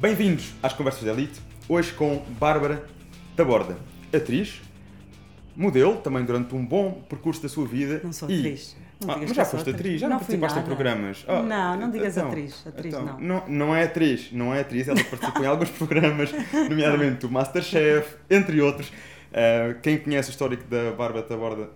Bem-vindos às Conversas de Elite, hoje com Bárbara Taborda, atriz, modelo, também durante um bom percurso da sua vida. Não sou e- atriz. Não Ah, mas já foste atriz. já Não não participaste em nada. programas. Ah, Não, não digas então, atriz. Atriz então, não. não. Não é atriz, não é atriz, ela participou em alguns programas, nomeadamente o Masterchef, entre outros. Ah, quem conhece o histórico da Bárbara Taborda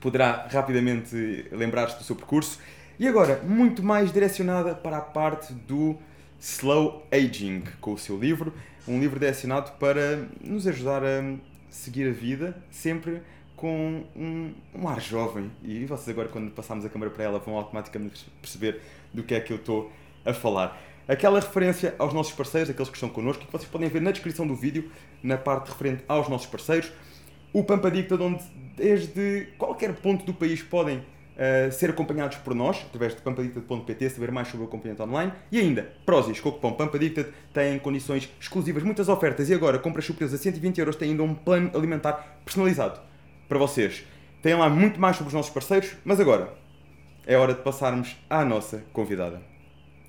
poderá rapidamente lembrar-se do seu percurso. E agora, muito mais direcionada para a parte do slow aging, com o seu livro, um livro direcionado para nos ajudar a seguir a vida sempre com um, um ar jovem. E vocês agora, quando passarmos a câmera para ela, vão automaticamente perceber do que é que eu estou a falar. Aquela referência aos nossos parceiros, aqueles que estão connosco, que vocês podem ver na descrição do vídeo, na parte referente aos nossos parceiros. O Pampa Dicta, onde desde qualquer ponto do país podem uh, ser acompanhados por nós, através de pampadicta.pt, saber mais sobre o acompanhamento online. E ainda, Prozis, com o cupom Pampadicta, têm condições exclusivas, muitas ofertas. E agora, compras superiores a 120 euros, têm ainda um plano alimentar personalizado para vocês. Tem lá muito mais sobre os nossos parceiros, mas agora é hora de passarmos à nossa convidada.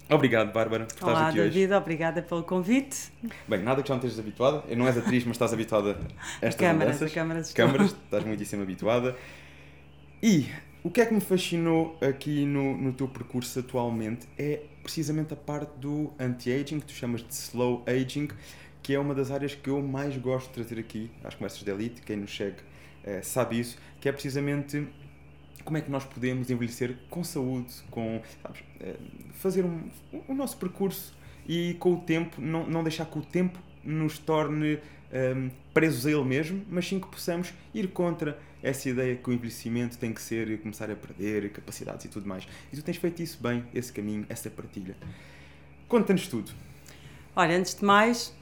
Obrigado, Bárbara, por Olá, aqui hoje. David, obrigada pelo convite. Bem, nada que já não estejas habituada. Não és atriz, mas estás habituada a estas câmaras, mudanças. a câmaras. câmaras, estás muitíssimo habituada. E o que é que me fascinou aqui no, no teu percurso atualmente é precisamente a parte do anti-aging, que tu chamas de slow aging, que é uma das áreas que eu mais gosto de trazer aqui às conversas de elite. Quem nos segue eh, sabe isso, que é precisamente como é que nós podemos envelhecer com saúde, com sabes, eh, fazer um, o nosso percurso e com o tempo, não, não deixar que o tempo nos torne ehm, presos a ele mesmo, mas sim que possamos ir contra essa ideia que o envelhecimento tem que ser começar a perder capacidades e tudo mais. E tu tens feito isso bem, esse caminho, essa partilha. Conta-nos tudo. Olha, antes de mais,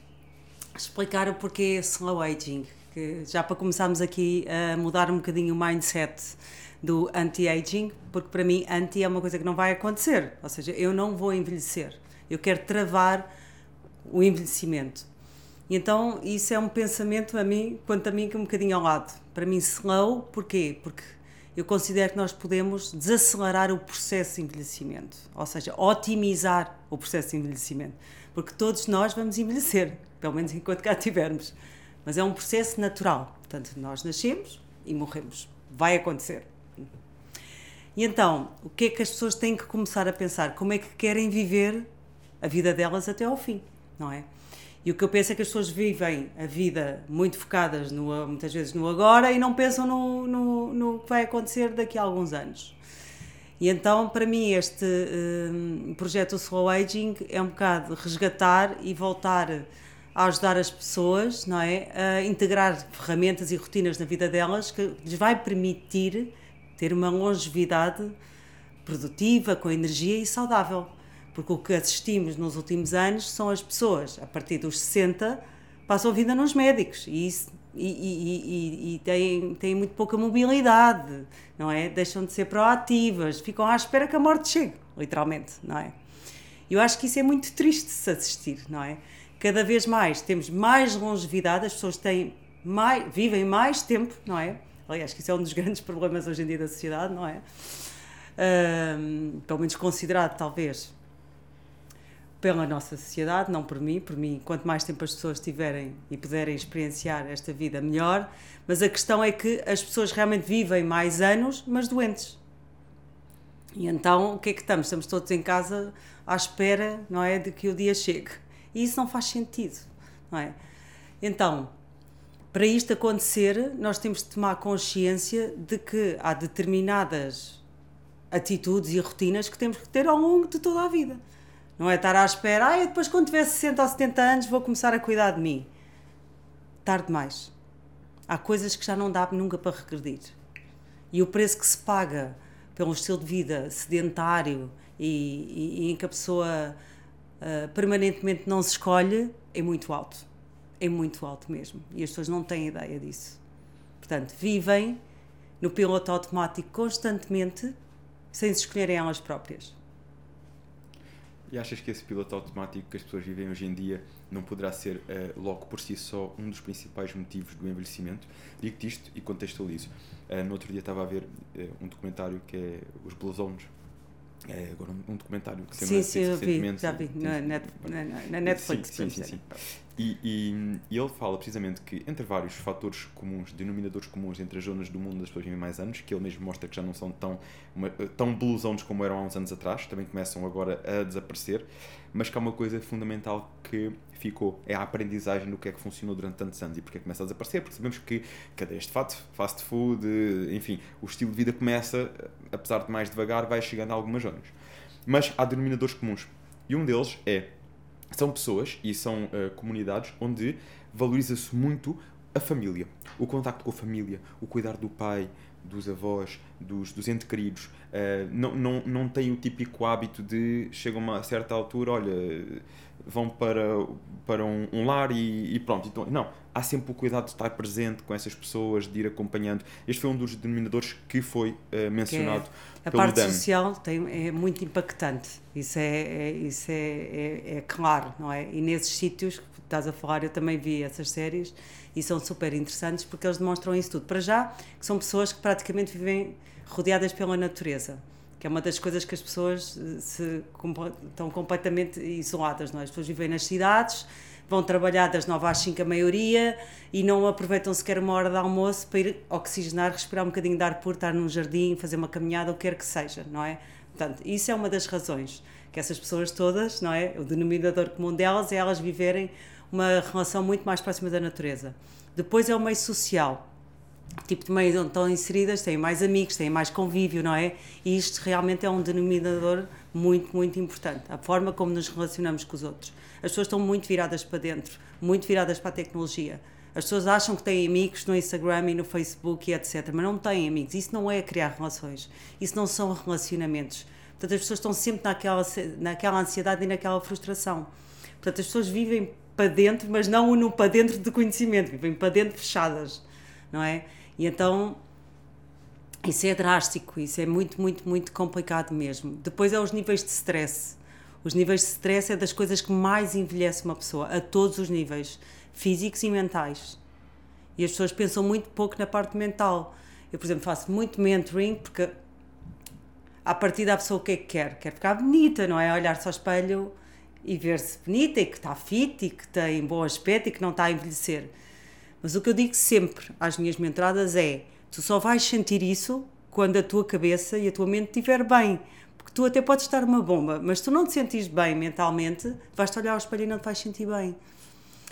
explicar o porquê slow aging, que já para começarmos aqui a mudar um bocadinho o mindset do anti-aging, porque para mim anti é uma coisa que não vai acontecer, ou seja, eu não vou envelhecer, eu quero travar o envelhecimento. E então isso é um pensamento a mim, quanto a mim, que é um bocadinho ao lado. Para mim slow, porquê? Porque eu considero que nós podemos desacelerar o processo de envelhecimento, ou seja, otimizar o processo de envelhecimento, porque todos nós vamos envelhecer, pelo menos enquanto cá estivermos. Mas é um processo natural, portanto, nós nascemos e morremos. Vai acontecer. E então, o que é que as pessoas têm que começar a pensar? Como é que querem viver a vida delas até ao fim, não é? E o que eu penso é que as pessoas vivem a vida muito focadas no, muitas vezes no agora e não pensam no, no, no que vai acontecer daqui a alguns anos. E então, para mim, este hum, projeto Slow Aging é um bocado resgatar e voltar a ajudar as pessoas, não é? A integrar ferramentas e rotinas na vida delas que lhes vai permitir ter uma longevidade produtiva, com energia e saudável. Porque o que assistimos nos últimos anos são as pessoas, a partir dos 60, passam a vida nos médicos e, isso, e, e, e, e têm, têm muito pouca mobilidade, não é? Deixam de ser proativas, ficam à espera que a morte chegue, literalmente, não é? Eu acho que isso é muito triste de se assistir, não é? Cada vez mais temos mais longevidade, as pessoas têm mais, vivem mais tempo, não é? Aliás, que isso é um dos grandes problemas hoje em dia da sociedade, não é? Ahm, pelo menos considerado, talvez, pela nossa sociedade, não por mim. Por mim, quanto mais tempo as pessoas tiverem e puderem experienciar esta vida, melhor. Mas a questão é que as pessoas realmente vivem mais anos, mas doentes. E então, o que é que estamos? Estamos todos em casa à espera, não é, de que o dia chegue. E isso não faz sentido, não é? Então, para isto acontecer, nós temos de tomar consciência de que há determinadas atitudes e rotinas que temos que ter ao longo de toda a vida. Não é estar à espera, ah, eu depois quando tiver 60 ou 70 anos vou começar a cuidar de mim. Tarde demais. Há coisas que já não dá nunca para regredir. E o preço que se paga pelo estilo de vida sedentário e, e, e em que a pessoa uh, permanentemente não se escolhe é muito alto. É muito alto mesmo. E as pessoas não têm ideia disso. Portanto, vivem no piloto automático constantemente sem se escolherem elas próprias. E achas que esse piloto automático que as pessoas vivem hoje em dia não poderá ser, uh, logo por si só, um dos principais motivos do envelhecimento? Digo-te isto e contextualizo. Uh, no outro dia estava a ver uh, um documentário que é Os Blues Zones, É agora um, um documentário que sim, sim, eu vi, já vi, na, na, na Netflix. Sim, sim, sim, sim. E, e, e, ele fala precisamente que entre vários fatores comuns, denominadores comuns entre as zonas do mundo das pessoas vivem mais anos, que ele mesmo mostra que já não são tão, uma, tão blue zones como eram há uns anos atrás, também começam agora a desaparecer, mas que há uma coisa fundamental que ficou, é a aprendizagem do que é que funcionou durante tantos anos e porque é que começa a desaparecer, porque sabemos que cadeias de fato, fast food, enfim, o estilo de vida começa, apesar de mais devagar, vai chegando a algumas zonas. Mas há denominadores comuns. E um deles é são pessoas e são uh, comunidades onde valoriza-se muito a família, o contacto com a família, o cuidar do pai, dos avós, dos, dos entes queridos. Uh, não, não, não tem o típico hábito de chegam a uma certa altura, olha, vão para, para um, um lar e, e, pronto. Então, não, há sempre o cuidado de estar presente com essas pessoas, de ir acompanhando. Este foi um dos denominadores que foi uh, mencionado. É, a parte social tem, é muito impactante, isso, é, é isso é, é, é, claro, não é? E nesses sítios que estás a falar, eu também vi essas séries e são super interessantes porque eles demonstram isso tudo. Para já, que são pessoas que praticamente vivem rodeadas pela natureza que é uma das coisas que as pessoas eh, se, estão completamente isoladas, não é? As pessoas vivem nas cidades, vão trabalhar das 9 às 5 a maioria e não aproveitam sequer uma hora de almoço para ir oxigenar, respirar um bocadinho de ar puro, estar num jardim, fazer uma caminhada, o que quer que seja, não é? Portanto, isso é uma das razões que essas pessoas todas, não é? O denominador comum delas é elas viverem uma relação muito mais próxima da natureza. Depois é o meio social tipo de meios onde estão inseridas, têm mais amigos, têm mais convívio, não é? E isto realmente é um denominador muito, muito importante. A forma como nos relacionamos com os outros. As pessoas estão muito viradas para dentro, muito viradas para a tecnologia. As pessoas acham que têm amigos no Instagram e no Facebook e etc. Mas não têm amigos. Isso não é criar relações. Isso não são relacionamentos. Portanto, as pessoas estão sempre naquela, naquela ansiedade e naquela frustração. Portanto, as pessoas vivem para dentro, mas não no para dentro de conhecimento, vivem para dentro fechadas, não é? E então isso é drástico, isso é muito, muito, muito complicado mesmo. Depois é os níveis de stress. Os níveis de stress é das coisas que mais envelhece uma pessoa, a todos os níveis, físicos e mentais. E as pessoas pensam muito pouco na parte mental. Eu, por exemplo, faço muito mentoring porque a partir da pessoa o que é que quer? Quer ficar bonita, não é? Olhar-se ao espelho e ver-se bonita e que está fit e que tem bom aspecto e que não está a envelhecer. Mas o que eu digo sempre às minhas mentoradas é: tu só vais sentir isso quando a tua cabeça e a tua mente estiver bem. Porque tu até podes estar uma bomba, mas tu não te sentires bem mentalmente, vais-te olhar ao espelho e não te vais sentir bem.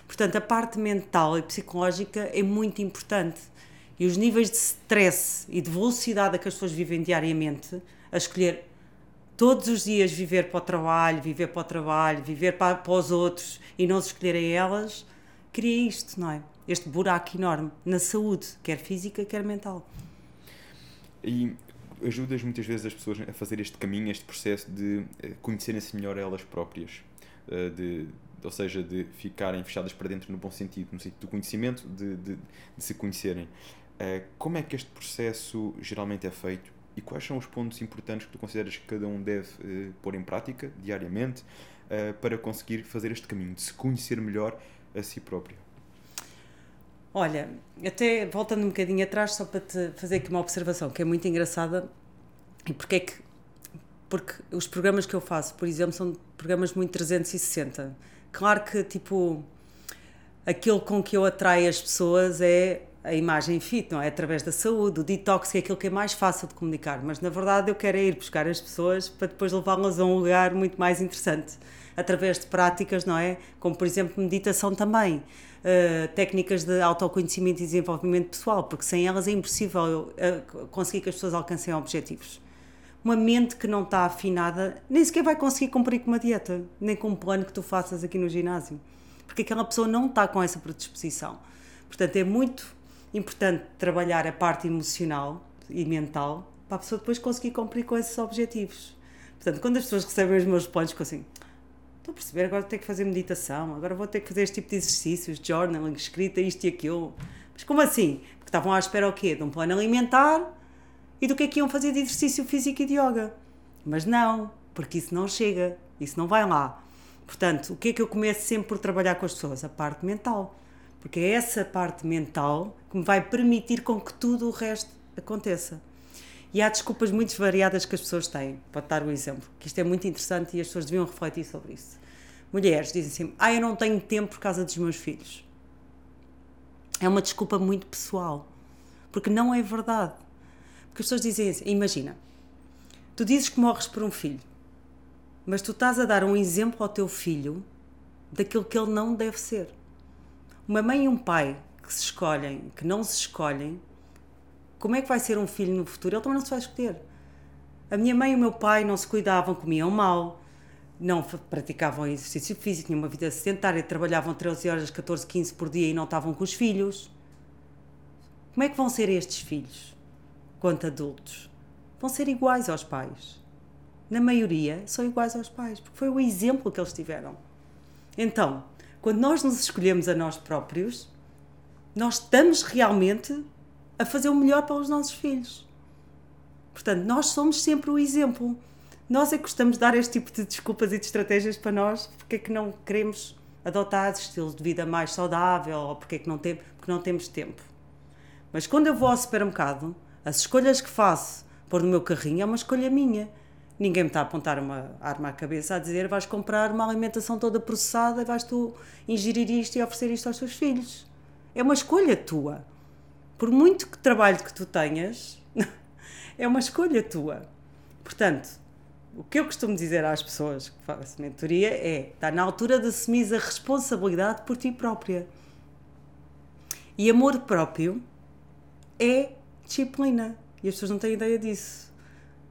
Portanto, a parte mental e psicológica é muito importante. E os níveis de stress e de velocidade a que as pessoas vivem diariamente, a escolher todos os dias viver para o trabalho, viver para o trabalho, viver para, para os outros e não se escolherem elas, cria isto, não é? Este buraco enorme na saúde, quer física, quer mental. E ajudas muitas vezes as pessoas a fazer este caminho, este processo de eh, conhecerem-se melhor elas próprias, eh, de, ou seja, de ficarem fechadas para dentro no bom sentido, no sentido do conhecimento, de, de, de se conhecerem. Eh, como é que este processo geralmente é feito e quais são os pontos importantes que tu consideras que cada um deve pôr em prática diariamente para conseguir fazer este caminho, de se conhecer melhor a si próprio? Olha, até voltando um bocadinho atrás, só para te fazer aqui uma observação que é muito engraçada. E porque é que. Porque os programas que eu faço, por exemplo, são programas muito 360. Claro que, tipo, aquilo com que eu atraio as pessoas é a imagem fit, não é? Através da saúde, o detox, que é aquilo que é mais fácil de comunicar. Mas na verdade eu quero é ir buscar as pessoas para depois levá-las a um lugar muito mais interessante, através de práticas, não é? Como por exemplo meditação também. Uh, técnicas de autoconhecimento e desenvolvimento pessoal, porque sem elas é impossível uh, conseguir que as pessoas alcancem objetivos. Uma mente que não está afinada nem sequer vai conseguir cumprir com uma dieta, nem com um plano que tu faças aqui no ginásio, porque aquela pessoa não está com essa predisposição. Portanto, é muito importante trabalhar a parte emocional e mental para a pessoa depois conseguir cumprir com esses objetivos. Portanto, quando as pessoas recebem os meus planos, ficam assim: estou a perceber, agora vou ter que fazer meditação, agora vou ter que fazer este tipo de exercícios, journaling, escrita, isto e aquilo. Mas como assim? Porque estavam à espera o quê? De um plano alimentar e do que é que iam fazer de exercício físico e de yoga. Mas não, porque isso não chega, isso não vai lá. Portanto, o que é que eu começo sempre por trabalhar com as pessoas? A parte mental. Porque é essa parte mental que me vai permitir com que tudo o resto aconteça. E há desculpas muito variadas que as pessoas têm. Pode dar o exemplo, que isto é muito interessante e as pessoas deviam refletir sobre isso. Mulheres dizem assim: Ah, eu não tenho tempo por causa dos meus filhos. É uma desculpa muito pessoal. Porque não é verdade. Porque as pessoas dizem assim: Imagina, tu dizes que morres por um filho, mas tu estás a dar um exemplo ao teu filho daquilo que ele não deve ser. Uma mãe e um pai que se escolhem, que não se escolhem, como é que vai ser um filho no futuro? Ele também não se vai escolher. A minha mãe e o meu pai não se cuidavam, comiam mal, não praticavam exercício físico, tinham uma vida sedentária, trabalhavam 13 horas, 14, 15 por dia e não estavam com os filhos. Como é que vão ser estes filhos, quanto adultos? Vão ser iguais aos pais. Na maioria, são iguais aos pais, porque foi o exemplo que eles tiveram. Então, quando nós nos escolhemos a nós próprios, nós estamos realmente a fazer o melhor para os nossos filhos. Portanto, nós somos sempre o exemplo. Nós é que gostamos de dar este tipo de desculpas e de estratégias para nós, porque é que não queremos adotar estilos de vida mais saudável ou porque é que não, tem, porque não temos tempo. Mas quando eu vou ao supermercado, as escolhas que faço pôr no meu carrinho é uma escolha minha. Ninguém me está a apontar uma arma à cabeça a dizer vais comprar uma alimentação toda processada e vais tu ingerir isto e oferecer isto aos teus filhos. É uma escolha tua. Por muito que trabalho que tu tenhas, é uma escolha tua. Portanto, o que eu costumo dizer às pessoas que faço mentoria é: está na altura de assumir a responsabilidade por ti própria. E amor próprio é disciplina. E as pessoas não têm ideia disso.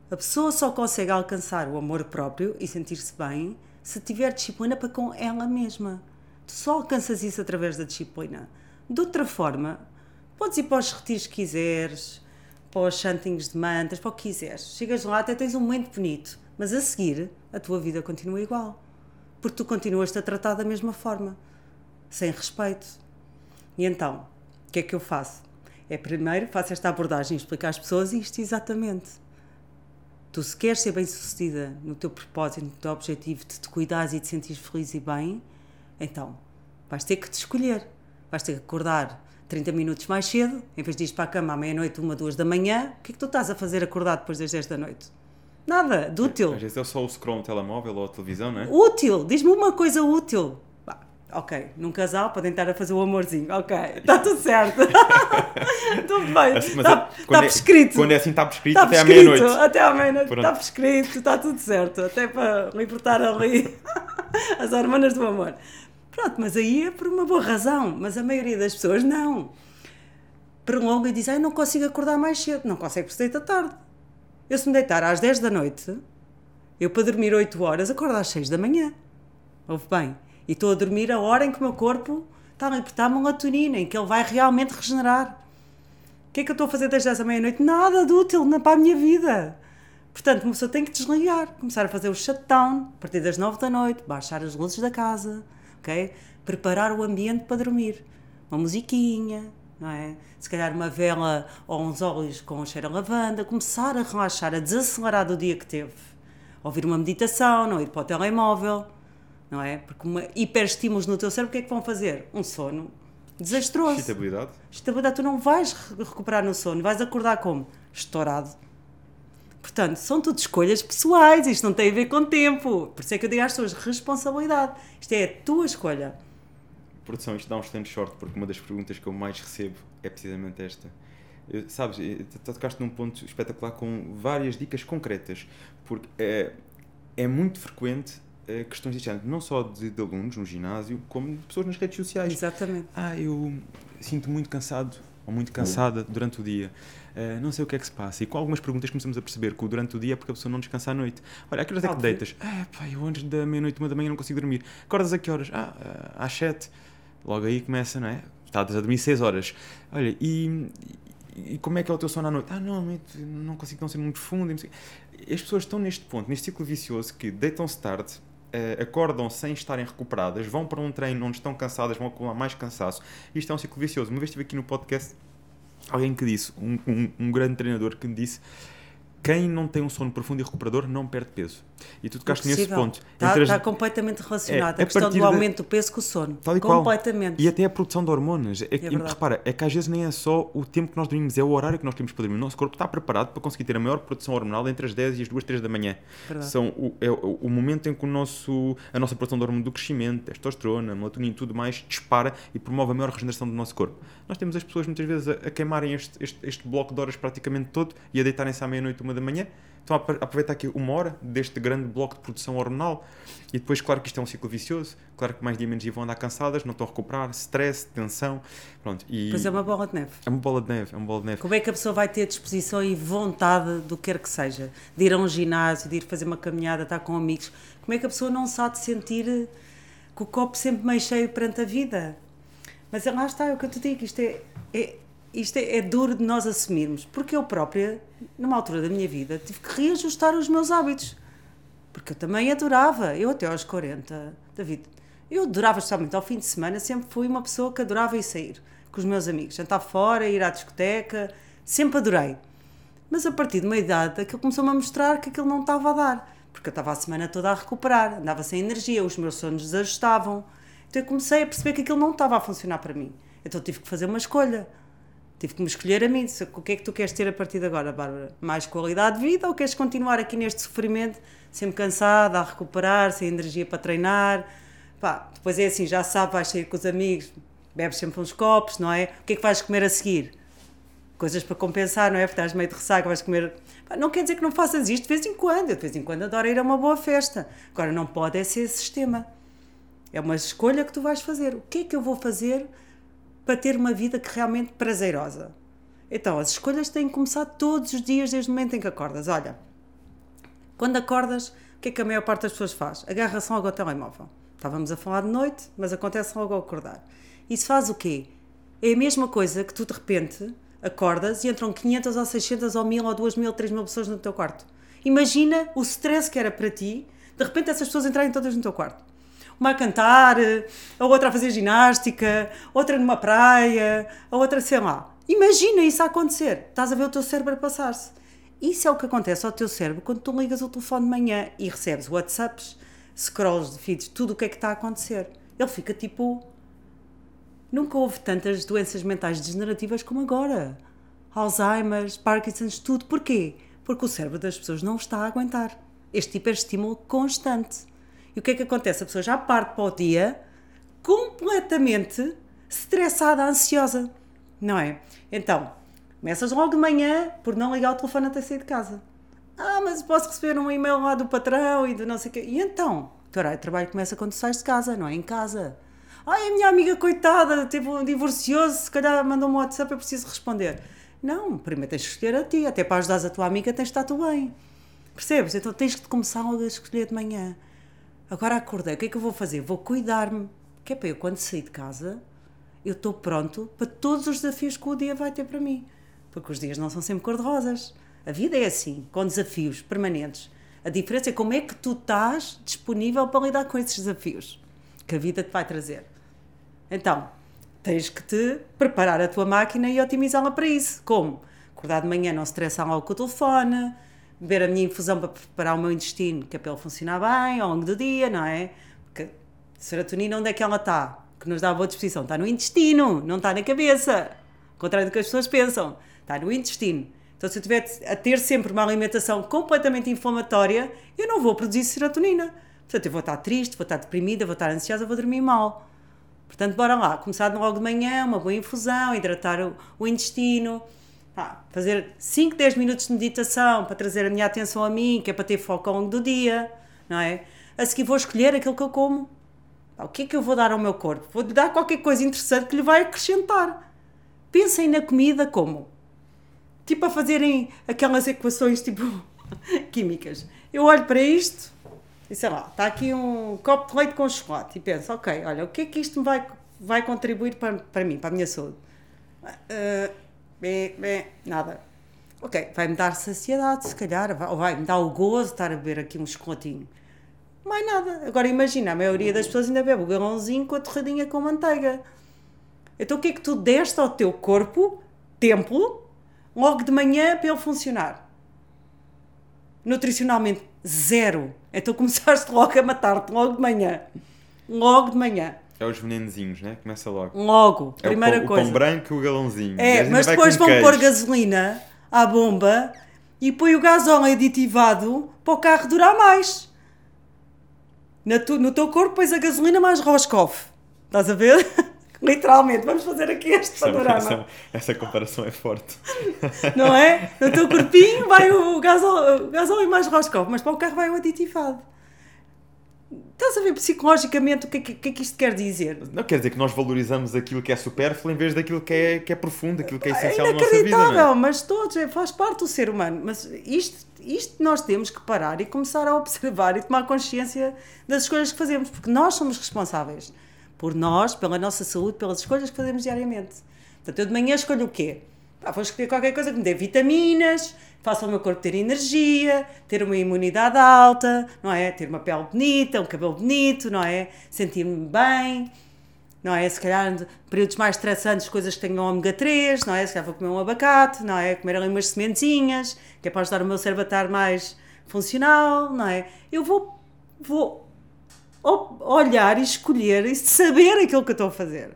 A pessoa só consegue alcançar o amor próprio e sentir-se bem se tiver disciplina para com ela mesma. Tu só alcanças isso através da disciplina. De outra forma, podes ir para os retiros que quiseres, para os chantings de mantas, para o que quiseres. Chegas lá, até tens um momento bonito, mas a seguir a tua vida continua igual. Porque tu continuas-te a tratar da mesma forma, sem respeito. E então, o que é que eu faço? É primeiro faço esta abordagem, explicar às pessoas isto exatamente. Tu, se queres ser bem-sucedida no teu propósito, no teu objetivo de te cuidares e de te sentir feliz e bem, então vais ter que te escolher. Vais ter que acordar 30 minutos mais cedo, em vez de ir para a cama à meia-noite, uma, duas da manhã. O que é que tu estás a fazer acordado depois das 10 da noite? Nada, de útil. Às vezes é só o scroll no telemóvel ou a televisão, não é? Útil, diz-me uma coisa útil. Ok, num casal podem estar a fazer o amorzinho. Ok, está tudo certo. tudo bem. Assim, está, é, está é, prescrito. Quando é assim, está prescrito está até à meia-noite. Até à meia-noite. Está prescrito, está tudo certo. Até para libertar ali as hormonas do amor. Pronto, mas aí é por uma boa razão. Mas a maioria das pessoas não. Prolonga e diz: ah, não consigo acordar mais cedo. Não consegue se deita tarde. Eu se me deitar às 10 da noite, eu para dormir 8 horas acordo às 6 da manhã. Ouve bem. E estou a dormir a hora em que o meu corpo está a libertar melatonina, em que ele vai realmente regenerar. O que é que eu estou a fazer das 10 da meia-noite? Nada de útil para a minha vida. Portanto, uma pessoa tem que desligar, começar a fazer o shutdown a partir das 9 da noite, baixar as luzes da casa, ok? Preparar o ambiente para dormir. Uma musiquinha, não é? Se calhar uma vela ou uns óleos com cheiro a lavanda, começar a relaxar, a desacelerar do dia que teve. Ouvir uma meditação, não ir para o telemóvel não é? Porque uma hiperestímulos no teu cérebro, o que é que vão fazer? Um sono desastroso. Estabilidade. Estabilidade, tu não vais recuperar no sono, vais acordar como? Estourado. Portanto, são tudo escolhas pessoais, isto não tem a ver com tempo. Por isso é que eu digo às pessoas, responsabilidade. Isto é a tua escolha. Produção, isto dá um excelente short, porque uma das perguntas que eu mais recebo é precisamente esta. Eu, sabes, tu tocaste num ponto espetacular com várias dicas concretas, porque é, é muito frequente uh, questões género, não só de, de, alunos no ginásio, como de pessoas nas redes sociais. Exatamente. Ah, eu sinto muito cansado ou muito cansada durante o dia. Uh, não sei o que é que se passa. E com algumas perguntas começamos a perceber que durante o dia é porque a pessoa não descansa à noite. Olha, a que horas é que deitas? Ah, pá, eu antes da meia-noite, uma da manhã não consigo dormir. Acordas a que horas? Ah, eh, às sete. Logo aí começa, não é? Estás a dormir seis horas. Olha, e, e como é que é o teu sono à noite? Ah, não, não consigo não ser muito profundo. As pessoas estão neste ponto, neste ciclo vicioso que deitam-se tarde, uh, acordam sem estarem recuperadas, vão para um treino onde estão cansadas, vão acumular mais cansaço. Isto é um ciclo vicioso. Uma vez estive aqui no podcast alguém que disse, um, um, um grande treinador que disse quem não tem um sono profundo e recuperador não perde peso. E tu tocaste nesse ponto. Está, as- está completamente relacionado. É, a questão a partir do da- aumento do peso com o sono. Tal e qual. completamente. E até a produção de hormonas. É, que- verdade. repara, é que às vezes nem é só o tempo que nós dormimos, é o horário que nós temos para dormir. O nosso corpo está preparado para conseguir ter a maior produção hormonal entre as 10 e as 2, 3 da manhã. Verdade. São o, é o, o momento em que o nosso, a nossa produção de hormônio do crescimento, testosterona, melatonina e tudo mais dispara e promove a maior regeneração do nosso corpo. Nós temos as pessoas muitas vezes a, a queimarem este, este, este bloco de horas praticamente todo e a deitarem-se à meia-noite, uma da manhã. Estão a apro- aproveitar aqui uma hora deste grande bloco de produção hormonal e depois, claro que isto é um ciclo vicioso, claro que mais dia menos dia vão andar cansadas, não estão a recuperar, stress, tensão, pronto. E Pois é uma bola de neve. é uma bola de neve, é uma bola de neve. Como é que a pessoa vai ter disposição e vontade do que quer que seja? De ir a um ginásio, de ir fazer uma caminhada, estar com amigos. Como é que a pessoa não se há de sentir com o copo sempre meio cheio perante a vida? Mas lá está, é o que eu te digo, isto é, é- isto é, é duro de nós assumirmos. Porque eu própria, numa altura da minha vida, tive que reajustar os meus hábitos. Porque eu também adorava, eu até aos 40, David, eu adorava, especialmente ao fim de semana, sempre fui uma pessoa que adorava ir sair com os meus amigos, jantar fora, ir à discoteca, sempre adorei. Mas a partir de uma idade, aquilo começou-me a mostrar que aquilo não estava a dar, porque eu estava a semana toda a recuperar, andava sem energia, os meus sonhos desajustavam. Então eu comecei a perceber que aquilo não estava a funcionar para mim. Então tive que fazer uma escolha. Tive que me escolher a mim. O que é que tu queres ter a partir de agora, Bárbara? Mais qualidade de vida ou queres continuar aqui neste sofrimento, sempre cansada, a recuperar, sem energia para treinar? Pá, depois é assim, já sabe, vais sair com os amigos, bebes sempre uns copos, não é? O que é que vais comer a seguir? Coisas para compensar, não é? Porque estás meio de ressaca, vais comer. Pá, não quer dizer que não faças isto de vez em quando. Eu de vez em quando adoro ir a uma boa festa. Agora, não pode é ser sistema. É uma escolha que tu vais fazer. O que é que eu vou fazer para ter uma vida que realmente prazerosa? Então, as escolhas têm que começar todos os dias, desde o momento em que acordas. Olha, quando acordas, o que é que a maior parte das pessoas faz? Agarra-se logo ao telemóvel. Estávamos a falar de noite, mas acontece logo ao acordar. Isso faz o quê? É a mesma coisa que tu de repente acordas e entram 500 ou 600 ou 1000 ou 2000 ou 3000 pessoas no teu quarto. Imagina o stress que era para ti, de repente essas pessoas entrarem todas no teu quarto. Uma a cantar, a outra a fazer ginástica, outra numa praia, a outra sei lá. Imagina isso a acontecer. Estás a ver o teu cérebro a passar-se. Isso é o que acontece ao teu cérebro quando tu ligas o telefone de manhã e recebes WhatsApps, scrolls de feeds, tudo o que é que está a acontecer. Ele fica tipo. Nunca houve tantas doenças mentais degenerativas como agora. Alzheimer's, Parkinson's, tudo. Porquê? Porque o cérebro das pessoas não está a aguentar este hiperestímulo constante. E o que é que acontece? A pessoa já parte para o dia completamente estressada, ansiosa. Não é? Então, começas logo de manhã por não ligar o telefone até sair de casa. Ah, mas posso receber um e-mail lá do patrão e do não sei o quê. E então? O de trabalho começa quando sais de casa, não é em casa. Ai, a minha amiga coitada, teve um divorcioso, se calhar mandou um WhatsApp, eu preciso responder. Não, primeiro tens que escolher a ti, até para ajudares a tua amiga tens de estar tu bem. Percebes? Então tens que começar logo a escolher de manhã. Agora acordei, o que é que eu vou fazer? Vou cuidar-me. Que é para eu, quando sair de casa, eu estou pronto para todos os desafios que o dia vai ter para mim. Porque os dias não são sempre cor-de-rosas. A vida é assim, com desafios permanentes. A diferença é como é que tu estás disponível para lidar com esses desafios que a vida te vai trazer. Então, tens que te preparar a tua máquina e otimizá-la para isso. Como? Acordar de manhã, não estressar logo com o telefone, beber a minha infusão para preparar o meu intestino, que é para ele funcionar bem ao longo do dia, não é? Porque a serotonina, onde é que ela está? Que nos dá a boa disposição? Está no intestino, não está na cabeça. Ao contrário do que as pessoas pensam. Está no intestino. Então, se eu estiver a ter sempre uma alimentação completamente inflamatória, eu não vou produzir serotonina. Portanto, eu vou estar triste, vou estar deprimida, vou estar ansiosa, vou dormir mal. Portanto, bora lá, começar logo de manhã, uma boa infusão, hidratar o, o intestino, pá, fazer 5, 10 minutos de meditação para trazer a minha atenção a mim, que é para ter foco ao longo do dia, não é? A seguir vou escolher aquilo que eu como. Pá, o que é que eu vou dar ao meu corpo? Vou-lhe dar qualquer coisa interessante que lhe vai acrescentar. Pensem na comida como? Tipo a fazerem aquelas equações tipo químicas. Eu olho para isto e sei lá, está aqui um copo de leite com chocolate e penso, ok, olha, o que é que isto vai, vai contribuir para, para mim, para a minha saúde? Uh, bem, bem, nada. Ok, vai-me dar saciedade, se calhar, ou vai-me dar o gozo de estar a beber aqui um chocolatinho. Mais nada. Agora imagina, a maioria das pessoas ainda bebe o galãozinho com a torradinha com manteiga. Então o que é que tu deste ao teu corpo, tempo, logo de manhã para ele funcionar? Nutricionalmente, zero. Então começaste logo a matar-te, logo de manhã. Logo de manhã. É os venenozinhos, né? Começa logo. Logo, É primeira o pão, coisa. O pão branco e o galãozinho. É, mas depois vão pôr queijo. gasolina à bomba e põe o gasóleo aditivado para o carro durar mais. Na tu- no teu corpo pões a gasolina mais Roscoff. Estás a ver? Literalmente, vamos fazer aqui este Essa, panorama. essa, essa comparação é forte. Não é? No teu corpinho vai o gasóleo, o gasóleo mais Roscoff, mas para o carro vai o aditivado. Estás a ver psicologicamente o que é que, que, é que isto quer dizer? Não quer dizer que nós valorizamos aquilo que é supérfluo em vez daquilo que é, que é profundo, aquilo que é É essencial na nossa vida. Não inacreditável, é? mas todos, é, faz parte do ser humano. Mas isto, isto nós temos que parar e começar a observar e tomar consciência das escolhas que fazemos, porque nós somos responsáveis por nós, pela nossa saúde, pelas escolhas que fazemos diariamente. Portanto, eu de manhã escolho o quê? Pá, vou escolher qualquer coisa que me dê vitaminas, faça o meu corpo ter energia, ter uma imunidade alta, não é? Ter uma pele bonita, um cabelo bonito, não é? Sentir-me bem, não é? Se calhar períodos mais estressantes, coisas que tenham ômega 3, não é? Se calhar vou comer um abacate, não é? Comer ali umas sementinhas, que é para ajudar o meu cérebro a estar mais funcional, não é? Eu vou, vou olhar e escolher e saber aquilo que eu estou a fazer.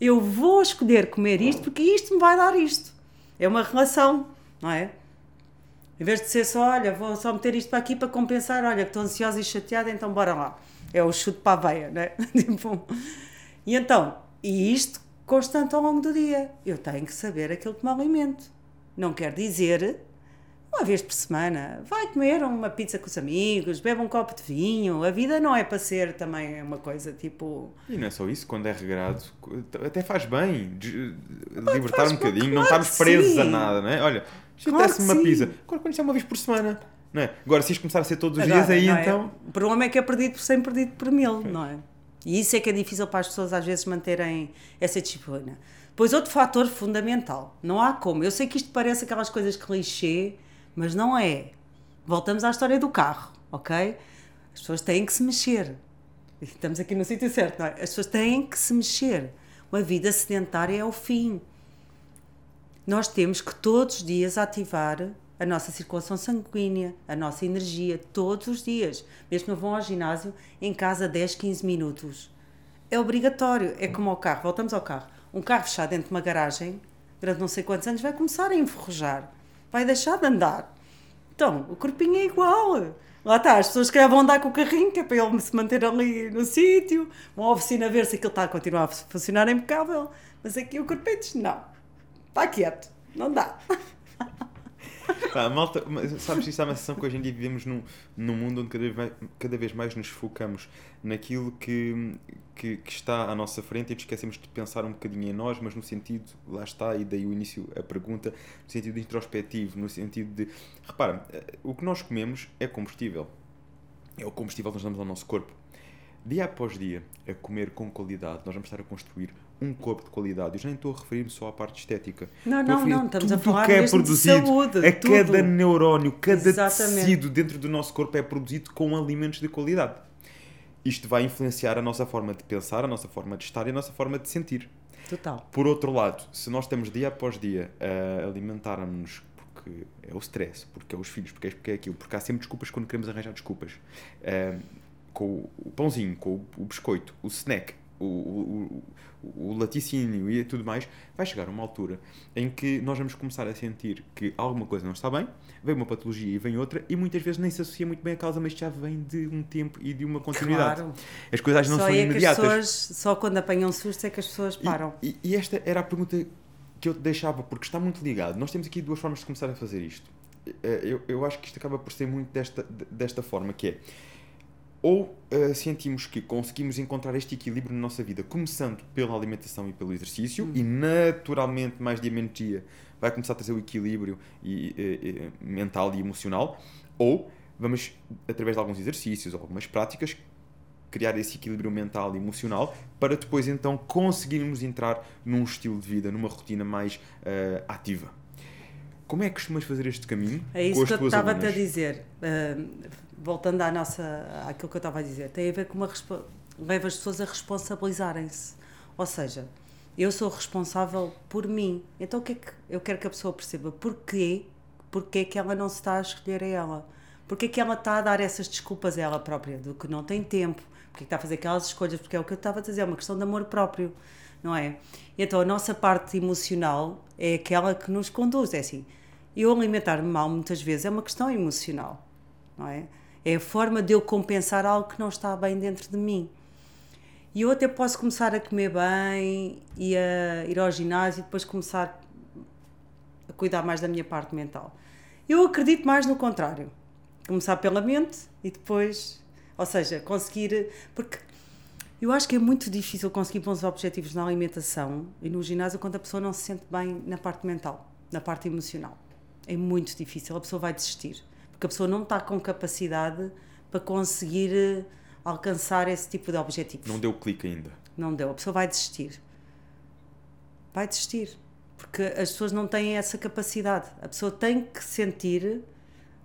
Eu vou escolher comer isto porque isto me vai dar isto. É uma relação, não é? Em vez de ser só, olha, vou só meter isto para aqui para compensar, olha, que estou ansiosa e chateada, então bora lá. É o chute para a veia, não é? Tipo, e então, e isto constante ao longo do dia. Eu tenho que saber aquilo que me alimento. Não quer dizer, uma vez por semana, vai comer uma pizza com os amigos, bebe um copo de vinho. A vida não é para ser também uma coisa tipo. E não é só isso, quando é regrado, até faz bem de- libertar faz- um bocadinho, não claro estarmos que presos a sim. nada, não é? Olha, se Claro uma pizza, agora quando isto é uma vez por semana, não é? Agora, se isto começar a ser todos os Agora, dias, aí não é? então. O problema é que é perdido por 100, perdido por mil, não é? E isso é que é difícil para as pessoas às vezes manterem essa disciplina. Pois outro fator fundamental, não há como. Eu sei que isto parece aquelas coisas clichê, mas não é. Voltamos à história do carro, ok? As pessoas têm que se mexer. Estamos aqui no sítio certo, não é? As pessoas têm que se mexer. Uma vida sedentária é o fim. Nós temos que todos os dias ativar a nossa circulação sanguínea, a nossa energia, todos os dias. Mesmo não vão ao ginásio, em casa 10, 15 minutos. É obrigatório. É como ao carro. Voltamos ao carro. Um carro fechado dentro de uma garagem, durante não sei quantos anos, vai começar a enferrujar. Vai deixar de andar. Então, o corpinho é igual. Lá está, as pessoas que vão andar com o carrinho, que é para ele se manter ali no sítio, vão à oficina ver se aquilo está a continuar a funcionar impecável. Mas aqui o corpinho diz: não, está quieto, não dá. Pá, malta, sabes, isso é uma sensação que hoje em dia vivemos num, num mundo onde cada vez, mais, cada vez mais nos focamos naquilo que, que, que está à nossa frente e esquecemos de pensar um bocadinho em nós, mas no sentido, lá está, e daí o início, a pergunta, no sentido introspectivo, no sentido de. Repara, eh, o que nós comemos é combustível. É o combustível que nós damos ao nosso corpo. Dia após dia, a comer com qualidade, nós vamos estar a construir um corpo de qualidade. Eu já nem estou a referir-me só à parte estética. Não, Estou não, não, estamos a falar que é mesmo de produzido, saúde, a tudo. cada neurónio, cada Exatamente. tecido dentro do nosso corpo é produzido com alimentos de qualidade. Isto vai influenciar a nossa forma de pensar, a nossa forma de estar e a nossa forma de sentir. Total. Por outro lado, se nós estamos dia após dia a alimentar-nos porque é o stress, porque é os filhos, porque é, porque é aquilo, porque há sempre desculpas quando queremos arranjar desculpas. Ah, com o pãozinho, com o biscoito, o snack, o, o, o, o laticínio e tudo mais, vai chegar uma altura em que nós vamos começar a sentir que alguma coisa não está bem, vem uma patologia e vem outra, e muitas vezes nem se associa muito bem a causa, mas já vem de um tempo e de uma continuidade. Claro. As coisas não só são é imediatas. pessoas, só quando apanham susto é que as pessoas E- param. E, e esta era a pergunta que eu te deixava, porque está muito ligado. Nós temos aqui duas formas de começar a fazer isto. Eh, Eu, eu acho que isto acaba por ser muito desta, de- desta forma, que é ou eh, sentimos que conseguimos encontrar este equilíbrio na nossa vida, começando pela alimentação e pelo exercício, e naturalmente, mais dia menos dia, vai começar a trazer o equilíbrio e, eh, eh, mental e emocional, ou vamos, através de alguns exercícios ou algumas práticas, criar esse equilíbrio mental e emocional para depois então conseguirmos entrar num estilo de vida, numa rotina mais eh, ativa. Como é que costumas fazer este caminho É isso que eu tuas estava-te a dizer. Ahm, voltando à nossa, àquilo que eu estava a dizer, tem a ver com uma leva as pessoas a responsabilizarem-se. Ou seja, eu sou responsável por mim. Então o que é que eu quero que a pessoa perceba? Porquê? Porquê que ela não se está a escolher a ela? Porque é que ela está a dar essas desculpas a ela própria? Do que não tem tempo, porque está a fazer aquelas escolhas, porque é o que eu estava a dizer, é uma questão de amor próprio, não é? Então a nossa parte emocional é aquela que nos conduz, é assim, eu alimentar-me mal muitas vezes é uma questão emocional, não é? É a forma de eu compensar algo que não está bem dentro de mim. E eu até posso começar a comer bem e a ir ao ginásio e depois começar a cuidar mais da minha parte mental. Eu acredito mais no contrário. Começar pela mente e depois, ou seja, conseguir. Porque eu acho que é muito difícil conseguir bons objetivos na alimentação e no ginásio quando a pessoa não se sente bem na parte mental, na parte emocional. É muito difícil, a pessoa vai desistir porque a pessoa não está com capacidade para conseguir eh, alcançar esse tipo de objetivos. Não deu clique ainda. Não deu, a pessoa vai desistir. Vai desistir. Porque as pessoas não têm essa capacidade. A pessoa tem que sentir,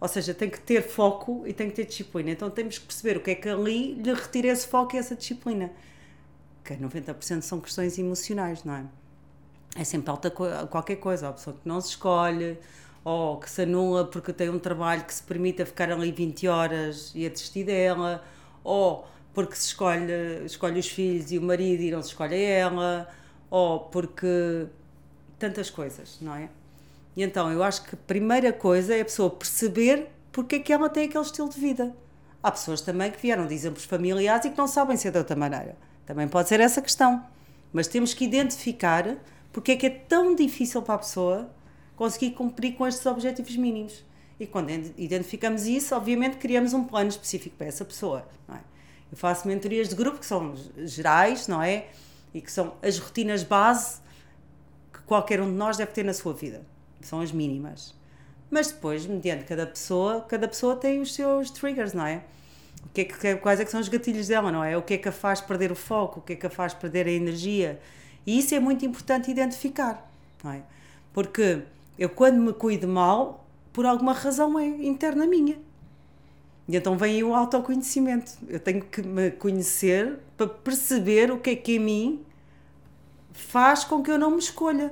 ou seja, tem que ter foco e tem que ter disciplina. Então temos que perceber o que é que ali lhe retira esse foco e essa disciplina. Que 90% são questões emocionais, não é? É sempre alta qualquer coisa. A pessoa que não se escolhe, ou que se anula porque tem um trabalho que se permita ficar ali 20 horas e a desistir dela, ou porque se escolhe, escolhe os filhos e o marido e não se escolhe ela, ou porque tantas coisas, não é? E então eu acho que a primeira coisa é a pessoa perceber porque é que ela tem aquele estilo de vida. Há pessoas também que vieram de exemplos familiares e que não sabem ser de outra maneira. Também pode ser essa questão. Mas temos que identificar porque é que é tão difícil para a pessoa conseguir cumprir com estes objetivos mínimos. E quando identificamos isso, obviamente criamos um plano específico para essa pessoa. É? Eu faço mentorias de grupo que são gerais, não é? E que são as rotinas base que qualquer um de nós deve ter na sua vida. São as mínimas. Mas depois, mediante cada pessoa, cada pessoa tem os seus triggers, não é? O que é que, quais é que são os gatilhos dela, não é? O que é que a faz perder o foco, o que é que a faz perder a energia. E isso é muito importante identificar, não é? Porque eu, quando me cuido mal, por alguma razão é interna minha. E então vem o autoconhecimento. Eu tenho que me conhecer para perceber o que é que em mim faz com que eu não me escolha.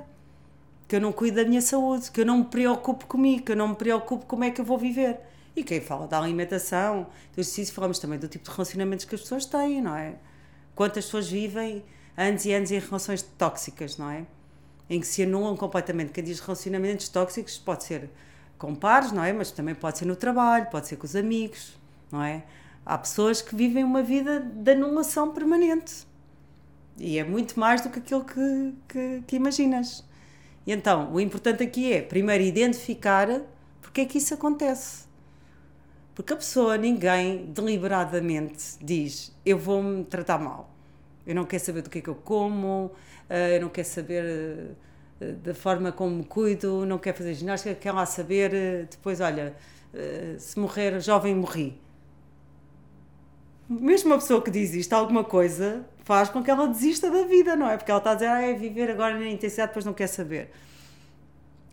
Que eu não cuide da minha saúde, que eu não me preocupe comigo, que eu não me preocupe como é que eu vou viver. E quem fala da alimentação, do exercício, falamos também do tipo de relacionamentos que as pessoas têm, não é? Quantas pessoas vivem anos e anos em relações tóxicas, não é? Em que se anulam completamente. Quem diz relacionamentos tóxicos pode ser com pares, não é? Mas também pode ser no trabalho, pode ser com os amigos, não é? Há pessoas que vivem uma vida de anulação permanente. E é muito mais do que aquilo que, que, que imaginas. E então, o importante aqui é, primeiro, identificar porque é que isso acontece. Porque a pessoa, ninguém deliberadamente diz: Eu vou-me tratar mal. Eu não quero saber do que é que eu como, eu não quero saber eh, da forma como me cuido, não quero fazer ginástica, quero lá saber, eh, depois, olha, se morrer jovem, morri. Mesmo uma pessoa que diz isto, alguma coisa faz com que ela desista da vida, não é? Porque ela está a dizer, ah, é viver agora na intensidade, depois não quer saber.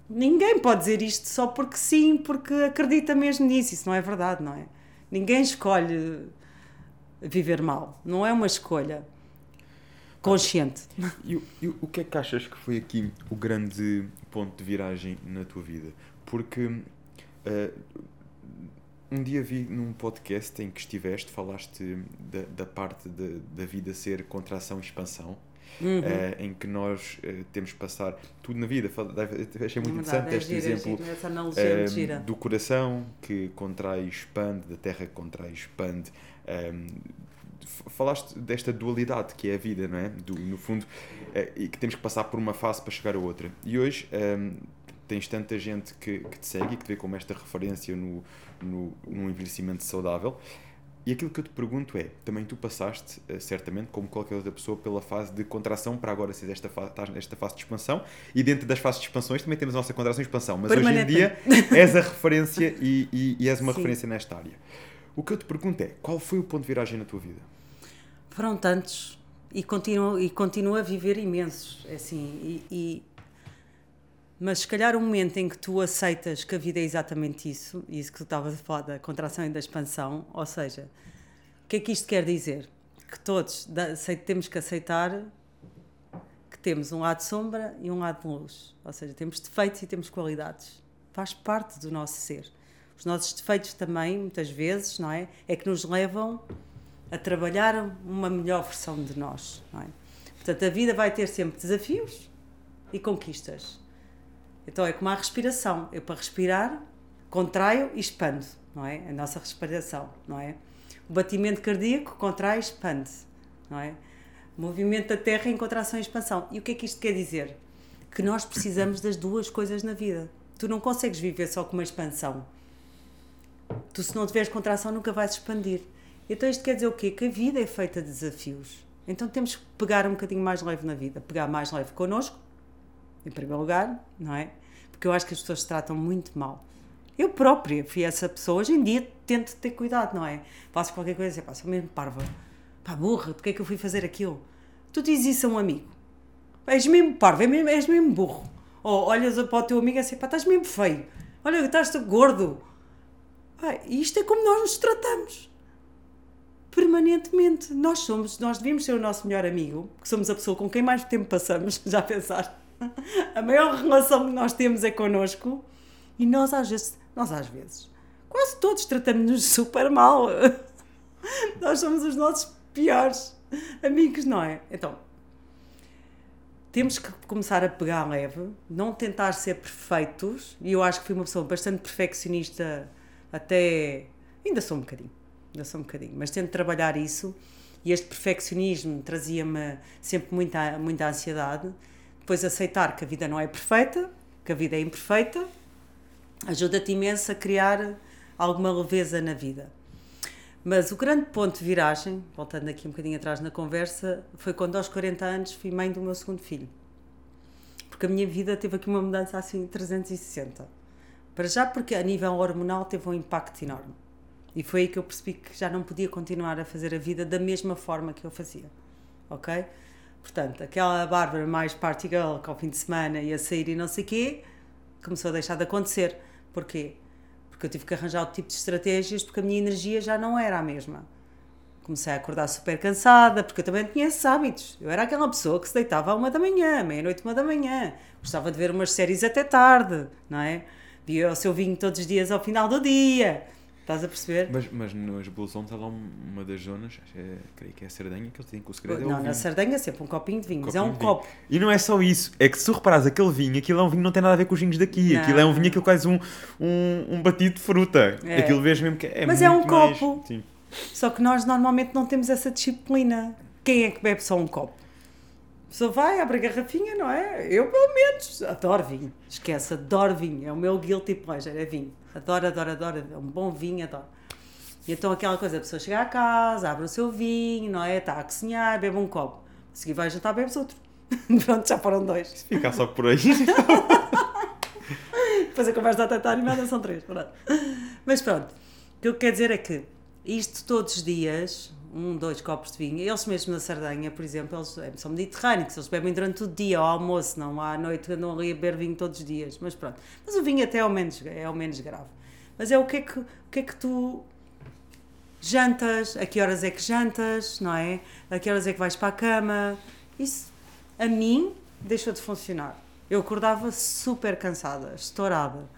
Ninguém pode dizer isto só porque sim, porque acredita mesmo nisso. Isso não é verdade, não é? Ninguém escolhe viver mal. Não é uma escolha consciente. E, e, o que é que achas que foi aqui o grande ponto de viragem na tua vida? Porque uh, um dia vi num podcast em que estiveste, falaste da, da parte de, da vida ser contração e expansão. Uhum. Uh, em que nós uh, temos que passar tudo na vida. Achei muito é interessante é este gira, exemplo gira, uh, do coração que contrai e expande, da terra que contrai e expande, um, falaste desta dualidade que é a vida, não é? Do, no fundo, é, e que temos que passar por uma fase para chegar a outra. E hoje um, ehm, tens tanta gente que, que, te segue e que te vê como esta referência no, no, no envelhecimento saudável. E aquilo que eu te pergunto é: também tu passaste, eh, certamente, como qualquer outra pessoa, pela fase de contração para agora ser esta fase, estás nesta fase de expansão. E dentro das fases de expansões também temos a nossa contração e expansão. Mas hoje em dia és a referência e, e, e és uma Sim. referência nesta área. O que eu te pergunto é: qual foi o ponto de viragem na tua vida? Foram tantos e continuo, e continuo a viver imensos. É assim, e, e, mas se calhar o momento em que tu aceitas que a vida é exatamente isso, isso que tu estavas a falar da contração e da expansão, ou seja, o que é que isto quer dizer? Que todos temos que aceitar que temos um lado de sombra e um lado de luz. Ou seja, temos defeitos e temos qualidades. Faz parte do nosso ser. Os nossos defeitos também, muitas vezes, não é? É que nos levam a trabalhar uma melhor versão de nós, é? Portanto, a vida vai ter sempre desafios e conquistas. Então é como a respiração. Eu, para respirar, contraio e expando, não é? A nossa respiração, não é? O batimento cardíaco contrai e expande, não é? O movimento da Terra em contração e expansão. E o que é que isto quer dizer? Que nós precisamos das duas coisas na vida. Tu não consegues viver só com uma expansão. Tu, se não tiveres contração, nunca vais expandir. Então, isto quer dizer o quê? Que a vida é feita de desafios. Então, temos que pegar um bocadinho mais leve na vida. Pegar mais leve connosco, em primeiro lugar, não é? Porque eu acho que as pessoas se tratam muito mal. Eu própria fui essa pessoa. Hoje em dia tento ter cuidado, não é? Faço qualquer coisa e pá, sou mesmo parva. Pá, burra, porque é que eu fui fazer aquilo? Tu dizes isso a um amigo. És mesmo parvo, és mesmo, és mesmo burro. Ou olhas para o teu amigo e assim, pá, estás mesmo feio. Olha, estás gordo. Pá, isto é como nós nos tratamos. Permanentemente. Nós somos, nós devíamos ser o nosso melhor amigo, que somos a pessoa com quem mais tempo passamos, já pensaste? A maior relação que nós temos é connosco e nós às vezes, nós às vezes, quase todos tratamos-nos super mal. Nós somos os nossos piores amigos, não é? Então, temos que começar a pegar leve, não tentar ser perfeitos, e eu acho que fui uma pessoa bastante perfeccionista até. ainda sou um bocadinho, ainda sou um bocadinho, mas tento trabalhar isso, e este perfeccionismo trazia-me sempre muita, muita ansiedade. Depois, aceitar que a vida não é perfeita, que a vida é imperfeita, ajuda-te imenso a criar alguma leveza na vida. Mas o grande ponto de viragem, voltando aqui um bocadinho atrás na conversa, foi quando aos 40 anos fui mãe do meu segundo filho. Porque a minha vida teve aqui uma mudança assim 360. Para já porque a nível hormonal teve um impacto enorme. E foi aí que eu percebi que já não podia continuar a fazer a vida da mesma forma que eu fazia. Ok? Portanto, aquela Bárbara mais party girl que ao fim de semana ia sair e não sei quê, começou a deixar de acontecer. Porquê? Porque eu tive que arranjar outro tipo de estratégias porque a minha energia já não era a mesma. Comecei a acordar super cansada, porque eu também tinha esses hábitos. Eu era aquela pessoa que se deitava à uma da manhã, meia-noite, uma da manhã. Gostava de ver umas séries até tarde, não é? Via o seu vinho todos os dias ao final do dia. Estás a perceber? Mas, mas nos Blue Zones há lá uma das zonas, é, creio que é a Sardanha, que eles têm com o segredo. Não, é na. Sardanha sempre um copinho de vinho, mas é um copo. E não é só isso, é que se tu reparares aquele vinho, aquilo é um vinho que não tem nada a ver com os vinhos daqui. Não. Aquilo é um vinho, aquilo é quase um, um, um batido de fruta. É. Aquilo vês mesmo que é Mas é um mais- copo. Sim. Só que nós normalmente não temos essa disciplina. Quem é que bebe só um copo? A pessoa vai, abre a garrafinha, não é? Eu, pelo menos, adoro vinho. Esquece, adoro vinho. É o meu guilty pleasure, é vinho. Adoro, adoro, adoro. É um bom vinho, adoro. E então aquela coisa, a pessoa chega à casa, abre o seu vinho, não é? Está a cozinhar, bebe um copo. A seguir vai jantar, bebes outro. Pronto, já foram dois. Fica só por aí. Depois a conversa está está animada, são três. Pronto. Mas pronto, o que eu quero dizer é que isto todos os dias, um, dois copos de vinho, eles mesmo na Sardanha, por exemplo, eles eh, são mediterrâneos, eles bebem durante o dia, ao almoço, não à noite andam ali a beber vinho todos os dias. Mas pronto, mas o vinho até é o menos, é o menos grave. Mas é o que é que, o que, é que tu jantas, a que horas é que jantas, não é? A que horas é que vais para a cama. Isso, a mim, deixou de funcionar. Eu acordava super cansada, estourada.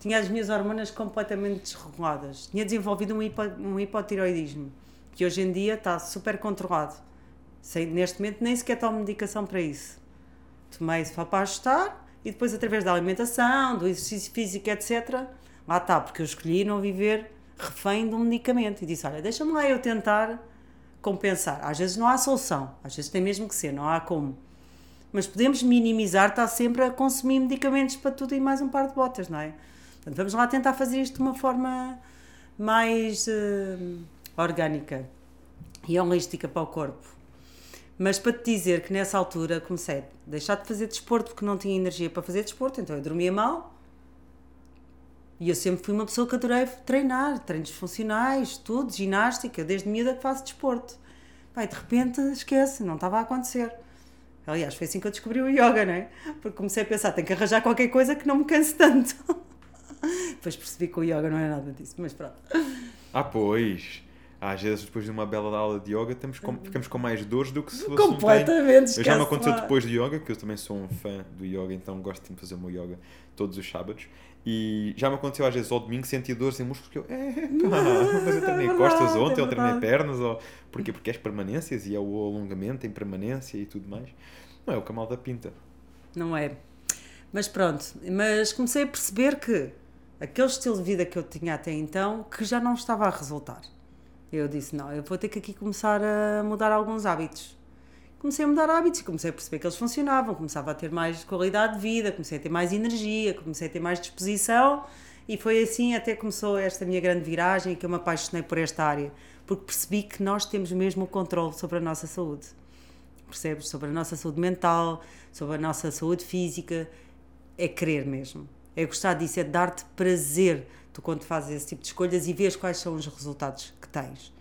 Tinha as minhas hormonas completamente desreguladas. Tinha desenvolvido um, hipo, um hipotiroidismo, que hoje em dia está super controlado. Neste momento nem sequer tomo medicação para isso. Tomei só para ajustar e depois através da alimentação, do exercício físico, etc. Lá está, porque eu escolhi não viver refém de um medicamento. E disse, olha, deixa-me lá eu tentar compensar. Às vezes não há solução, às vezes tem mesmo que ser, não há como. Mas podemos minimizar, está sempre a consumir medicamentos para tudo e mais um par de botas, não é? Portanto, vamos lá tentar fazer isto de uma forma mais eh, orgânica e holística para o corpo. Mas para te dizer que nessa altura comecei a deixar de fazer desporto porque não tinha energia para fazer desporto, então eu dormia mal. E eu sempre fui uma pessoa que adorei treinar, treinos funcionais, tudo, ginástica, desde miúda que faço desporto. Pai, de repente, esquece, não estava a acontecer. Aliás, foi assim que eu descobri o yoga, não é? Porque comecei a pensar, tenho que arranjar qualquer coisa que não me canse tanto. Depois percebi que o yoga não é nada disso, mas pronto. Ah, pois. Às vezes, depois de uma bela aula de yoga, estamos com, ficamos com mais dores do que se fosse um. Completamente, Eu já me aconteceu lá. depois de yoga, que eu também sou um fã do yoga, então gosto de fazer o meu yoga todos os sábados. E já me aconteceu às vezes ao domingo sentir dores em músculos que eu, é, pá, mas eu treinei É costas ontem, é eu treinei pernas, ou porquê? Porque é as permanências e é o alongamento em permanência e tudo mais. Não é o camal da pinta. Não é? Mas pronto, mas comecei a perceber que aquele estilo de vida que eu tinha até então, que já não estava a resultar. Eu disse, não, eu vou ter que aqui começar a mudar alguns hábitos. Comecei a mudar hábitos e comecei a perceber que eles funcionavam, começava a ter mais qualidade de vida, comecei a ter mais energia, comecei a ter mais disposição e foi assim até começou esta minha grande viragem que eu me apaixonei por esta área, porque percebi que nós temos mesmo o controle sobre a nossa saúde percebes? Sobre a nossa saúde mental, sobre a nossa saúde física. É querer mesmo. É gostar disso, é dar-te prazer tu quando fazes esse tipo de escolhas e vês quais são os resultados que tens.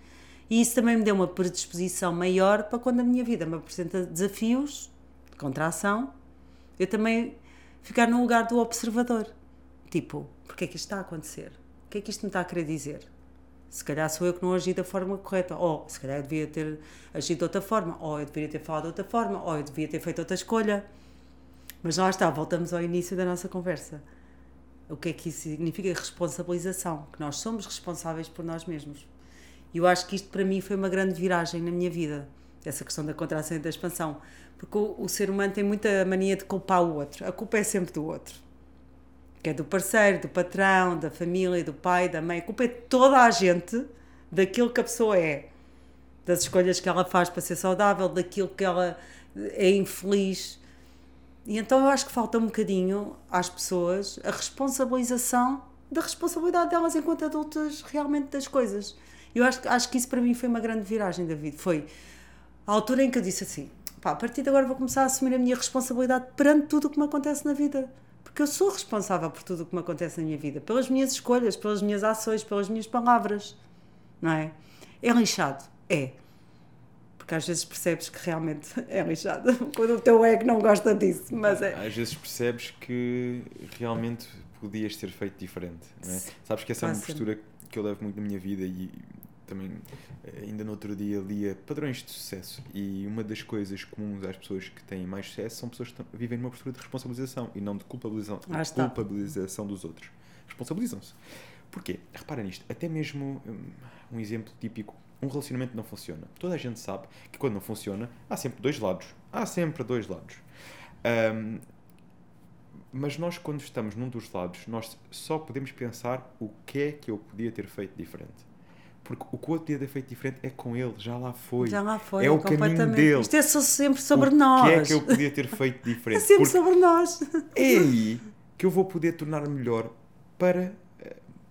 E isso também me deu uma predisposição maior para quando a minha vida me apresenta desafios de contração, eu também ficar no lugar do observador. Tipo, porque é que isto está a acontecer? O que é que isto me está a querer dizer? Se calhar sou eu que não agi da forma correta, ou se calhar eu devia ter agido de outra forma, ou eu deveria ter falado de outra forma, ou eu devia ter feito outra escolha. Mas lá está, voltamos ao início da nossa conversa. O que é que isso significa? Responsabilização, que nós somos responsáveis por nós mesmos. E eu acho que isto para mim foi uma grande viragem na minha vida, essa questão da contração e da expansão. Porque o, o ser humano tem muita mania de culpar o outro. A culpa é sempre do outro que é do parceiro, do patrão, da família, do pai, da mãe. A culpa é toda a gente daquilo que a pessoa é, das escolhas que ela faz para ser saudável, daquilo que ela é infeliz. E então eu acho que falta um bocadinho às pessoas a responsabilização da responsabilidade delas enquanto adultas realmente das coisas. Eu acho, acho que isso para mim foi uma grande viragem da vida. Foi a altura em que eu disse assim: pá, a partir de agora vou começar a assumir a minha responsabilidade perante tudo o que me acontece na vida. Porque eu sou responsável por tudo o que me acontece na minha vida, pelas minhas escolhas, pelas minhas ações, pelas minhas palavras. Não é? É lixado? É. Porque às vezes percebes que realmente é lixado. Quando o teu ego não gosta disso. Mas é. Às vezes percebes que realmente podias ter feito diferente. Não é? Sabes que essa é uma postura que eu levo muito na minha vida e também eh, ainda no outro dia lia padrões de sucesso e uma das coisas comuns às pessoas que têm mais sucesso são pessoas que vivem numa postura de responsabilização e não de culpabilização, Lá está. culpabilização dos outros. Responsabilizam-se. Porquê? Repara nisto, até mesmo hum, um exemplo típico, um relacionamento não funciona. Toda a gente sabe que quando não funciona, há sempre dois lados. Há sempre dois lados. Hum, mas nós, quando estamos num dos lados, nós só podemos pensar o que é que eu podia ter feito diferente. Porque o que eu podia ter feito diferente é com ele, já lá foi. Já lá foi. É o caminho completamente. dele. Isto é só sempre sobre o nós. que é que eu podia ter feito É diferente? sempre Porque sobre nós. é aí que eu vou poder tornar melhor para,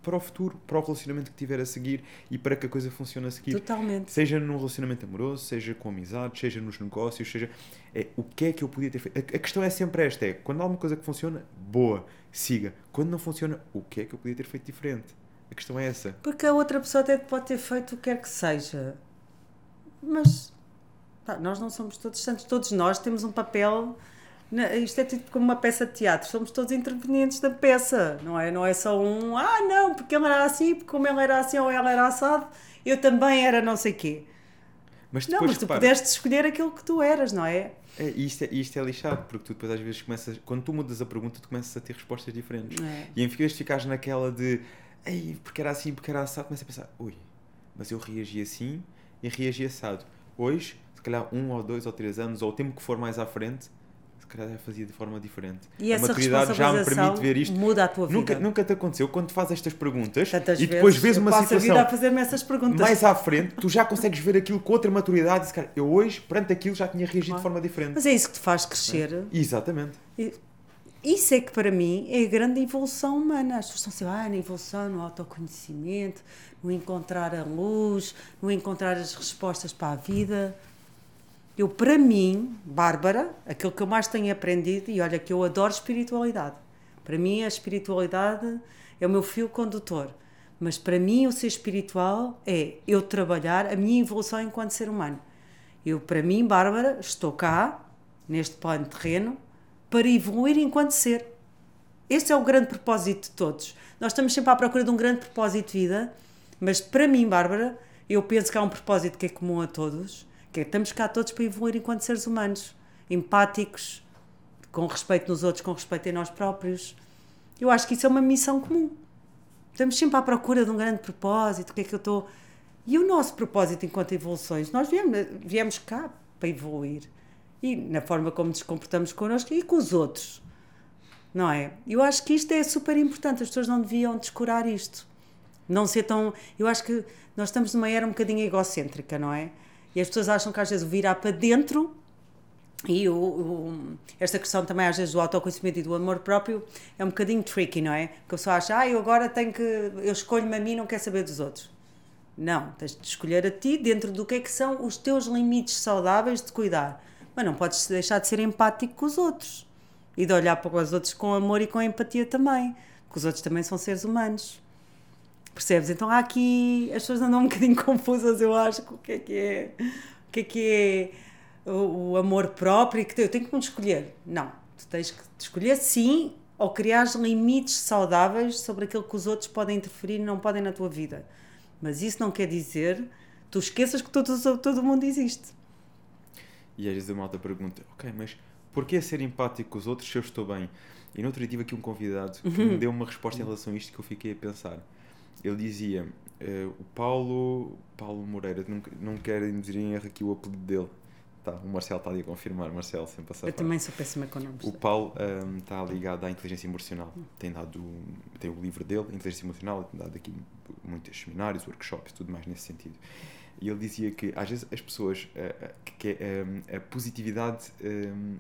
para o futuro, para o relacionamento que tiver a seguir e para que a coisa funcione a seguir. Totalmente. Seja num relacionamento amoroso, seja com amizades, seja nos negócios, seja. É, o que é que eu podia ter feito? A, a questão é sempre esta: é quando há alguma coisa que funciona, boa, siga. Quando não funciona, o que é que eu podia ter feito diferente? A questão é essa. Porque a outra pessoa até pode ter feito o que quer que seja. Mas pá, nós não somos todos santos. Todos nós temos um papel. Isto é tipo como uma peça de teatro. Somos todos intervenientes da peça. Não é, não é só um. Ah, não, porque ele era assim, porque como ele era assim ou ela era assado, eu também era não sei quê. Mas Não, depois, mas tu repara, pudeste escolher aquilo que tu eras, não é? é, isto, é, isto é lixado, porque tu depois às vezes começas. Quando tu mudas a pergunta, tu começas a ter respostas diferentes. É. E em vez de ficares naquela de. Ei, porque era assim, porque era assado, começa a pensar: ui, mas eu reagi assim e reagi assado. Hoje, se calhar um ou dois ou três anos, ou o tempo que for mais à frente, se calhar fazia de forma diferente. E a essa maturidade já me permite ver isto. muda a tua vida. Nunca, nunca te aconteceu quando fazes estas perguntas Tantas e depois vezes vês uma situação mais à frente, tu já consegues ver aquilo com outra maturidade e eu hoje, perante aquilo, já tinha reagido Claro. de forma diferente. Mas é isso que te faz crescer. Exatamente. E Isso é que para mim é a grande evolução humana. As pessoas estão assim, ah, na evolução, no autoconhecimento, no encontrar a luz, no encontrar as respostas para a vida. Eu, para mim, Bárbara, aquilo que eu mais tenho aprendido, e olha que eu adoro espiritualidade. Para mim, a espiritualidade é o meu fio condutor. Mas para mim, o ser espiritual é eu trabalhar a minha evolução enquanto ser humano. Eu, para mim, Bárbara, estou cá, neste plano terreno, para evoluir enquanto ser. Este é o grande propósito de todos. Nós estamos sempre à procura de um grande propósito de vida, mas para mim, Bárbara, Eu penso que há um propósito que é comum a todos, que é estamos cá todos para evoluir enquanto seres humanos, empáticos, com respeito nos outros, com respeito em nós próprios. Eu acho que isso é uma missão comum. Estamos sempre à procura de um grande propósito, o que é que eu estou. E o nosso propósito enquanto evoluções? Nós viemos, viemos cá para evoluir. E na forma como nos comportamos connosco e com os outros. Não é? Eu acho que isto é super importante. As pessoas não deviam descurar isto. Não ser tão. Eu acho que nós estamos numa era um bocadinho egocêntrica, não é? E as pessoas acham que às vezes o virar para dentro e o, o, esta questão também, às vezes, do autoconhecimento e do amor próprio é um bocadinho tricky, não é? Porque a pessoa acha, ah, eu agora tenho que. Eu escolho-me a mim, não quero saber dos outros. Não, tens de escolher a ti dentro do que é que são os teus limites saudáveis de cuidar. Mas não podes deixar de ser empático com os outros e de olhar para os outros com amor e com empatia também, porque os outros também são seres humanos. Percebes? Então há aqui. As pessoas andam um bocadinho confusas, eu acho, com o que é que é. O que é que é o, o amor próprio e que eu tenho que me escolher. Não. Tu tens que te escolher sim ou criar limites saudáveis sobre aquilo que os outros podem interferir e não podem na tua vida. Mas isso não quer dizer tu esqueças que todo, todo mundo existe. E às vezes a malta pergunta, ok, mas porquê ser empático com os outros se eu estou bem? E no outro dia tive aqui um convidado que me deu uma resposta em relação a isto que eu fiquei a pensar. Ele dizia, uh, o Paulo, Paulo Moreira, não, não quero induzir em erro aqui o apelido dele. Tá, o Marcelo está ali a confirmar, Marcelo, sempre passar. Eu também sou péssima com nomes. O Paulo um, está ligado à inteligência emocional. Tem dado, tem o livro dele, Inteligência Emocional, tem dado aqui muitos seminários, workshops, tudo mais nesse sentido. E ele dizia que às vezes as pessoas, uh, que, que um, a positividade um,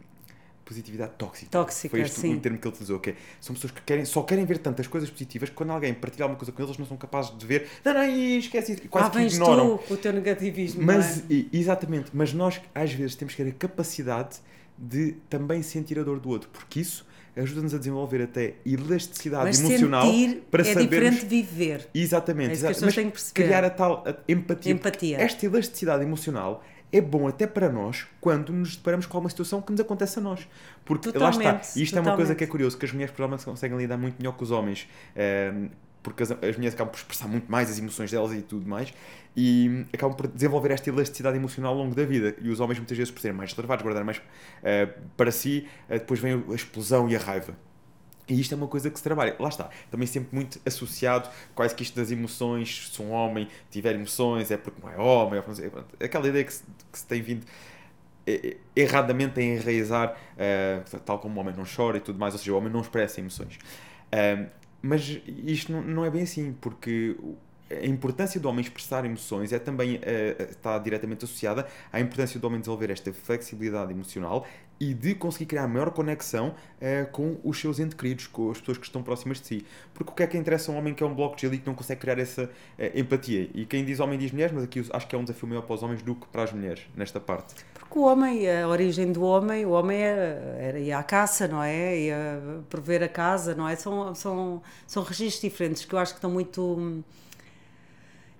positividade tóxica. Tóxica, Foi este sim. o termo que ele utilizou, que é, são pessoas que querem, só querem ver tantas coisas positivas que quando alguém partilha alguma coisa com eles, eles não são capazes de ver, não, não, esquece isso, quase ah, que ignoram. tu o teu negativismo, Mas, é? exatamente, mas nós às vezes temos que ter a capacidade de também sentir a dor do outro, porque isso ajuda-nos a desenvolver até elasticidade Mas emocional sentir para é sabermos diferente viver. Exatamente, É pessoas mas têm que perceber. criar a tal empatia. Empatia. Esta elasticidade emocional é bom até para nós quando nos deparamos com alguma situação que nos acontece a nós. Porque lá está, Totalmente, e isto é uma coisa totalmente. que é curioso, que as mulheres provavelmente conseguem lidar muito melhor que os homens. ehm, porque as, as mulheres acabam por expressar muito mais as emoções delas e tudo mais, e acabam por desenvolver esta elasticidade emocional ao longo da vida. E os homens, muitas vezes, por serem mais reservados, guardarem mais eh, para si, eh, depois vem a explosão e a raiva. E isto é uma coisa que se trabalha. Lá está. Também sempre muito associado, quase que isto das emoções, se um homem tiver emoções é porque não é homem. pronto. Aquela ideia que se, que se tem vindo eh, eh, erradamente a enraizar, eh, tal como o homem não chora e tudo mais, ou seja, o homem não expressa emoções. Ahm, mas isto não, não é bem assim, porque a importância do homem expressar emoções é também eh, está diretamente associada à importância do homem desenvolver esta flexibilidade emocional e de conseguir criar maior conexão eh, com os seus entes queridos, com as pessoas que estão próximas de si. Porque o que é que interessa a um homem que é um bloco de gelo e que não consegue criar essa eh, empatia? E quem diz homem diz mulheres, mas aqui acho que é um desafio maior para os homens do que para as mulheres, nesta parte. Porque o homem, a origem do homem, o homem era, era à caça, não é? Ia prover a casa, não é? São, são, são registros diferentes que eu acho que estão muito hum,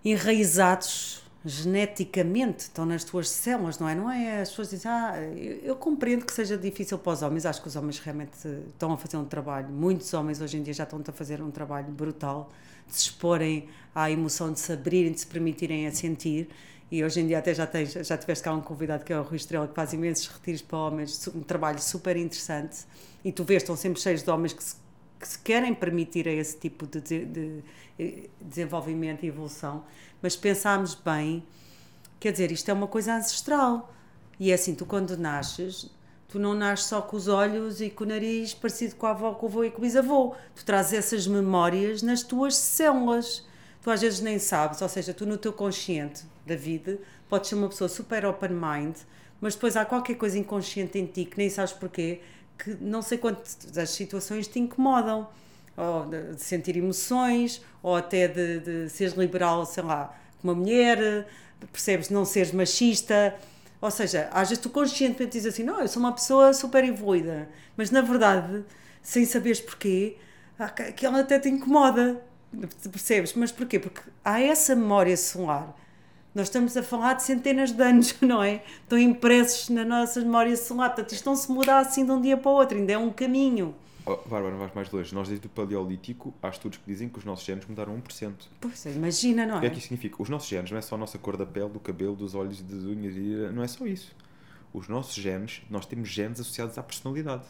enraizados geneticamente, estão nas tuas células, não é? Não é? As pessoas dizem, ah, eu, compreendo que seja difícil para os homens, acho que os homens realmente estão a fazer um trabalho, muitos homens hoje em dia já estão a fazer um trabalho brutal de se exporem à emoção, de se abrirem, de se permitirem a sentir. E hoje em dia até já, tens, já tiveste cá um convidado que é o Rui Estrela, que faz imensos retiros para homens, um trabalho super interessante. E tu vês, estão sempre cheios de homens que se, que se querem permitir a esse tipo de, de- de, eh, desenvolvimento e evolução. Mas pensámos bem, quer dizer, isto é uma coisa ancestral. E é assim, tu quando nasces, tu não nasces só com os olhos e com o nariz parecido com a avó, com o avô e com o bisavô. Tu trazes essas memórias nas tuas células. Tu às vezes nem sabes, ou seja, tu no teu consciente da vida podes ser uma pessoa super open mind, mas depois há qualquer coisa inconsciente em ti que nem sabes porquê, que não sei quantas situações te incomodam. Ou de, sentir emoções, ou até de, de seres liberal, sei lá, com uma mulher, percebes? Não seres machista. Ou seja, às vezes tu conscientemente dizes assim: não, eu sou uma pessoa super evoluída, mas na verdade, sem saberes porquê, aquela até te incomoda. Percebes? Mas porquê? Porque há essa memória solar. Nós estamos a falar de centenas de anos, não é? Estão impressos na nossa memória solar. Portanto, isto não se muda assim de um dia para o outro, ainda é um caminho. Oh, Bárbara, não vais mais longe. Nós, desde o Paleolítico, há estudos que dizem que os nossos genes mudaram 1%. Pois é, imagina, não O que é é? que isso significa? Os nossos genes não é só a nossa cor da pele, do cabelo, dos olhos, das unhas, não é só isso. Os nossos genes, nós temos genes associados à personalidade.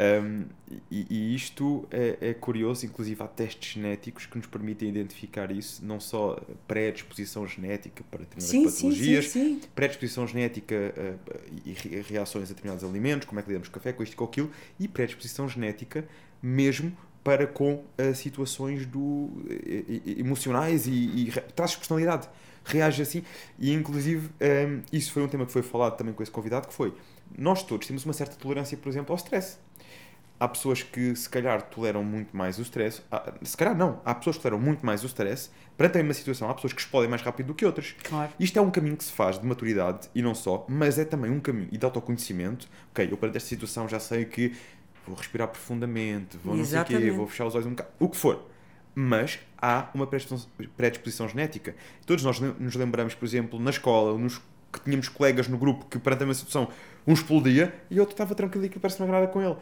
Um, e, e isto é, é curioso, inclusive há testes genéticos que nos permitem identificar isso, não só predisposição genética para determinadas Sim, sim, sim, patologias, sim. predisposição genética eh, e re- reações a determinados alimentos, como é que lidamos com café, com isto e com aquilo, e predisposição genética mesmo para com eh, situações do, emocionais e, e traços de personalidade. Reage assim, e inclusive eh, isso foi um tema que foi falado também com esse convidado, que foi, nós todos temos uma certa tolerância, por exemplo, ao stress. Há pessoas que se calhar toleram muito mais o stress, há- se calhar não, há pessoas que toleram muito mais o stress, perante a mesma situação, há pessoas que explodem mais rápido do que outras. Claro. Isto é um caminho que se faz de maturidade e não só, mas é também um caminho e de autoconhecimento. Ok, eu perante esta situação já sei que vou respirar profundamente, vou não sei o quê, Exatamente. vou fechar os olhos um bocado, o que for. Mas há uma predisposição, genética. Todos nós nos lembramos, por exemplo, na escola, nos, que tínhamos colegas no grupo que perante a mesma situação um explodia e outro estava tranquilo e que parece uma nada com ele.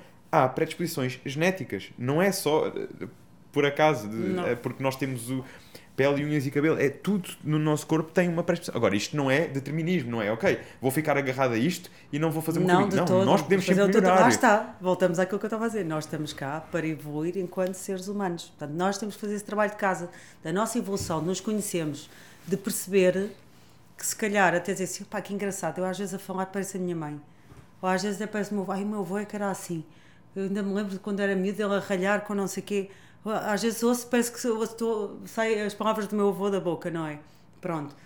Há predisposições genéticas, não é só eh, por acaso, de- é porque nós temos o pele, unhas e cabelo, é tudo no nosso corpo tem uma predisposição. Agora, isto não é determinismo, não é, ok, vou ficar agarrado a isto e não vou fazer um Não, de Não, todo. nós podemos Fazer sempre teu- Lá melhorar. está, voltamos àquilo que eu estava a dizer. Nós estamos cá para evoluir enquanto seres humanos. Portanto, nós temos que fazer esse trabalho de casa, da nossa evolução, de nos conhecermos, de perceber que se calhar até dizer assim, pá, que engraçado, eu às vezes a falar parece a minha mãe. Ou às vezes até parece o meu avô, ai, o meu avô é que era assim. Eu ainda me lembro de quando era miúdo, ele a ralhar com não sei o quê. Às vezes ouço, parece que estou, sai as palavras do meu avô da boca, não é? Pronto.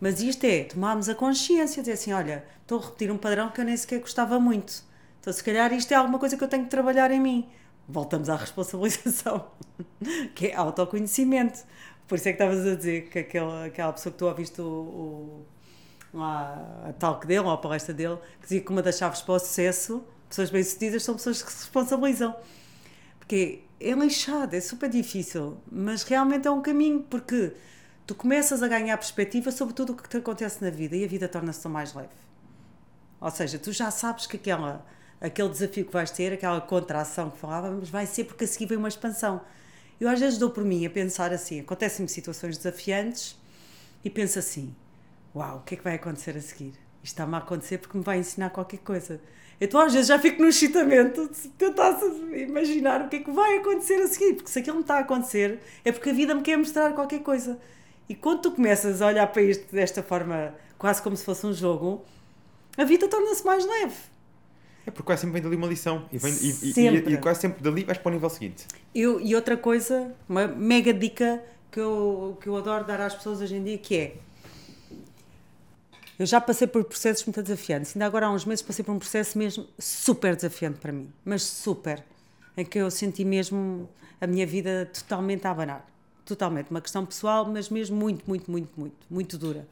Mas isto é tomarmos a consciência, dizer assim: olha, estou a repetir um padrão que eu nem sequer gostava muito. Então, se calhar, isto é alguma coisa que eu tenho que trabalhar em mim. Voltamos à responsabilização, que é autoconhecimento. Por isso é que estavas a dizer que aquela, aquela pessoa que tu ouviste o, o, lá, a talk dele, ou a palestra dele, que dizia que uma das chaves para o sucesso, pessoas bem-sucedidas, são pessoas que se responsabilizam. Porque é lixado, é super difícil, mas realmente é um caminho, porque tu começas a ganhar perspectiva sobre tudo o que te acontece na vida e a vida torna-se tão mais leve. Ou seja, tu já sabes que aquela, aquele desafio que vais ter, aquela contração que falávamos, vai ser porque a seguir vem uma expansão. Eu às vezes dou por mim a pensar assim, acontecem-me situações desafiantes e penso assim, uau, o que é que vai acontecer a seguir? Isto está-me a acontecer porque me vai ensinar qualquer coisa. Então às vezes já fico no excitamento de tentar imaginar o que é que vai acontecer a seguir, porque se aquilo me está a acontecer é porque a vida me quer mostrar qualquer coisa. E quando tu começas a olhar para isto desta forma, quase como se fosse um jogo, a vida torna-se mais leve. É porque quase sempre vem dali uma lição e, vem, e, e- e- e quase sempre dali vais para o nível seguinte. Eu, e outra coisa, uma mega dica que eu, que eu adoro dar às pessoas hoje em dia, que é eu já passei por processos muito desafiantes. Ainda agora há uns meses passei por um processo mesmo super desafiante para mim. Mas super. Em que eu senti mesmo a minha vida totalmente a abanar. Totalmente. Uma questão pessoal, mas mesmo muito, muito, muito, muito, muito dura.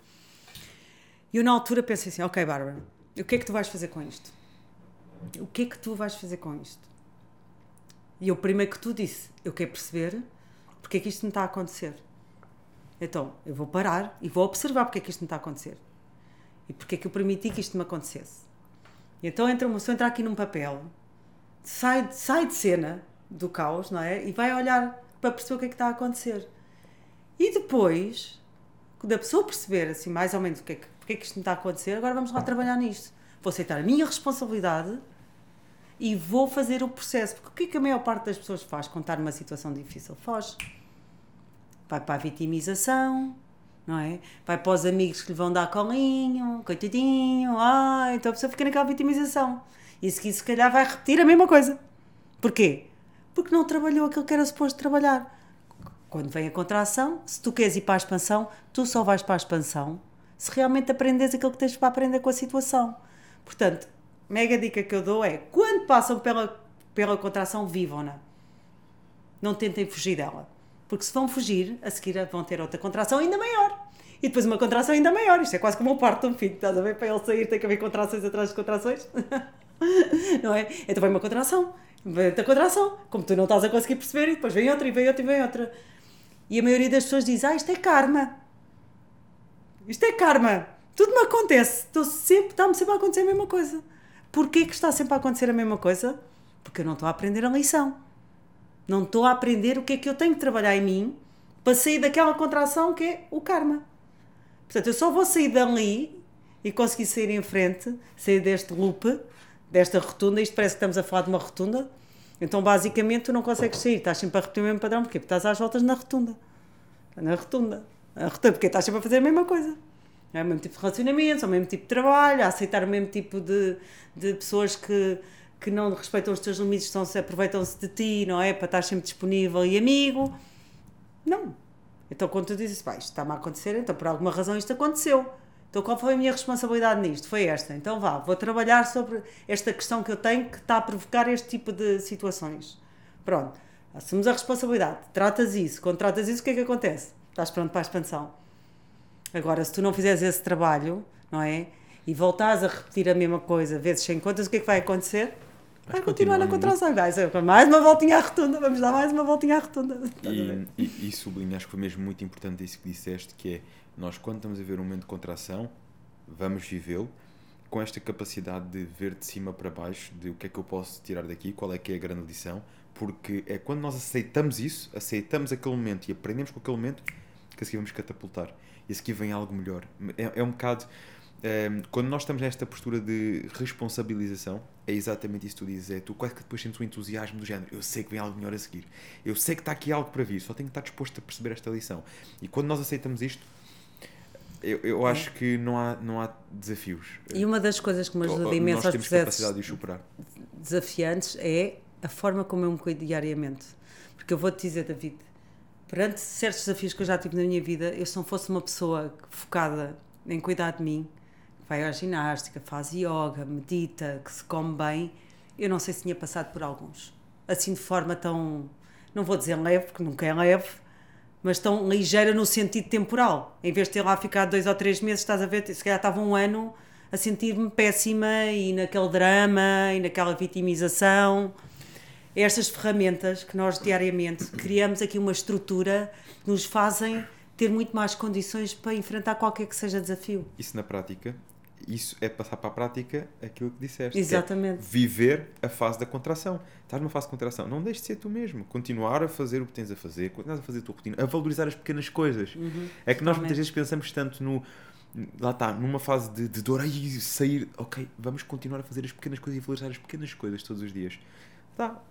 E eu na altura pensei assim, ok Bárbara, o que é que tu vais fazer com isto? O que é que tu vais fazer com isto? E eu primeiro que tu disse, eu quero perceber porque é que isto me está a acontecer. Então, eu vou parar e vou observar porque é que isto me está a acontecer. E porque é que eu permiti que isto me acontecesse. E então entra uma pessoa entra aqui num papel, sai, sai de cena do caos, não é? E vai olhar para perceber o que é que está a acontecer. E depois, da pessoa perceber assim mais ou menos o que é que, porque é que isto me está a acontecer, agora vamos lá trabalhar nisto. Vou aceitar a minha responsabilidade e vou fazer o processo. Porque o que é que a maior parte das pessoas faz quando está numa situação difícil? Foge. Vai para a vitimização, não é? Vai para os amigos que lhe vão dar colinho, coitadinho, ai, então a pessoa fica naquela vitimização. E seguir, se calhar, vai repetir a mesma coisa. Porquê? Porque não trabalhou aquilo que era suposto trabalhar. Quando vem a contração, se tu queres ir para a expansão, tu só vais para a expansão se realmente aprendes aquilo que tens para aprender com a situação. Portanto, mega dica que eu dou é, quando passam pela, pela contração, vivam-na. Não tentem fugir dela. Porque se vão fugir, a seguir vão ter outra contração ainda maior. E depois uma contração ainda maior. Isto é quase como um parto de um filho. Estás a ver? Para ele sair tem que haver contrações atrás de contrações. não é? Então vem uma contração. Vem outra contração. Como tu não estás a conseguir perceber, e depois vem outra, e vem outra, e vem outra. E a maioria das pessoas diz, ah, isto é karma. Isto é karma. Tudo me acontece. Estou sempre, está-me sempre a acontecer a mesma coisa. Porquê que está sempre a acontecer a mesma coisa? Porque eu não estou a aprender a lição. Não estou a aprender o que é que eu tenho que trabalhar em mim para sair daquela contração que é o karma. Portanto, eu só vou sair dali e conseguir sair em frente, sair deste loop, desta rotunda. Isto parece que estamos a falar de uma rotunda. Então, basicamente, tu não consegues sair, estás sempre a repetir o mesmo padrão. Porquê? Porque estás às voltas na rotunda. Na rotunda. Na rotunda, porque estás sempre a fazer a mesma coisa. É o mesmo tipo de relacionamentos, é o mesmo tipo de trabalho, a aceitar o mesmo tipo de, de pessoas que, que não respeitam os teus limites, estão -se, aproveitam-se de ti, não é? Para estar sempre disponível e amigo. Não. Então, quando tu dizes, pá, isto está-me a acontecer, então por alguma razão isto aconteceu. Então, qual foi a minha responsabilidade nisto? Foi esta. Então, vá, vou trabalhar sobre esta questão que eu tenho que está a provocar este tipo de situações. Pronto. Assumimos a responsabilidade. Tratas isso. Quando tratas isso, o que é que acontece? Estás pronto para a expansão. Agora, se tu não fizeres esse trabalho, não é? E voltares a repetir a mesma coisa, vezes sem contas, o que é que vai acontecer? Vai continuar na contração. Vai ser mais uma voltinha à rotunda. Vamos dar mais uma voltinha à rotunda. E, e, e sublinho, acho que foi mesmo muito importante isso que disseste, que é, nós quando estamos a ver um momento de contração, vamos vivê-lo com esta capacidade de ver de cima para baixo, de o que é que eu posso tirar daqui, qual é que é a grande lição, porque é quando nós aceitamos isso, aceitamos aquele momento e aprendemos com aquele momento, que a seguir vamos catapultar. E a seguir vem algo melhor. É, é um bocado um, quando nós estamos nesta postura de responsabilização, é exatamente isso que tu dizes. É tu quase que depois sentes um entusiasmo do género. Eu sei que vem algo melhor a seguir. Eu sei que está aqui algo para vir. Só tenho que estar disposto a perceber esta lição. E quando nós aceitamos isto, eu, eu acho que não há, não há desafios. E uma das coisas que me ajuda imenso aos processos de superar. desafiantes é a forma como eu me cuido diariamente. Porque eu vou-te dizer, David, perante certos desafios que eu já tive na minha vida, eu se não fosse uma pessoa focada em cuidar de mim, vai à ginástica, faz yoga, medita, que se come bem, eu não sei se tinha passado por alguns. Assim de forma tão, não vou dizer leve, porque nunca é leve, mas tão ligeira no sentido temporal. Em vez de ter lá ficado dois ou três meses, estás a ver, se calhar estava um ano a sentir-me péssima e naquele drama e naquela vitimização. Estas ferramentas que nós diariamente criamos aqui uma estrutura que nos fazem ter muito mais condições para enfrentar qualquer que seja desafio. Isso na prática isso é passar para a prática aquilo que disseste. Exatamente. É viver a fase da contração. Estás numa fase de contração. Não deixes de ser tu mesmo. Continuar a fazer o que tens a fazer, continuar a fazer a tua rotina, a valorizar as pequenas coisas. Uhum, é que nós muitas vezes pensamos tanto no. Lá está, numa fase de, de dor, aí sair, ok, vamos continuar a fazer as pequenas coisas e valorizar as pequenas coisas todos os dias. Tá,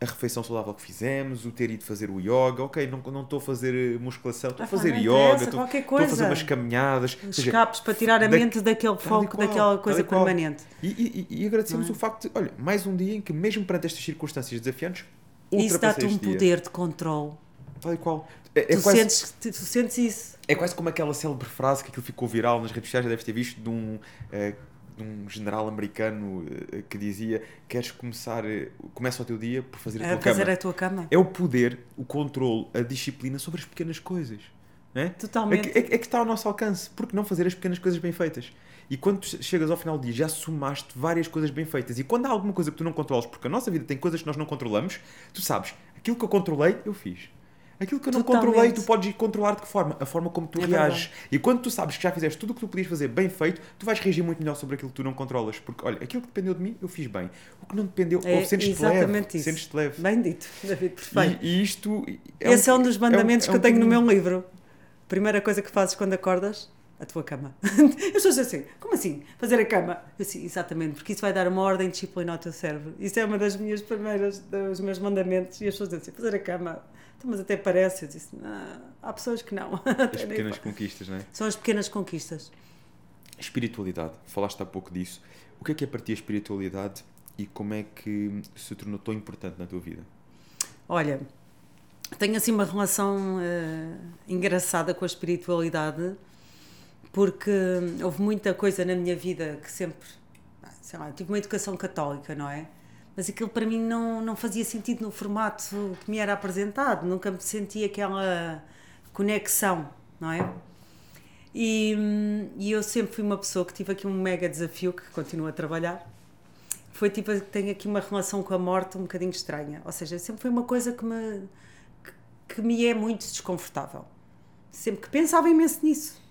a refeição saudável que fizemos, o ter ido fazer o yoga, ok, não, não estou a fazer eh, musculação, estou a fazer yoga, estou, a fazer umas caminhadas. Escapes para tirar a mente da, daquele foco, qual, daquela coisa permanente. E, e, e agradecemos é? o facto de, olha, mais um dia em que, mesmo perante estas circunstâncias desafiantes, isso dá-te um poder de controle. Tal e qual. É, é tu, quase, sentes, tu, tu, sentes isso. É quase como aquela célebre frase que aquilo ficou viral nas redes sociais, já deves ter visto, de um. Uh, um general americano uh, que dizia queres começar uh, começa o teu dia por fazer a, a tua fazer cama. a tua cama. É o poder o controle a disciplina sobre as pequenas coisas é? totalmente. É que, é, é que está ao nosso alcance porque não fazer as pequenas coisas bem feitas? E quando chegas ao final do dia já somaste várias coisas bem feitas. E quando há alguma coisa que tu não controlas porque a nossa vida tem coisas que nós não controlamos tu sabes aquilo que eu controlei eu fiz Aquilo que eu não Totalmente. controlei, tu podes controlar de que forma? A forma como tu é reages. Verdade. E quando tu sabes que já fizeste tudo o que tu podias fazer bem feito, tu vais reagir muito melhor sobre aquilo que tu não controlas. Porque, olha, aquilo que dependeu de mim, eu fiz bem. O que não dependeu, é, ou sentes-te leve. Sentes-te leve. Bem dito, David, perfeito. E, e isto. É Esse um, é um dos mandamentos é um, é um que eu tenho no meu livro. Primeira coisa que fazes quando acordas, a tua cama. As pessoas assim, como assim? Fazer a cama? Eu assim, exatamente, porque isso vai dar uma ordem de disciplina ao teu cérebro. Isso é uma das minhas primeiras, dos meus mandamentos. E as pessoas dizem assim, fazer a cama então, mas até parece. Eu disse, há pessoas que não. As pequenas conquistas, não é? São as pequenas conquistas. Espiritualidade, falaste há pouco disso. O que é que é para ti a espiritualidade e como é que se tornou tão importante na tua vida? Olha, tenho assim uma relação uh, engraçada com a espiritualidade porque houve muita coisa na minha vida que sempre, sei lá, tive uma educação católica, não é? mas aquilo para mim não, não fazia sentido no formato que me era apresentado, nunca me senti aquela conexão, não é? E, e eu sempre fui uma pessoa que tive aqui um mega desafio que continuo a trabalhar. Foi tipo, tenho aqui uma relação com a morte um bocadinho estranha, ou seja, sempre foi uma coisa que me, que, que me é muito desconfortável. Sempre que pensava imenso nisso.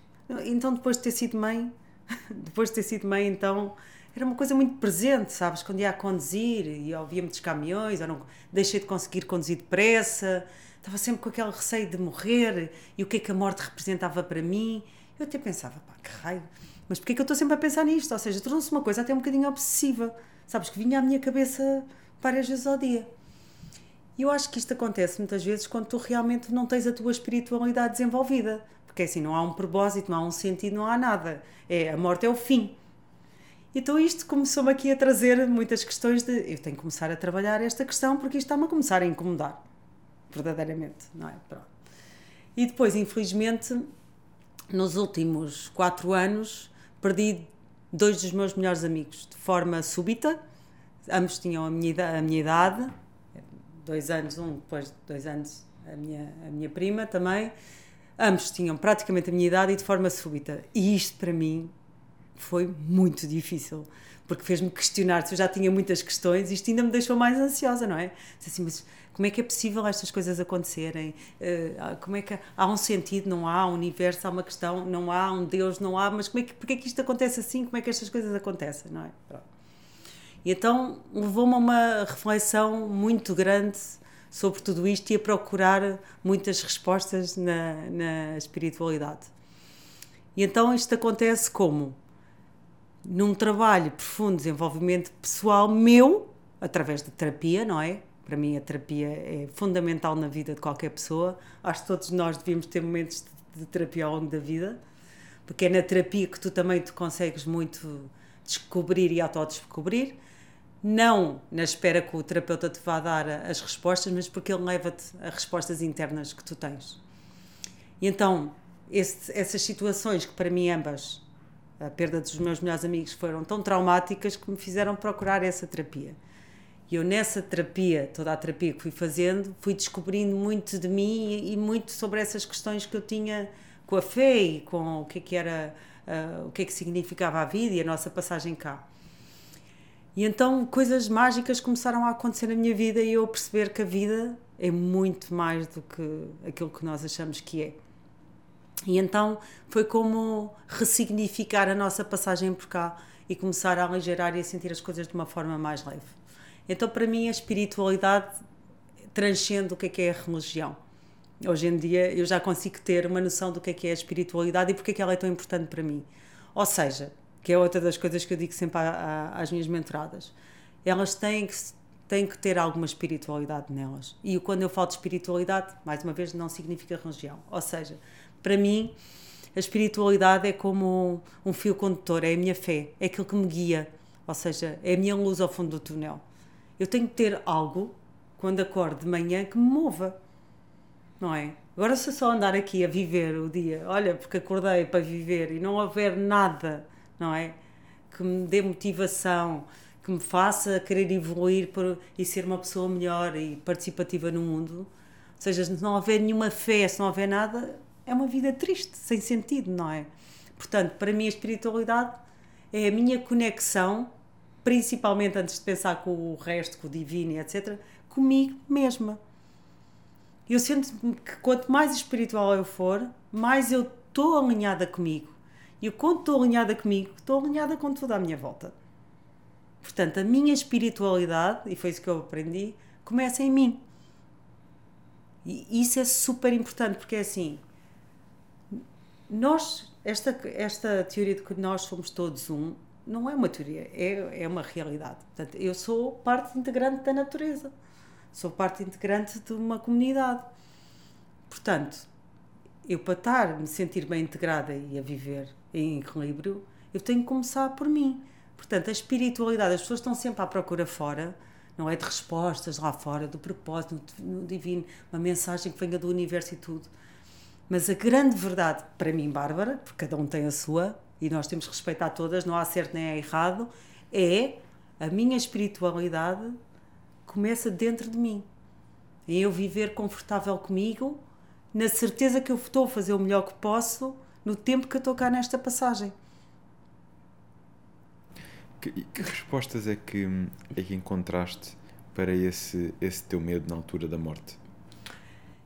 Então, depois de ter sido mãe, depois de ter sido mãe, então era uma coisa muito presente, sabes? Quando ia a conduzir e ouvia muitos caminhões, ou não deixei de conseguir conduzir depressa, estava sempre com aquele receio de morrer e o que é que a morte representava para mim. Eu até pensava, pá, que raio, mas porquê é que eu estou sempre a pensar nisto? Ou seja, tornou-se uma coisa até um bocadinho obsessiva, sabes? Que vinha à minha cabeça várias vezes ao dia. E eu acho que isto acontece muitas vezes quando tu realmente não tens a tua espiritualidade desenvolvida. Porque assim, não há um propósito, não há um sentido, não há nada. É, a morte é o fim. Então isto começou-me aqui a trazer muitas questões de eu tenho que começar a trabalhar esta questão porque isto está-me a começar a incomodar. Verdadeiramente, não é? Pronto. E depois, infelizmente, nos últimos quatro anos, perdi dois dos meus melhores amigos de forma súbita. Ambos tinham a minha, a minha idade, dois anos, um depois de dois anos, a minha, a minha prima também. Ambos tinham praticamente a minha idade e de forma súbita. E isto para mim foi muito difícil, porque fez-me questionar se eu já tinha muitas questões, isto ainda me deixou mais ansiosa, não é? Assim, mas como é que é possível estas coisas acontecerem? Uh, como é que há um sentido, não há um universo, há uma questão, não há um Deus, não há, mas como é que, porque é que isto acontece assim? Como é que estas coisas acontecem, não é? Pronto. E então levou-me a uma reflexão muito grande sobre tudo isto e a procurar muitas respostas na, na espiritualidade. E então isto acontece como? Num trabalho profundo de desenvolvimento pessoal meu, através de terapia, não é? Para mim, a terapia é fundamental na vida de qualquer pessoa. Acho que todos nós devíamos ter momentos de, de terapia ao longo da vida, porque é na terapia que tu também te consegues muito descobrir e autodescobrir não na espera que o terapeuta te vá dar as respostas, mas porque ele leva-te a respostas internas que tu tens. E então, esse, essas situações que para mim ambas, a perda dos meus melhores amigos, foram tão traumáticas que me fizeram procurar essa terapia. E eu nessa terapia, toda a terapia que fui fazendo, fui descobrindo muito de mim e, e muito sobre essas questões que eu tinha com a fé e com o que é que era, uh, o que é que significava a vida e a nossa passagem cá. E então coisas mágicas começaram a acontecer na minha vida e eu perceber que a vida é muito mais do que aquilo que nós achamos que é. E então foi como ressignificar a nossa passagem por cá e começar a aligeirar e a sentir as coisas de uma forma mais leve. Então, para mim, a espiritualidade transcende o que é que é a religião. Hoje em dia, eu já consigo ter uma noção do que é que é a espiritualidade e porque é que ela é tão importante para mim. Ou seja, que é outra das coisas que eu digo sempre às minhas mentoradas. Elas têm que, têm que ter alguma espiritualidade nelas. E quando eu falo de espiritualidade, mais uma vez, não significa religião. Ou seja, para mim, a espiritualidade é como um fio condutor, é a minha fé, é aquilo que me guia. Ou seja, é a minha luz ao fundo do túnel. Eu tenho que ter algo, quando acordo de manhã, que me mova. Não é? Agora, se eu só andar aqui a viver o dia, olha, porque acordei para viver e não houver nada não é? Que me dê motivação, que me faça querer evoluir por, e ser uma pessoa melhor e participativa no mundo. Ou seja, se não houver nenhuma fé, se não houver nada, é uma vida triste, sem sentido, não é? Portanto, para mim, a espiritualidade é a minha conexão, principalmente antes de pensar com o resto, com o divino etc., comigo mesma. Eu sinto que quanto mais espiritual eu for, mais eu estou alinhada comigo. E quando estou alinhada comigo, estou alinhada com tudo à minha volta. Portanto, a minha espiritualidade, e foi isso que eu aprendi, começa em mim. E isso é super importante, porque é assim, nós, esta, esta teoria de que nós somos todos um, não é uma teoria, é, é uma realidade. Portanto, eu sou parte integrante da natureza, sou parte integrante de uma comunidade. Portanto, eu para estar, me sentir bem integrada e a viver em equilíbrio, eu tenho que começar por mim. Portanto, a espiritualidade, as pessoas estão sempre à procura fora, não é de respostas lá fora, do propósito, no divino, uma mensagem que venha do universo e tudo. Mas a grande verdade, para mim, Bárbara, porque cada um tem a sua, e nós temos que respeitar todas, não há certo nem há errado, é a minha espiritualidade começa dentro de mim. Em eu viver confortável comigo, na certeza que eu estou a fazer o melhor que posso no tempo que eu estou cá nesta passagem. Que, que respostas é que, é que encontraste para esse, esse teu medo na altura da morte?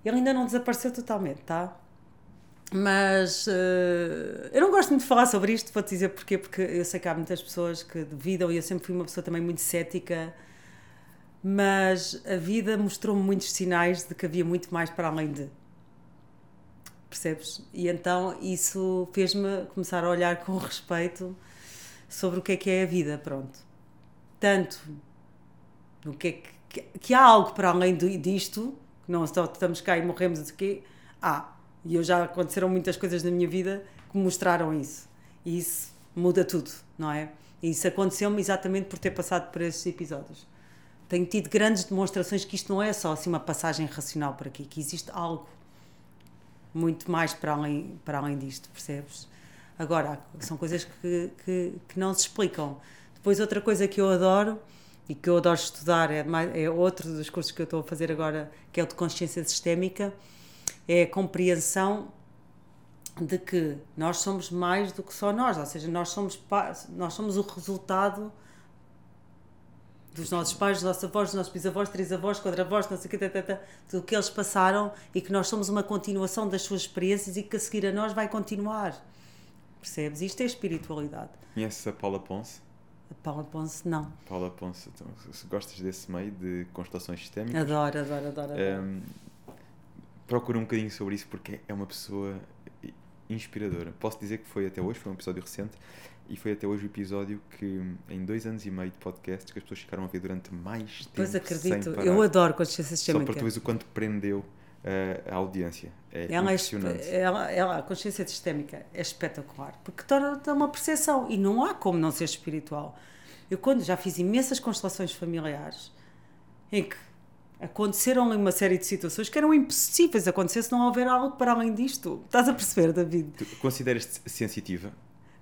Ele ainda não desapareceu totalmente, tá? Mas eh, eu não gosto muito de falar sobre isto, vou-te dizer porquê, porque eu sei que há muitas pessoas que duvidam e eu sempre fui uma pessoa também muito cética, mas a vida mostrou-me muitos sinais de que havia muito mais para além de. Percebes? E então isso fez-me começar a olhar com respeito sobre o que é que é a vida, pronto. Tanto no que é que, que há algo para além disto, que não só estamos cá e morremos de quê, há. E eu já aconteceram muitas coisas na minha vida que mostraram isso. E isso muda tudo, não é? E isso aconteceu-me exatamente por ter passado por esses episódios. Tenho tido grandes demonstrações que isto não é só assim uma passagem racional por aqui, que existe algo muito mais para além, para além disto, percebes? Agora, são coisas que, que, que não se explicam. Depois, outra coisa que eu adoro e que eu adoro estudar, é, mais, é outro dos cursos que eu estou a fazer agora, que é o de consciência sistémica, é a compreensão de que nós somos mais do que só nós, ou seja, nós somos, nós somos o resultado dos nossos pais, dos nossos avós, dos nossos bisavós, trisavós, quadravós, não sei o que, tata, do que eles passaram e que nós somos uma continuação das suas experiências e que a seguir a nós vai continuar. Percebes? Isto é espiritualidade. Conheces a Paula Ponce? A Paula Ponce, não. Paula Ponce, então, se gostas desse meio de constelações sistémicas, Adoro, adoro, adoro. adoro. hum, procura um bocadinho sobre isso porque é uma pessoa inspiradora. Posso dizer que foi até hoje, foi um episódio recente, e foi até hoje o episódio que, em dois anos e meio de podcast, que as pessoas ficaram a ver durante mais tempo. Pois acredito, eu adoro consciência Só para sistémica. tu veres o quanto prendeu eh, a audiência. É Ela, é, impressionante. espe- ela, ela, a consciência sistémica é espetacular, porque torna-te uma percepção e não há como não ser espiritual. Eu, quando já fiz imensas constelações familiares, em que aconteceram ali uma série de situações que eram impossíveis acontecer se não houver algo para além disto. Estás a perceber, David? Tu consideras-te sensitiva?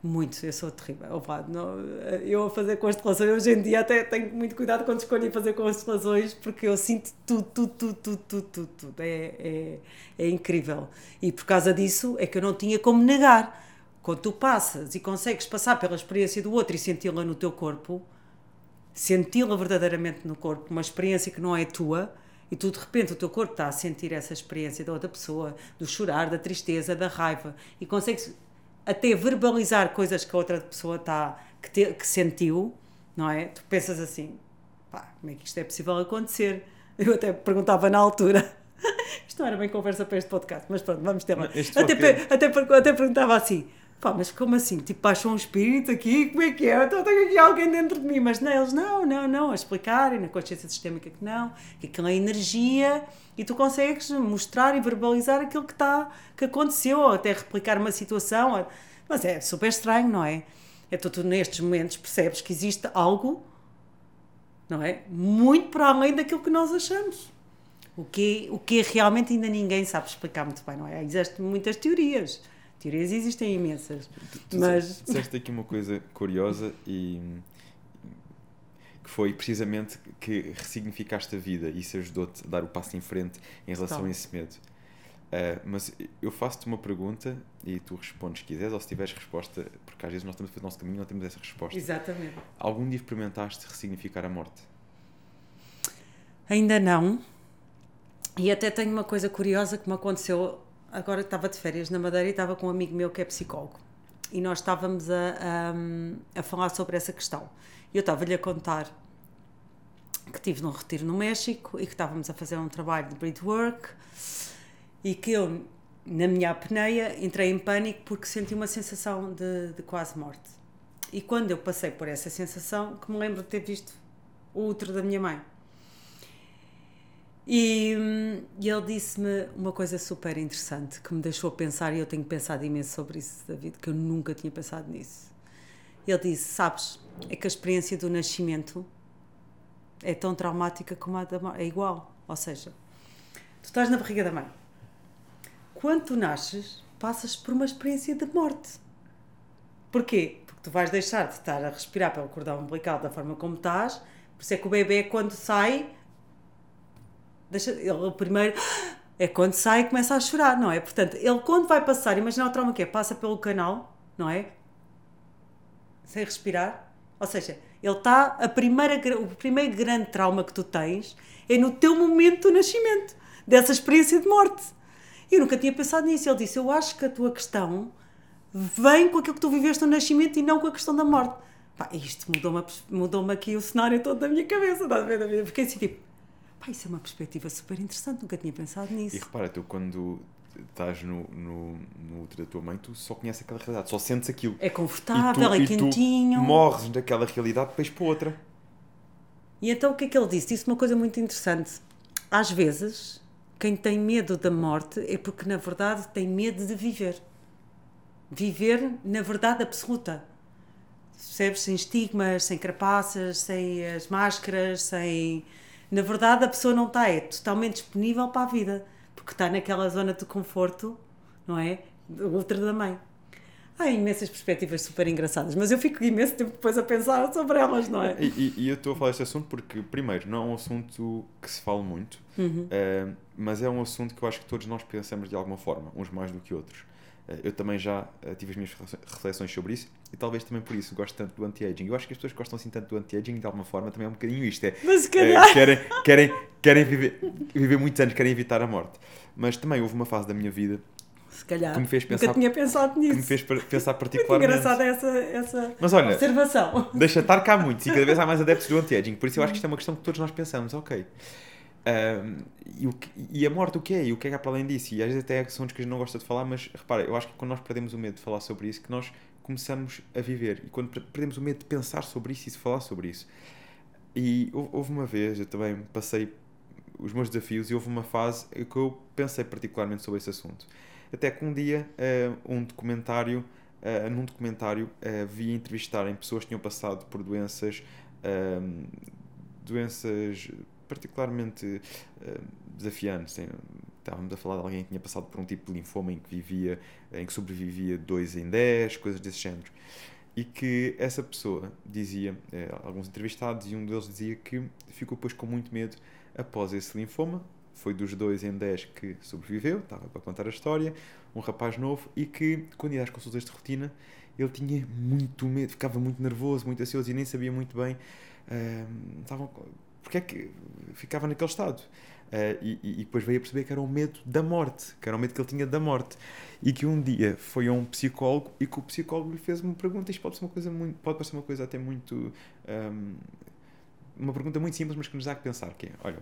Muito, eu sou terrível. Opa, não, eu a fazer constelações, hoje em dia até tenho muito cuidado quando escolho fazer constelações, porque eu sinto tudo, tudo, tudo, tudo, tudo, tudo, tudo. É, é, é incrível. E por causa disso é que eu não tinha como negar. Quando tu passas e consegues passar pela experiência do outro e senti-la no teu corpo, senti-la verdadeiramente no corpo, uma experiência que não é tua, e tu de repente o teu corpo está a sentir essa experiência da outra pessoa, do chorar, da tristeza, da raiva, e consegues até verbalizar coisas que a outra pessoa está, que, te- que sentiu, não é? Tu pensas assim, pá, como é que isto é possível acontecer? Eu até perguntava na altura. Isto não era bem conversa para este podcast, mas pronto, vamos ter lá. Este Até, até, até perguntava assim, pá, mas como assim? Tipo, baixou um espírito aqui? Como é que é? Então tenho aqui alguém dentro de mim. Mas não, eles não, não, não, a explicarem na consciência sistémica que não, que aquilo é energia e tu consegues mostrar e verbalizar aquilo que está, que aconteceu, ou até replicar uma situação. ou- Mas é super estranho, não é? É tu, tu nestes momentos percebes que existe algo, não é? Muito para além daquilo que nós achamos. O que, o que realmente ainda ninguém sabe explicar muito bem, não é? Existem muitas teorias. Teorias existem imensas. Tu Mas. disseste aqui uma coisa curiosa e que foi precisamente que ressignificaste a vida e isso ajudou-te a dar o passo em frente em relação Total. a esse medo. Ah, mas eu faço-te uma pergunta e tu respondes se quiseres ou se tiveres resposta, porque às vezes nós estamos a fazer o nosso caminho e não temos essa resposta. Exatamente. Algum dia experimentaste ressignificar a morte? Ainda não. E até tenho uma coisa curiosa que me aconteceu. Agora estava de férias na Madeira e estava com um amigo meu que é psicólogo. E nós estávamos a, a, a falar sobre essa questão. E eu estava-lhe a contar que estive num retiro no México e que estávamos a fazer um trabalho de breathwork e que eu, na minha apneia, entrei em pânico porque senti uma sensação de, de quase morte. E quando eu passei por essa sensação, que me lembro de ter visto o útero da minha mãe. E, hum, e ele disse-me uma coisa super interessante que me deixou pensar, e eu tenho pensado imenso sobre isso, David, que eu nunca tinha pensado nisso. Ele disse: Sabes, é que a experiência do nascimento é tão traumática como a da morte, é igual. Ou seja, tu estás na barriga da mãe. Quando tu nasces, passas por uma experiência de morte. Porquê? Porque tu vais deixar de estar a respirar pelo cordão umbilical da forma como estás, por isso é que o bebê, quando sai, deixa, ele primeiro é quando sai e começa a chorar, não é? Portanto, ele quando vai passar, imagina o trauma que é, passa pelo canal, não é? Sem respirar, ou seja, ele está, a primeira, o primeiro grande trauma que tu tens é no teu momento do nascimento, dessa experiência de morte. Eu nunca tinha pensado nisso. Ele disse: Eu acho que a tua questão vem com aquilo que tu viveste no nascimento e não com a questão da morte. Pá, isto mudou-me mudou aqui o cenário todo da minha cabeça, estás a ver? Fiquei assim tipo, pá, isso é uma perspectiva super interessante, nunca tinha pensado nisso. E repara, tu quando estás no, no, no útero da tua mãe, tu só conheces aquela realidade, só sentes aquilo. É confortável, é e quentinho. Tu morres daquela realidade depois para outra. E então o que é que ele disse? Disse uma coisa muito interessante. Às vezes, quem tem medo da morte é porque na verdade tem medo de viver. Viver na verdade absoluta percebes? Sem estigmas, sem carapaças, sem as máscaras, sem. Na verdade, a pessoa não está, é totalmente disponível para a vida, porque está naquela zona de conforto, não é? Ultra da mãe. Há imensas perspectivas super engraçadas, mas eu fico imenso tempo depois a pensar sobre elas, não é? E, e, e eu estou a falar este assunto porque, primeiro, não é um assunto que se fala muito, uhum. uh, mas é um assunto que eu acho que todos nós pensamos de alguma forma, uns mais do que outros. Uh, eu também já uh, tive as minhas reflexões sobre isso e talvez também por isso gosto tanto do anti-aging. Eu acho que as pessoas que gostam assim tanto do anti-aging, de alguma forma, também é um bocadinho isto. É, Mas, é, querem querem, querem viver, viver muitos anos, querem evitar a morte. Mas também houve uma fase da minha vida se calhar. Que me fez pensar, Nunca tinha pensado nisso. Que me fez pensar particularmente. Muito engraçada essa, essa Mas olha, observação. Deixa estar cá muitos e cada vez há mais adeptos do anti-aging. Por isso eu acho que isto é uma questão que todos nós pensamos. Ok. E, o que, e a morte o que é? E o que é que há para além disso? E às vezes até são que a gente não gosta de falar, mas repara, eu acho que quando nós perdemos o medo de falar sobre isso, que nós começamos a viver. E quando perdemos o medo de pensar sobre isso e de falar sobre isso. E houve uma vez, eu também passei os meus desafios e houve uma fase que eu pensei particularmente sobre esse assunto. Até que um dia, uh, um documentário, uh, num documentário, uh, vi entrevistarem pessoas que tinham passado por doenças, doenças particularmente desafiantes. Estávamos a falar de alguém que tinha passado por um tipo de linfoma em que vivia, em que sobrevivia 2 em 10, coisas desse género. E que essa pessoa dizia, alguns entrevistados, e um deles dizia que ficou depois com muito medo após esse linfoma, foi dos 2 em 10 que sobreviveu, estava para contar a história, um rapaz novo e que, quando ia às consultas de rotina, ele tinha muito medo, ficava muito nervoso, muito ansioso e nem sabia muito bem uh, estavam, porque é que ficava naquele estado. Uh, e, e, depois veio a perceber que era o medo da morte, que era o medo que ele tinha da morte. E que um dia foi a um psicólogo e que o psicólogo lhe fez uma pergunta. Isto pode ser uma coisa muito, pode parecer uma coisa até muito. Um, uma pergunta muito simples, mas que nos dá a pensar: que é, olha,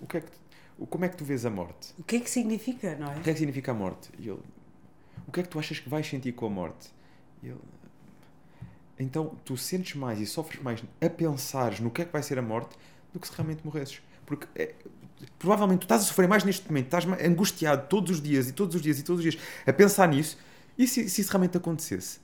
o que é que como é que tu vês a morte? O que é que significa, não é? O que é que significa a morte? E ele, o que é que tu achas que vais sentir com a morte? E ele, então tu sentes mais e sofres mais a pensares no que é que vai ser a morte do que se realmente morresses. Porque é, provavelmente tu estás a sofrer mais neste momento, estás angustiado todos os dias e todos os dias e todos os dias a pensar nisso. E se, se isso realmente acontecesse?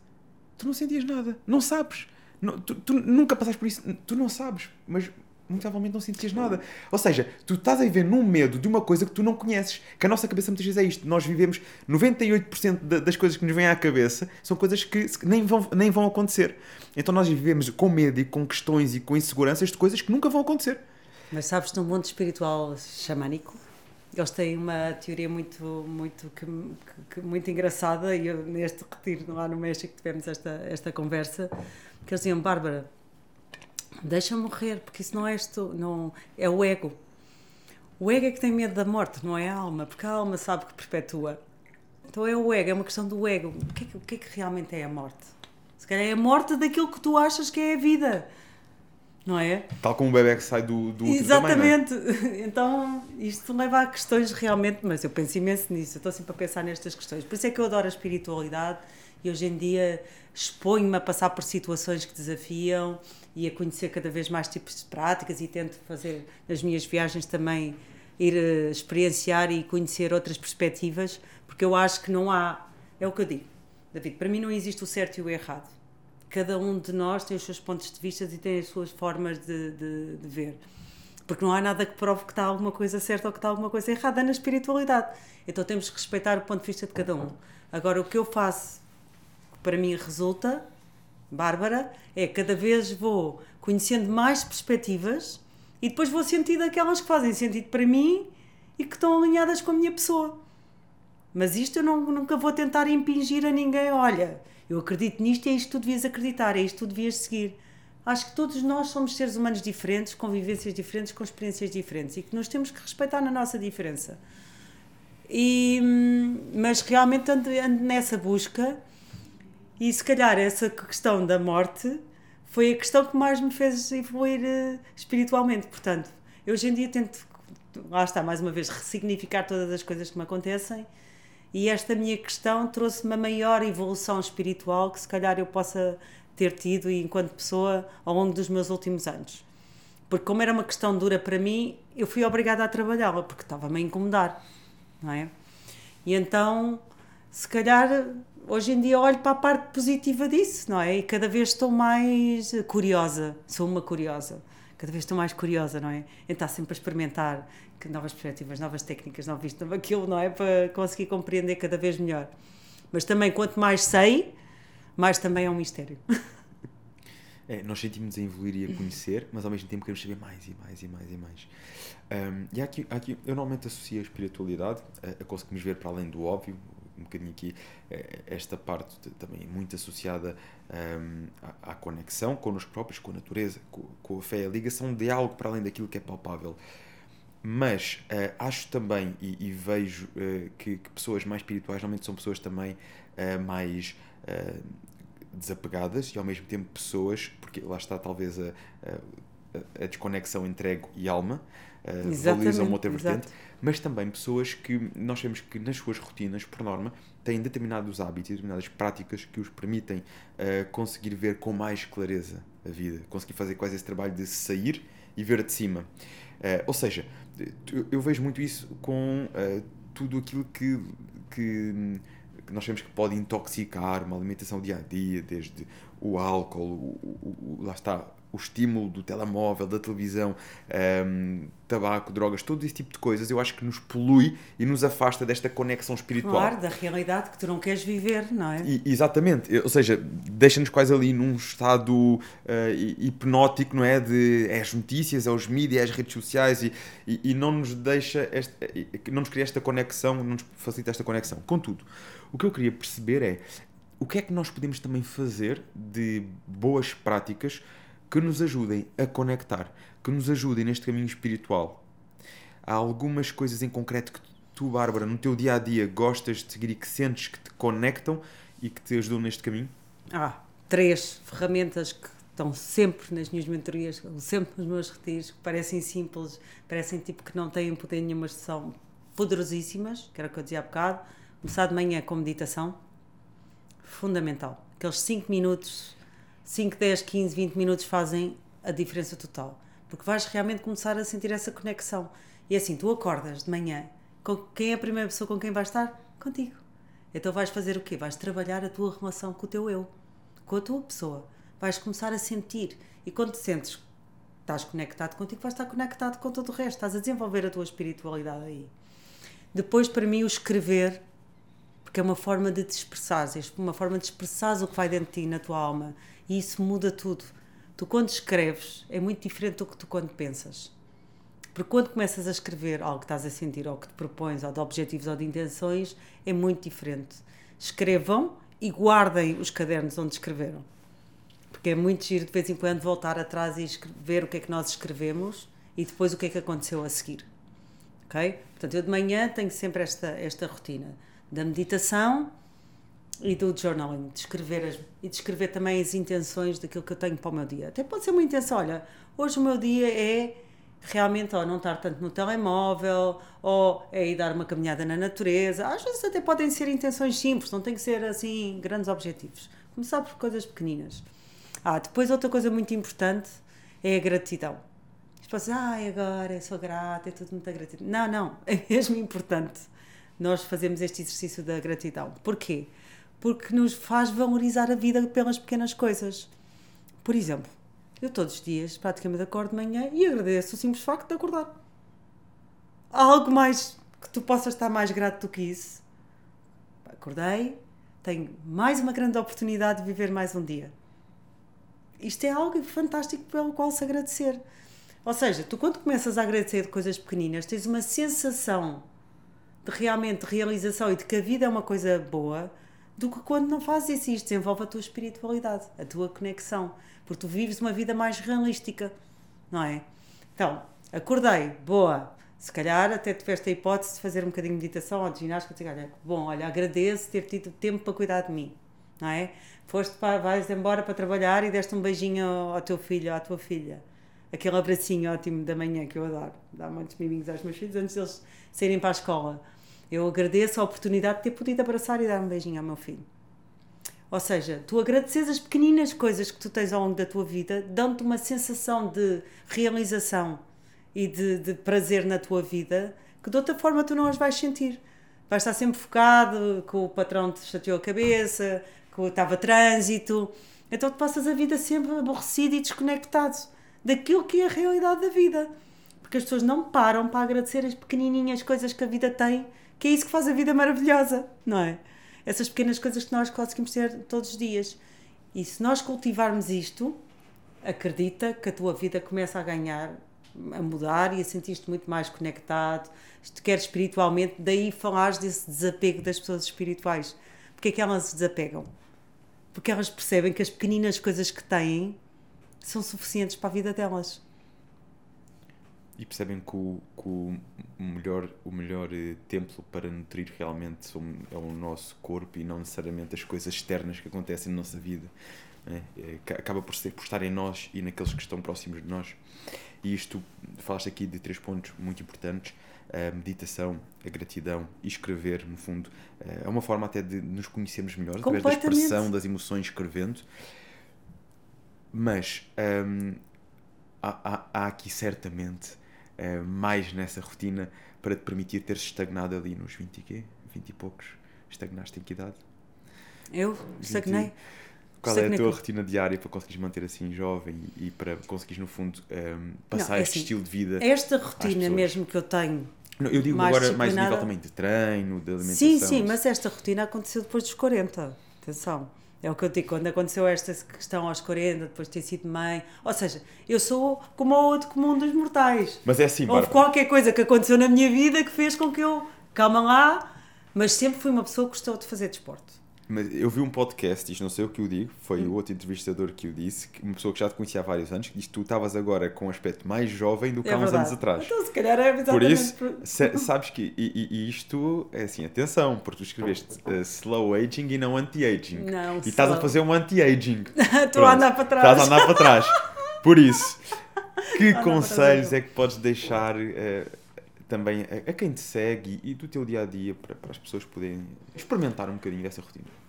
Tu não sentias nada, não sabes. Não, tu, tu, nunca passaste por isso, tu não sabes. Mas muito provavelmente não sentias nada. Ou seja, tu estás a viver num medo de uma coisa que tu não conheces. Que a nossa cabeça muitas vezes é isto. Nós vivemos 98% das coisas que nos vêm à cabeça são coisas que nem vão, nem vão acontecer. Então nós vivemos com medo e com questões e com inseguranças de coisas que nunca vão acontecer. Mas sabes, no mundo espiritual xamânico, eles têm uma teoria muito, muito, que, que, muito engraçada e eu, neste retiro lá no México tivemos esta, esta conversa, que eles diziam, Bárbara, deixa morrer, porque isso não és tu, não, é o ego. O ego é que tem medo da morte, não é a alma, porque a alma sabe que perpetua. Então é o ego, é uma questão do ego. O que é que, o que, é que realmente é a morte? Se calhar é a morte daquilo que tu achas que é a vida. Não é? Tal como o bebê que sai do, do Exatamente. Também, é? Então, isto leva a questões realmente, mas eu penso imenso nisso. Eu estou sempre a pensar nestas questões. Por isso é que eu adoro a espiritualidade e hoje em dia exponho-me a passar por situações que desafiam e a conhecer cada vez mais tipos de práticas e tento fazer nas minhas viagens também ir uh, experienciar e conhecer outras perspectivas, porque eu acho que não há, é o que eu digo, David, para mim não existe o certo e o errado. Cada um de nós tem os seus pontos de vista e tem as suas formas de, de, de ver. Porque não há nada que prove que está alguma coisa certa ou que está alguma coisa errada na espiritualidade. Então temos que respeitar o ponto de vista de cada um. Agora, o que eu faço para mim resulta Bárbara, é cada vez vou conhecendo mais perspectivas e depois vou sentindo aquelas que fazem sentido para mim e que estão alinhadas com a minha pessoa. Mas isto eu não, nunca vou tentar impingir a ninguém. Olha, eu acredito nisto e é isto que tu devias acreditar, é isto que tu devias seguir. Acho que todos nós somos seres humanos diferentes, com vivências diferentes, com experiências diferentes e que nós temos que respeitar na nossa diferença. E, hum, mas realmente ando, ando nessa busca e se calhar essa questão da morte foi a questão que mais me fez evoluir uh, espiritualmente. Portanto, eu hoje em dia tento, lá está, mais uma vez, ressignificar todas as coisas que me acontecem e esta minha questão trouxe-me uma maior evolução espiritual que se calhar eu possa ter tido enquanto pessoa ao longo dos meus últimos anos. Porque como era uma questão dura para mim, eu fui obrigada a trabalhá-la, porque estava-me a incomodar, não é? E então, se calhar, hoje em dia olho para a parte positiva disso, não é? E cada vez estou mais curiosa, sou uma curiosa, cada vez estou mais curiosa, não é? Em estar sempre a experimentar novas perspectivas, novas técnicas, novo isto, aquilo, não é? Para conseguir compreender cada vez melhor. Mas também, quanto mais sei, mais também é um mistério. É, nós sentimos a evoluir e a conhecer, mas ao mesmo tempo queremos saber mais e mais e mais e mais. Um, e há aqui, aqui, eu normalmente associo a espiritualidade a, a conseguirmos ver para além do óbvio, um bocadinho aqui eh, esta parte também muito associada um, à, à, conexão connosco próprios, com a natureza, com, com, a fé, a ligação de algo para além daquilo que é palpável. Mas uh, acho também e, e vejo uh, que, que, pessoas mais espirituais normalmente são pessoas também uh, mais desapegadas e ao mesmo tempo pessoas, porque lá está talvez a, a, desconexão entre ego e alma, uh, valorizam uma outra vertente, exato. mas também pessoas que nós sabemos que nas suas rotinas, por norma, têm determinados hábitos e determinadas práticas que os permitem uh, conseguir ver com mais clareza a vida, conseguir fazer quase esse trabalho de sair e ver de cima. Uh, ou seja, eu vejo muito isso com tudo aquilo que, que que nós sabemos que pode intoxicar uma alimentação dia a dia, desde o álcool, o, o, o lá está, o estímulo do telemóvel, da televisão, um, tabaco, drogas, todo esse tipo de coisas, eu acho que nos polui e nos afasta desta conexão espiritual. Claro, da realidade que tu não queres viver, não é? E, exatamente, ou seja, deixa-nos quase ali num estado uh, hipnótico, não é? De é as notícias, é os mídias, é as redes sociais e, e, e não nos deixa, esta, não nos cria esta conexão, não nos facilita esta conexão. Contudo, o que eu queria perceber é o que é que nós podemos também fazer de boas práticas que nos ajudem a conectar, que nos ajudem neste caminho espiritual. Há algumas coisas em concreto que tu, Bárbara, no teu dia a dia gostas de seguir e que sentes que te conectam e que te ajudam neste caminho? Ah, três ferramentas que estão sempre nas minhas mentorias, sempre nos meus retiros, que parecem simples, parecem tipo que não têm poder nenhum, mas são poderosíssimas, que era o que eu dizia há bocado. Começar de manhã com meditação, fundamental. Aqueles 5 minutos 5, 10, 15, 20 minutos fazem a diferença total. Porque vais realmente começar a sentir essa conexão. E assim, tu acordas de manhã, com quem é a primeira pessoa com quem vais estar? Contigo. Então vais fazer o quê? Vais trabalhar a tua relação com o teu eu, com a tua pessoa. Vais começar a sentir. E quando te sentes estás conectado contigo, vais estar conectado com todo o resto. Estás a desenvolver a tua espiritualidade aí. Depois, para mim, o escrever, porque é uma forma de te expressares, é uma forma de expressares o que vai dentro de ti, na tua alma. E isso muda tudo. Tu, quando escreves, é muito diferente do que tu quando pensas. Porque quando começas a escrever algo que estás a sentir, ou que te propões, ou de objetivos ou de intenções, é muito diferente. Escrevam e guardem os cadernos onde escreveram. Porque é muito giro de vez em quando voltar atrás e ver o que é que nós escrevemos e depois o que é que aconteceu a seguir. Ok? Portanto, eu de manhã tenho sempre esta, esta rotina da meditação e do journaling, de escrever as, e de escrever também as intenções daquilo que eu tenho para o meu dia. Até pode ser uma intenção, olha, hoje o meu dia é realmente ou não estar tanto no telemóvel, ou é ir dar uma caminhada na natureza. Às vezes até podem ser intenções simples, não tem que ser assim grandes objetivos. Começar por coisas pequeninas. Ah, depois outra coisa muito importante é a gratidão. As pessoas ah, agora eu sou grata, é tudo muita gratidão. Não, não, é mesmo importante nós fazemos este exercício da gratidão. Porquê? Porque nos faz valorizar a vida pelas pequenas coisas. Por exemplo, eu todos os dias praticamente acordo de manhã e agradeço o simples facto de acordar. Há algo mais que tu possas estar mais grato do que isso? Acordei, tenho mais uma grande oportunidade de viver mais um dia. Isto é algo fantástico pelo qual se agradecer. Ou seja, tu quando começas a agradecer de coisas pequeninas, tens uma sensação de realmente realização e de que a vida é uma coisa boa, do que quando não fazes isso. Isto desenvolve a tua espiritualidade, a tua conexão, porque tu vives uma vida mais realística, não é? Então, acordei, boa, Se calhar até tiveste a hipótese de fazer um bocadinho de meditação ou de ginástica, dizer, olha, bom, olha, agradeço ter tido tempo para cuidar de mim, não é? Foste para, vais embora para trabalhar e deste um beijinho ao teu filho ou à tua filha. Aquele abracinho ótimo da manhã que eu adoro. Dá muitos miminhos aos meus filhos antes deles saírem para a escola. Eu agradeço a oportunidade de ter podido abraçar e dar um beijinho ao meu filho. Ou seja, tu agradeces as pequeninas coisas que tu tens ao longo da tua vida, dão-te uma sensação de realização e de, de, prazer na tua vida que de outra forma tu não as vais sentir. Vais estar sempre focado, que o patrão te chateou a cabeça, que estava trânsito. Então tu passas a vida sempre aborrecido e desconectado daquilo que é a realidade da vida. Porque as pessoas não param para agradecer as pequenininhas coisas que a vida tem, que é isso que faz a vida maravilhosa, não é? Essas pequenas coisas que nós conseguimos ter todos os dias. E se nós cultivarmos isto, acredita que a tua vida começa a ganhar, a mudar e a sentir-te muito mais conectado, quer espiritualmente, daí falares desse desapego das pessoas espirituais. Porque é que elas se desapegam? Porque elas percebem que as pequeninas coisas que têm são suficientes para a vida delas. E percebem que o, que o melhor, o melhor eh, templo para nutrir realmente é o nosso corpo e não necessariamente as coisas externas que acontecem na nossa vida. É? É, acaba por, ser, por estar em nós e naqueles que estão próximos de nós. E isto, falaste aqui de três pontos muito importantes: a meditação, a gratidão e escrever, no fundo. Eh, é uma forma até de nos conhecermos melhor, através da expressão das emoções escrevendo. Mas hum, há, há, há, aqui certamente uh, mais nessa rotina para te permitir teres estagnado ali nos 20 e quê? 20 e poucos. Estagnaste em que idade? Eu? Estagnei. Qual é a tua rotina diária para conseguires manter assim jovem e, para conseguires, no fundo, um, passar Não, é este assim, estilo de vida? Esta rotina mesmo que eu tenho. Não, eu digo mais agora mais a nível também de treino, de alimentação. Sim, sim, mas esta rotina aconteceu depois dos 40. Atenção. É o que eu digo, quando aconteceu esta questão aos 40, depois de ter sido mãe. Ou seja, eu sou como o outro comum dos mortais. Mas é assim, Houve Bárbara. qualquer coisa que aconteceu na minha vida que fez com que eu, calma lá, mas sempre fui uma pessoa que gostou de fazer desporto. Mas eu vi um podcast, isto não sei o que eu digo, foi hum. o outro entrevistador que o disse, que uma pessoa que já te conhecia há vários anos, que disse que tu estavas agora com um aspecto mais jovem do que é há uns verdade. anos atrás. Então, se calhar é Por isso, sabes que e, e, isto é assim, atenção, porque tu escreveste uh, slow aging e não anti-aging. Não, E slow. estás a fazer um anti-aging. Estou a andar para trás. Estás a andar para trás. Por isso, que conselhos é que podes deixar uh, também a, a, quem te segue e do teu dia a dia para, para as pessoas poderem experimentar um bocadinho dessa rotina?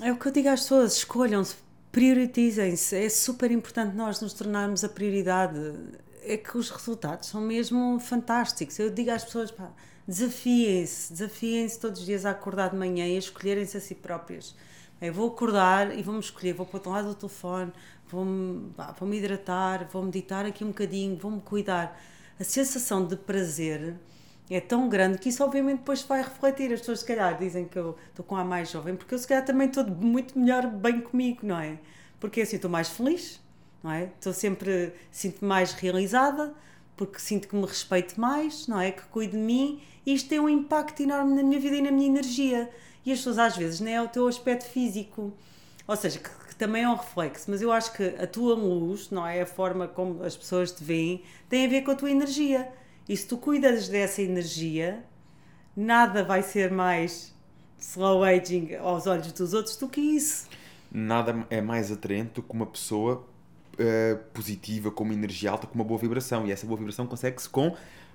É o que eu digo às pessoas: escolham-se, prioritizem-se. É super importante nós nos tornarmos a prioridade. É que os resultados são mesmo fantásticos. Eu digo às pessoas: pá, desafiem-se, desafiem-se todos os dias a acordar de manhã e a escolherem-se a si próprias. Eu vou acordar e vou-me escolher, vou para o lado do telefone, vou-me vou hidratar, vou meditar aqui um bocadinho, vou-me cuidar. A sensação de prazer é tão grande que isso obviamente depois vai refletir. As pessoas se calhar dizem que eu estou com a mais jovem, porque eu se calhar também estou muito melhor bem comigo, não é? Porque assim estou mais feliz, não é? Estou sempre, sinto-me mais realizada, porque sinto que me respeito mais, não é? Que cuido de mim e isto tem um impacto enorme na minha vida e na minha energia. E as pessoas às vezes nem é o teu aspecto físico, ou seja, que, que também é um reflexo, mas eu acho que a tua luz, não é? A forma como as pessoas te veem, tem a ver com a tua energia. E se tu cuidas dessa energia, nada vai ser mais slow aging aos olhos dos outros do que isso. Nada é mais atraente do que uma pessoa uh, positiva, com uma energia alta, com uma boa vibração. E essa boa vibração consegue-se com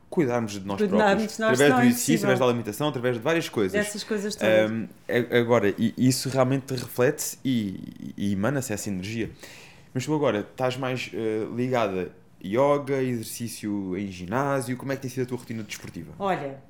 cuidarmos de nós próprios. De nós através do exercício, através da alimentação, através de várias coisas. Essas coisas todas. Um, agora, isso realmente reflete-se e, e emana-se essa energia. Mas tu agora estás mais uh, ligada yoga, exercício em ginásio? Como é que tem sido a tua rotina desportiva? Olha,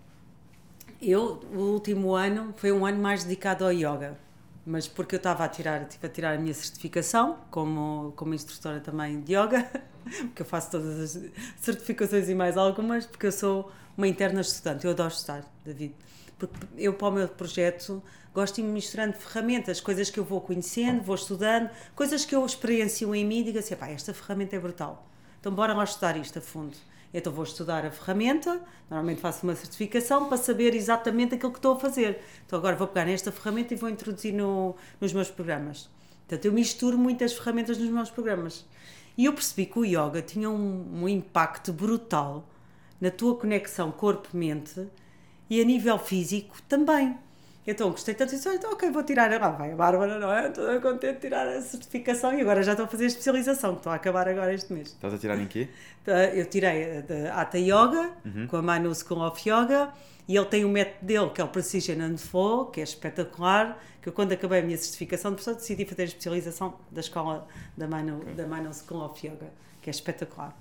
eu, o último ano, foi um ano mais dedicado ao yoga. Mas porque eu estava a tirar, tive a tirar a minha certificação como, como instrutora também de yoga, porque eu faço todas as certificações e mais algumas, porque eu sou uma interna estudante, eu adoro estudar, David. Porque eu, para o meu projeto, gosto de misturando ferramentas, coisas que eu vou conhecendo, vou estudando, coisas que eu experiencio em mim e digo assim, pá, esta ferramenta é brutal então, bora lá estudar isto a fundo. Então, vou estudar a ferramenta, normalmente faço uma certificação para saber exatamente aquilo que estou a fazer. Então, agora vou pegar nesta ferramenta e vou introduzir no, nos meus programas. Portanto, eu misturo muitas ferramentas nos meus programas. E eu percebi que o yoga tinha um, um impacto brutal na tua conexão corpo-mente e a nível físico também. Então gostei tanto disso, então, ok, vou tirar, lá vai a Bárbara, não é? Estou contente de tirar a certificação e agora já estou a fazer a especialização, que estou a acabar agora este mês. Estás a tirar em quê? Eu tirei a Hatha Yoga, uhum. com a Manu School of Yoga, e ele tem um método dele, que é o Precision and Flow, que é espetacular, que eu quando acabei a minha certificação de professor decidi fazer a especialização da escola da Manu, okay. da Manu School of Yoga, que é espetacular.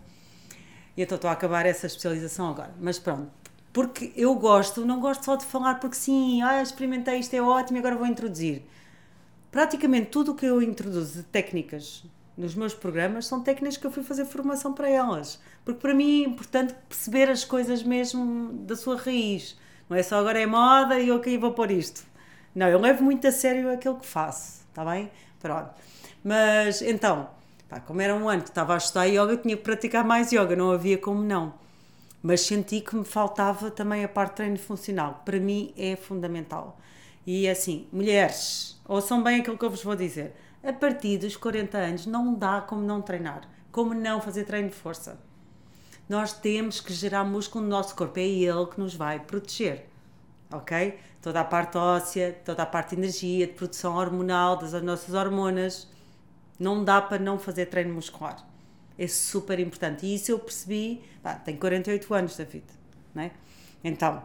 E então estou a acabar essa especialização agora. Mas pronto, porque eu gosto, não gosto só de falar porque sim, ah, experimentei isto, é ótimo, agora vou introduzir. Praticamente tudo o que eu introduzo de técnicas nos meus programas são técnicas que eu fui fazer formação para elas. Porque para mim é importante perceber as coisas mesmo da sua raiz. Não é só agora é moda e ok, vou pôr isto. Não, eu levo muito a sério aquilo que faço, está bem? Pronto. Mas então, pá, como era um ano que estava a estudar yoga, eu tinha que praticar mais yoga, não havia como não mas senti que me faltava também a parte de treino funcional. Para mim é fundamental. E assim, mulheres, ouçam bem aquilo que eu vos vou dizer. A partir dos 40 anos não dá como não treinar, como não fazer treino de força. Nós temos que gerar músculo no nosso corpo, é ele que nos vai proteger. Ok? Toda a parte óssea, toda a parte de energia, de produção hormonal, das nossas hormonas. Não dá para não fazer treino muscular é super importante. E isso eu percebi, pá, tenho 48 anos, David, não é? Então,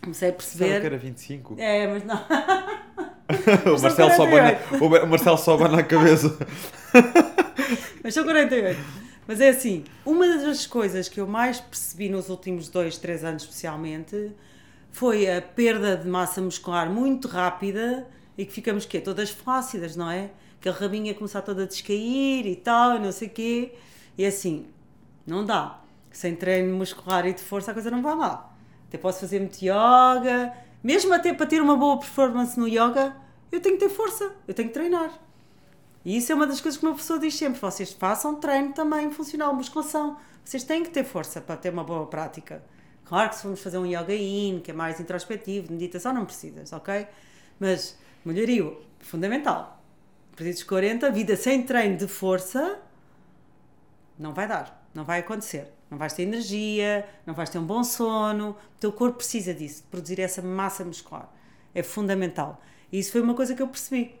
comecei a perceber. Sabe que era 25? É, mas não. o, Marcelo só bana, o Marcelo só na cabeça. mas são 48. Mas é assim, uma das coisas que eu mais percebi nos últimos dois, três anos especialmente foi a perda de massa muscular muito rápida e que ficamos quê? todas flácidas, não é? Aquele rabinho ia começar todo a descair e tal, não sei o quê. E assim, não dá. Sem treino muscular e de força a coisa não vai lá. Até posso fazer muito yoga, mesmo até para ter uma boa performance no yoga, eu tenho que ter força, eu tenho que treinar. E isso é uma das coisas que meu professor diz sempre: vocês façam treino também funcional, musculação. Vocês têm que ter força para ter uma boa prática. Claro que se formos fazer um yoga in, que é mais introspectivo, de meditação, não precisas, ok? Mas melhoria, fundamental dos 40, vida sem treino de força, não vai dar, não vai acontecer. Não vais ter energia, não vais ter um bom sono, o teu corpo precisa disso, de produzir essa massa muscular. É fundamental. E isso foi uma coisa que eu percebi.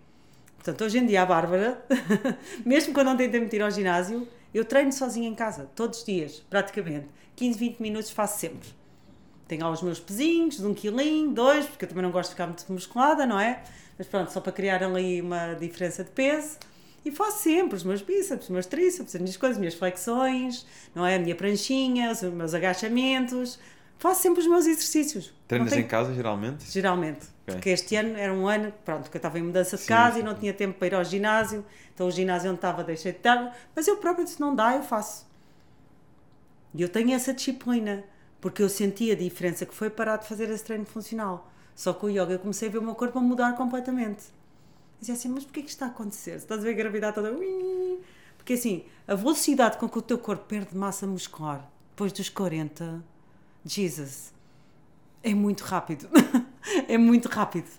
Portanto, hoje em dia, a Bárbara, mesmo quando não tem tempo de ir ao ginásio, eu treino sozinha em casa, todos os dias, praticamente. 15, 20 minutos faço sempre. Tenho lá os meus pezinhos, de um quilinho, dois, porque eu também não gosto de ficar muito musculada, não é? Mas pronto, só para criar ali uma diferença de peso. E faço sempre os meus bíceps, os meus tríceps, as minhas coisas, as minhas flexões, não é? A minha pranchinha, os meus agachamentos. Faço sempre os meus exercícios. Treinas tenho... em casa, geralmente? Geralmente. Okay. Porque este ano era um ano, pronto, que eu estava em mudança de sim, casa sim. e não tinha tempo para ir ao ginásio. Então o ginásio onde estava deixei de estar. Mas eu próprio disse, não dá, eu faço. E eu tenho essa disciplina. Porque eu senti a diferença que foi parar de fazer esse treino funcional. Só com o yoga eu comecei a ver o meu corpo a mudar completamente. Dizia assim, mas porquê que isto está a acontecer? Estás a ver a gravidade toda? Porque assim, a velocidade com que o teu corpo perde massa muscular depois dos 40, Jesus, é muito rápido. é muito rápido.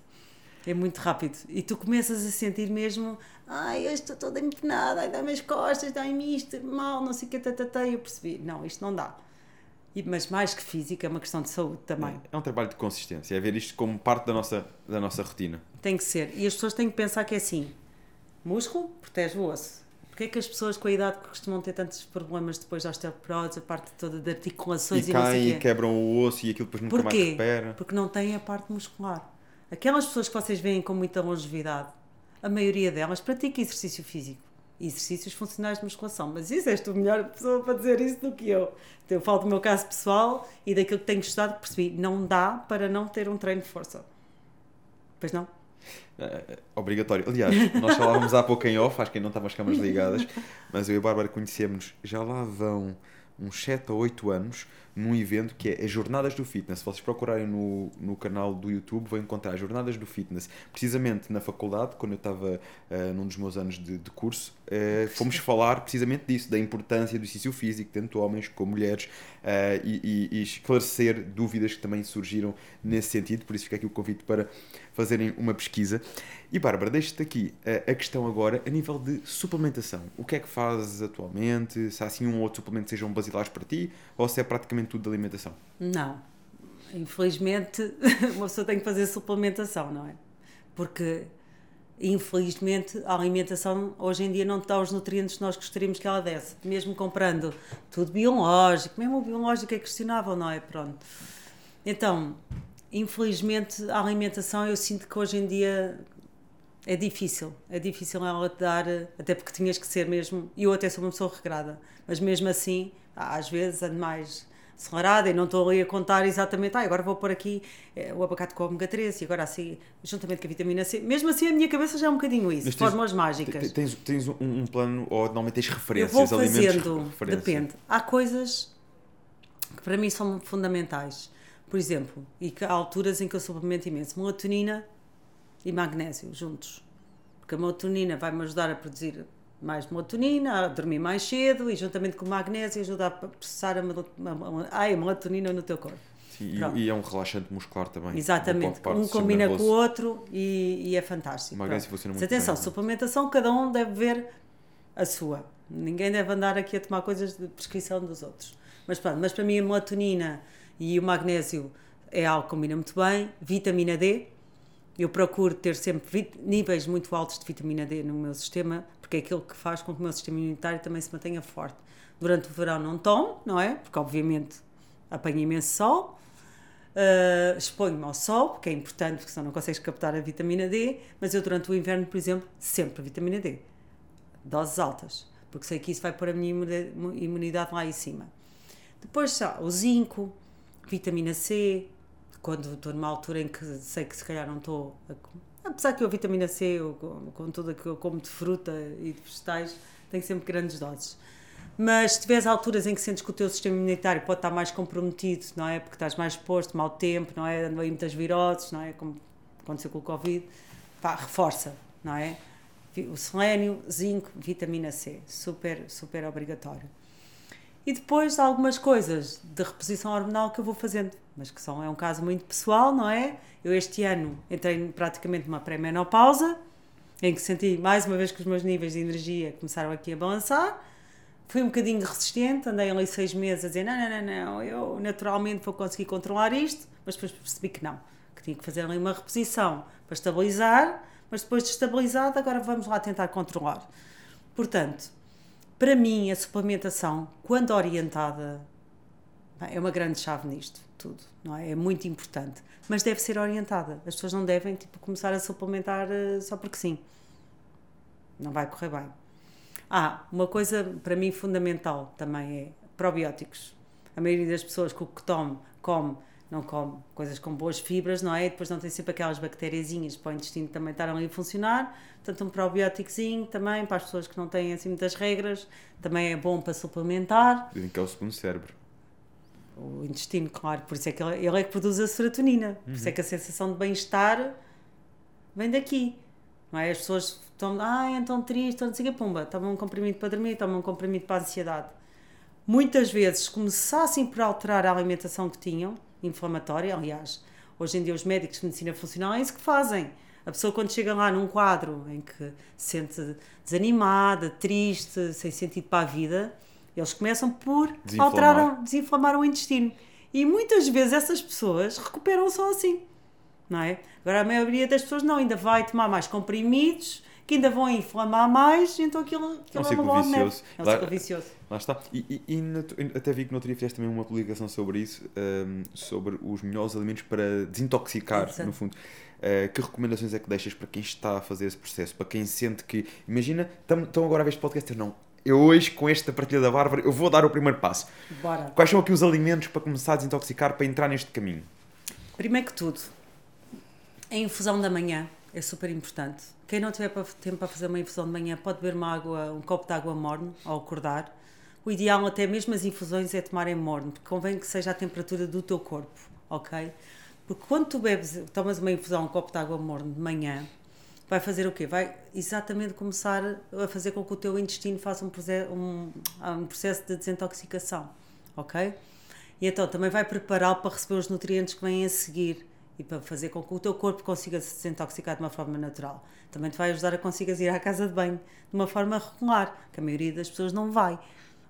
É muito rápido. E tu começas a sentir mesmo, ai, eu estou toda empenada, ai, dá-me as costas, dá-me isto, mal, não sei o que, tatatá. Eu percebi, não, isto não dá. E, mas mais que física, é uma questão de saúde também. É um trabalho de consistência, é ver isto como parte da nossa, da nossa rotina. Tem que ser. E as pessoas têm que pensar que é assim: músculo protege o osso. Porquê é que as pessoas com a idade costumam ter tantos problemas depois da osteoporose, a parte toda de articulações e, e caem e quebram o osso e aquilo depois nunca Porquê? mais recupera? Porque não têm a parte muscular. Aquelas pessoas que vocês veem com muita longevidade, a maioria delas pratica exercício físico exercícios funcionais de musculação. Mas isso és tu melhor pessoa para dizer isso do que eu. Então, eu falo do meu caso pessoal e daquilo que tenho estudado, percebi, não dá para não ter um treino de força. Pois não? É, obrigatório. Aliás, nós falávamos há pouco em off, acho que ainda não estavam as câmaras ligadas, mas eu e a Bárbara conhecemos, já lá vão uns 7 ou 8 anos num evento que é as Jornadas do Fitness. Se vocês procurarem no, no canal do YouTube, vão encontrar as Jornadas do Fitness. Precisamente na faculdade, quando eu estava uh, num dos meus anos de, de curso, uh, fomos falar precisamente disso, da importância do exercício físico, tanto homens como mulheres, uh, e, e, e, esclarecer dúvidas que também surgiram nesse sentido. Por isso fica aqui o convite para fazerem uma pesquisa. E Bárbara, deixo-te aqui a, a questão agora a nível de suplementação. O que é que fazes atualmente? Se há assim um ou outro suplemento que sejam basilares para ti ou se é praticamente tudo de alimentação? Não. Infelizmente, uma pessoa tem que fazer suplementação, não é? Porque, infelizmente, a alimentação hoje em dia não dá os nutrientes que nós gostaríamos que ela desse. Mesmo comprando tudo biológico, mesmo o biológico é questionável, não é? Pronto. Então, infelizmente, a alimentação eu sinto que hoje em dia é difícil. É difícil ela te dar, até porque tinhas que ser mesmo. E eu até sou uma pessoa regrada, mas mesmo assim, às vezes ando mais acelerada e não estou ali a contar exatamente, ah, agora vou pôr aqui eh, o abacate com ômega 3 e agora assim, juntamente com a vitamina C. Mesmo assim, a minha cabeça já é um bocadinho isso, tens- fórmulas mágicas. Tens, tens um, um plano ou normalmente tens Eu referências, vou alimentos fazendo, referência? depende. Há coisas que para mim são fundamentais. Por exemplo, e que há alturas em que eu suplemento imenso melatonina e magnésio juntos. Porque a melatonina vai-me ajudar a produzir mais melatonina, a dormir mais cedo e juntamente com o magnésio ajuda a processar a, a, a, melatonina no teu corpo. Sim, e, é um relaxante muscular também. Exatamente, um combina com o outro e, e é fantástico. O magnésio Pronto. funciona Mas muito atenção, bem, suplementação, cada um deve ver a sua. Ninguém deve andar aqui a tomar coisas de prescrição dos outros. Mas pronto, mas para mim a melatonina e o magnésio é algo que combina muito bem. Vitamina D, eu procuro ter sempre níveis muito altos de vitamina D no meu sistema, porque é aquilo que faz com que o meu sistema imunitário também se mantenha forte. Durante o verão não tomo, não é? Porque obviamente apanho imenso sol. Uh, exponho-me ao sol, porque é importante, porque senão não consegues captar a vitamina D, mas eu durante o inverno, por exemplo, sempre vitamina D. Doses altas, porque sei que isso vai pôr a minha imuni- imunidade lá em cima. Depois, o zinco, vitamina C, quando estou numa altura em que sei que se calhar não estou. a Apesar que eu, vitamina C, eu, com, com tudo que eu como de fruta e de vegetais, tenho sempre grandes doses. Mas se tiveres alturas em que sentes que o teu sistema imunitário pode estar mais comprometido, não é? Porque estás mais exposto, mau tempo, não é? Andam aí muitas viroses, não é? Como aconteceu com o Covid, pá, reforça, não é? O selênio, zinco, vitamina C, super, super obrigatório. E depois algumas coisas de reposição hormonal que eu vou fazendo, mas que são, é um caso muito pessoal, não é? Eu este ano entrei praticamente numa pré-menopausa, em que senti mais uma vez que os meus níveis de energia começaram aqui a balançar. Fui um bocadinho resistente, andei ali seis meses a dizer: não, não, não, não, eu naturalmente vou conseguir controlar isto, mas depois percebi que não, que tinha que fazer ali uma reposição para estabilizar, mas depois de estabilizado, agora vamos lá tentar controlar. Portanto, para mim, a suplementação, quando orientada, é uma grande chave nisto, tudo, não é? É muito importante, mas deve ser orientada. As pessoas não devem tipo, começar a suplementar eh, só porque sim. Não vai correr bem. Ah, uma coisa para mim fundamental também é probióticos. A maioria das pessoas que o que tome, come, não come coisas com boas fibras, não é? E depois não tem sempre aquelas bactériazinhas para o intestino também estar ali a funcionar. Portanto, um probióticozinho também para as pessoas que não têm assim muitas regras, também é bom para suplementar. Dizem que é o segundo cérebro. O intestino, claro, por isso é que ele, ele é que produz a serotonina. Por isso é que a sensação de bem-estar vem daqui. Não é? As pessoas estão, ah, então triste, não sei o quê, pumba, tomam um comprimido para dormir, tomam um comprimido para a ansiedade. Muitas vezes, se começassem por alterar a alimentação que tinham, inflamatória, aliás, hoje em dia os médicos de medicina funcional é isso que fazem. A pessoa quando chega lá num quadro em que se sente desanimada, triste, sem sentido para a vida, eles começam por Desinflamar. alterar, desinflamar o intestino. E muitas vezes essas pessoas recuperam só assim não é? Agora a maioria das pessoas não, ainda vai tomar mais comprimidos que ainda vão inflamar mais, então aquilo, aquilo É um ciclo vicioso. É um ciclo vicioso. Lá está. E, e- e até vi que no outro dia fizeste também uma publicação sobre isso, ahm, sobre os melhores alimentos para desintoxicar, Exato. no fundo. Ah, que recomendações é que deixas para quem está a fazer esse processo? Para quem sente que. Imagina, estão agora a ver este podcast? Não. Eu hoje, com esta partilha da Bárbara, eu vou dar o primeiro passo. Bora. Quais são aqui os alimentos para começar a desintoxicar, para entrar neste caminho? Primeiro que tudo, a infusão da manhã é super importante. Quem não tiver tempo para fazer uma infusão de manhã pode beber uma água, um copo de água morno ao acordar. O ideal até mesmo as infusões é tomarem morno, porque convém que seja a temperatura do teu corpo, ok? Porque quando tu bebes, tomas uma infusão, um copo de água morno de manhã, vai fazer o quê? Vai exatamente começar a fazer com que o teu intestino faça um, um, um processo de desintoxicação, ok? E então também vai prepará-lo para receber os nutrientes que vêm a seguir. E para fazer com que o teu corpo consiga se desintoxicar de uma forma natural. Também te vai ajudar a consigas ir à casa de banho de uma forma regular, que a maioria das pessoas não vai.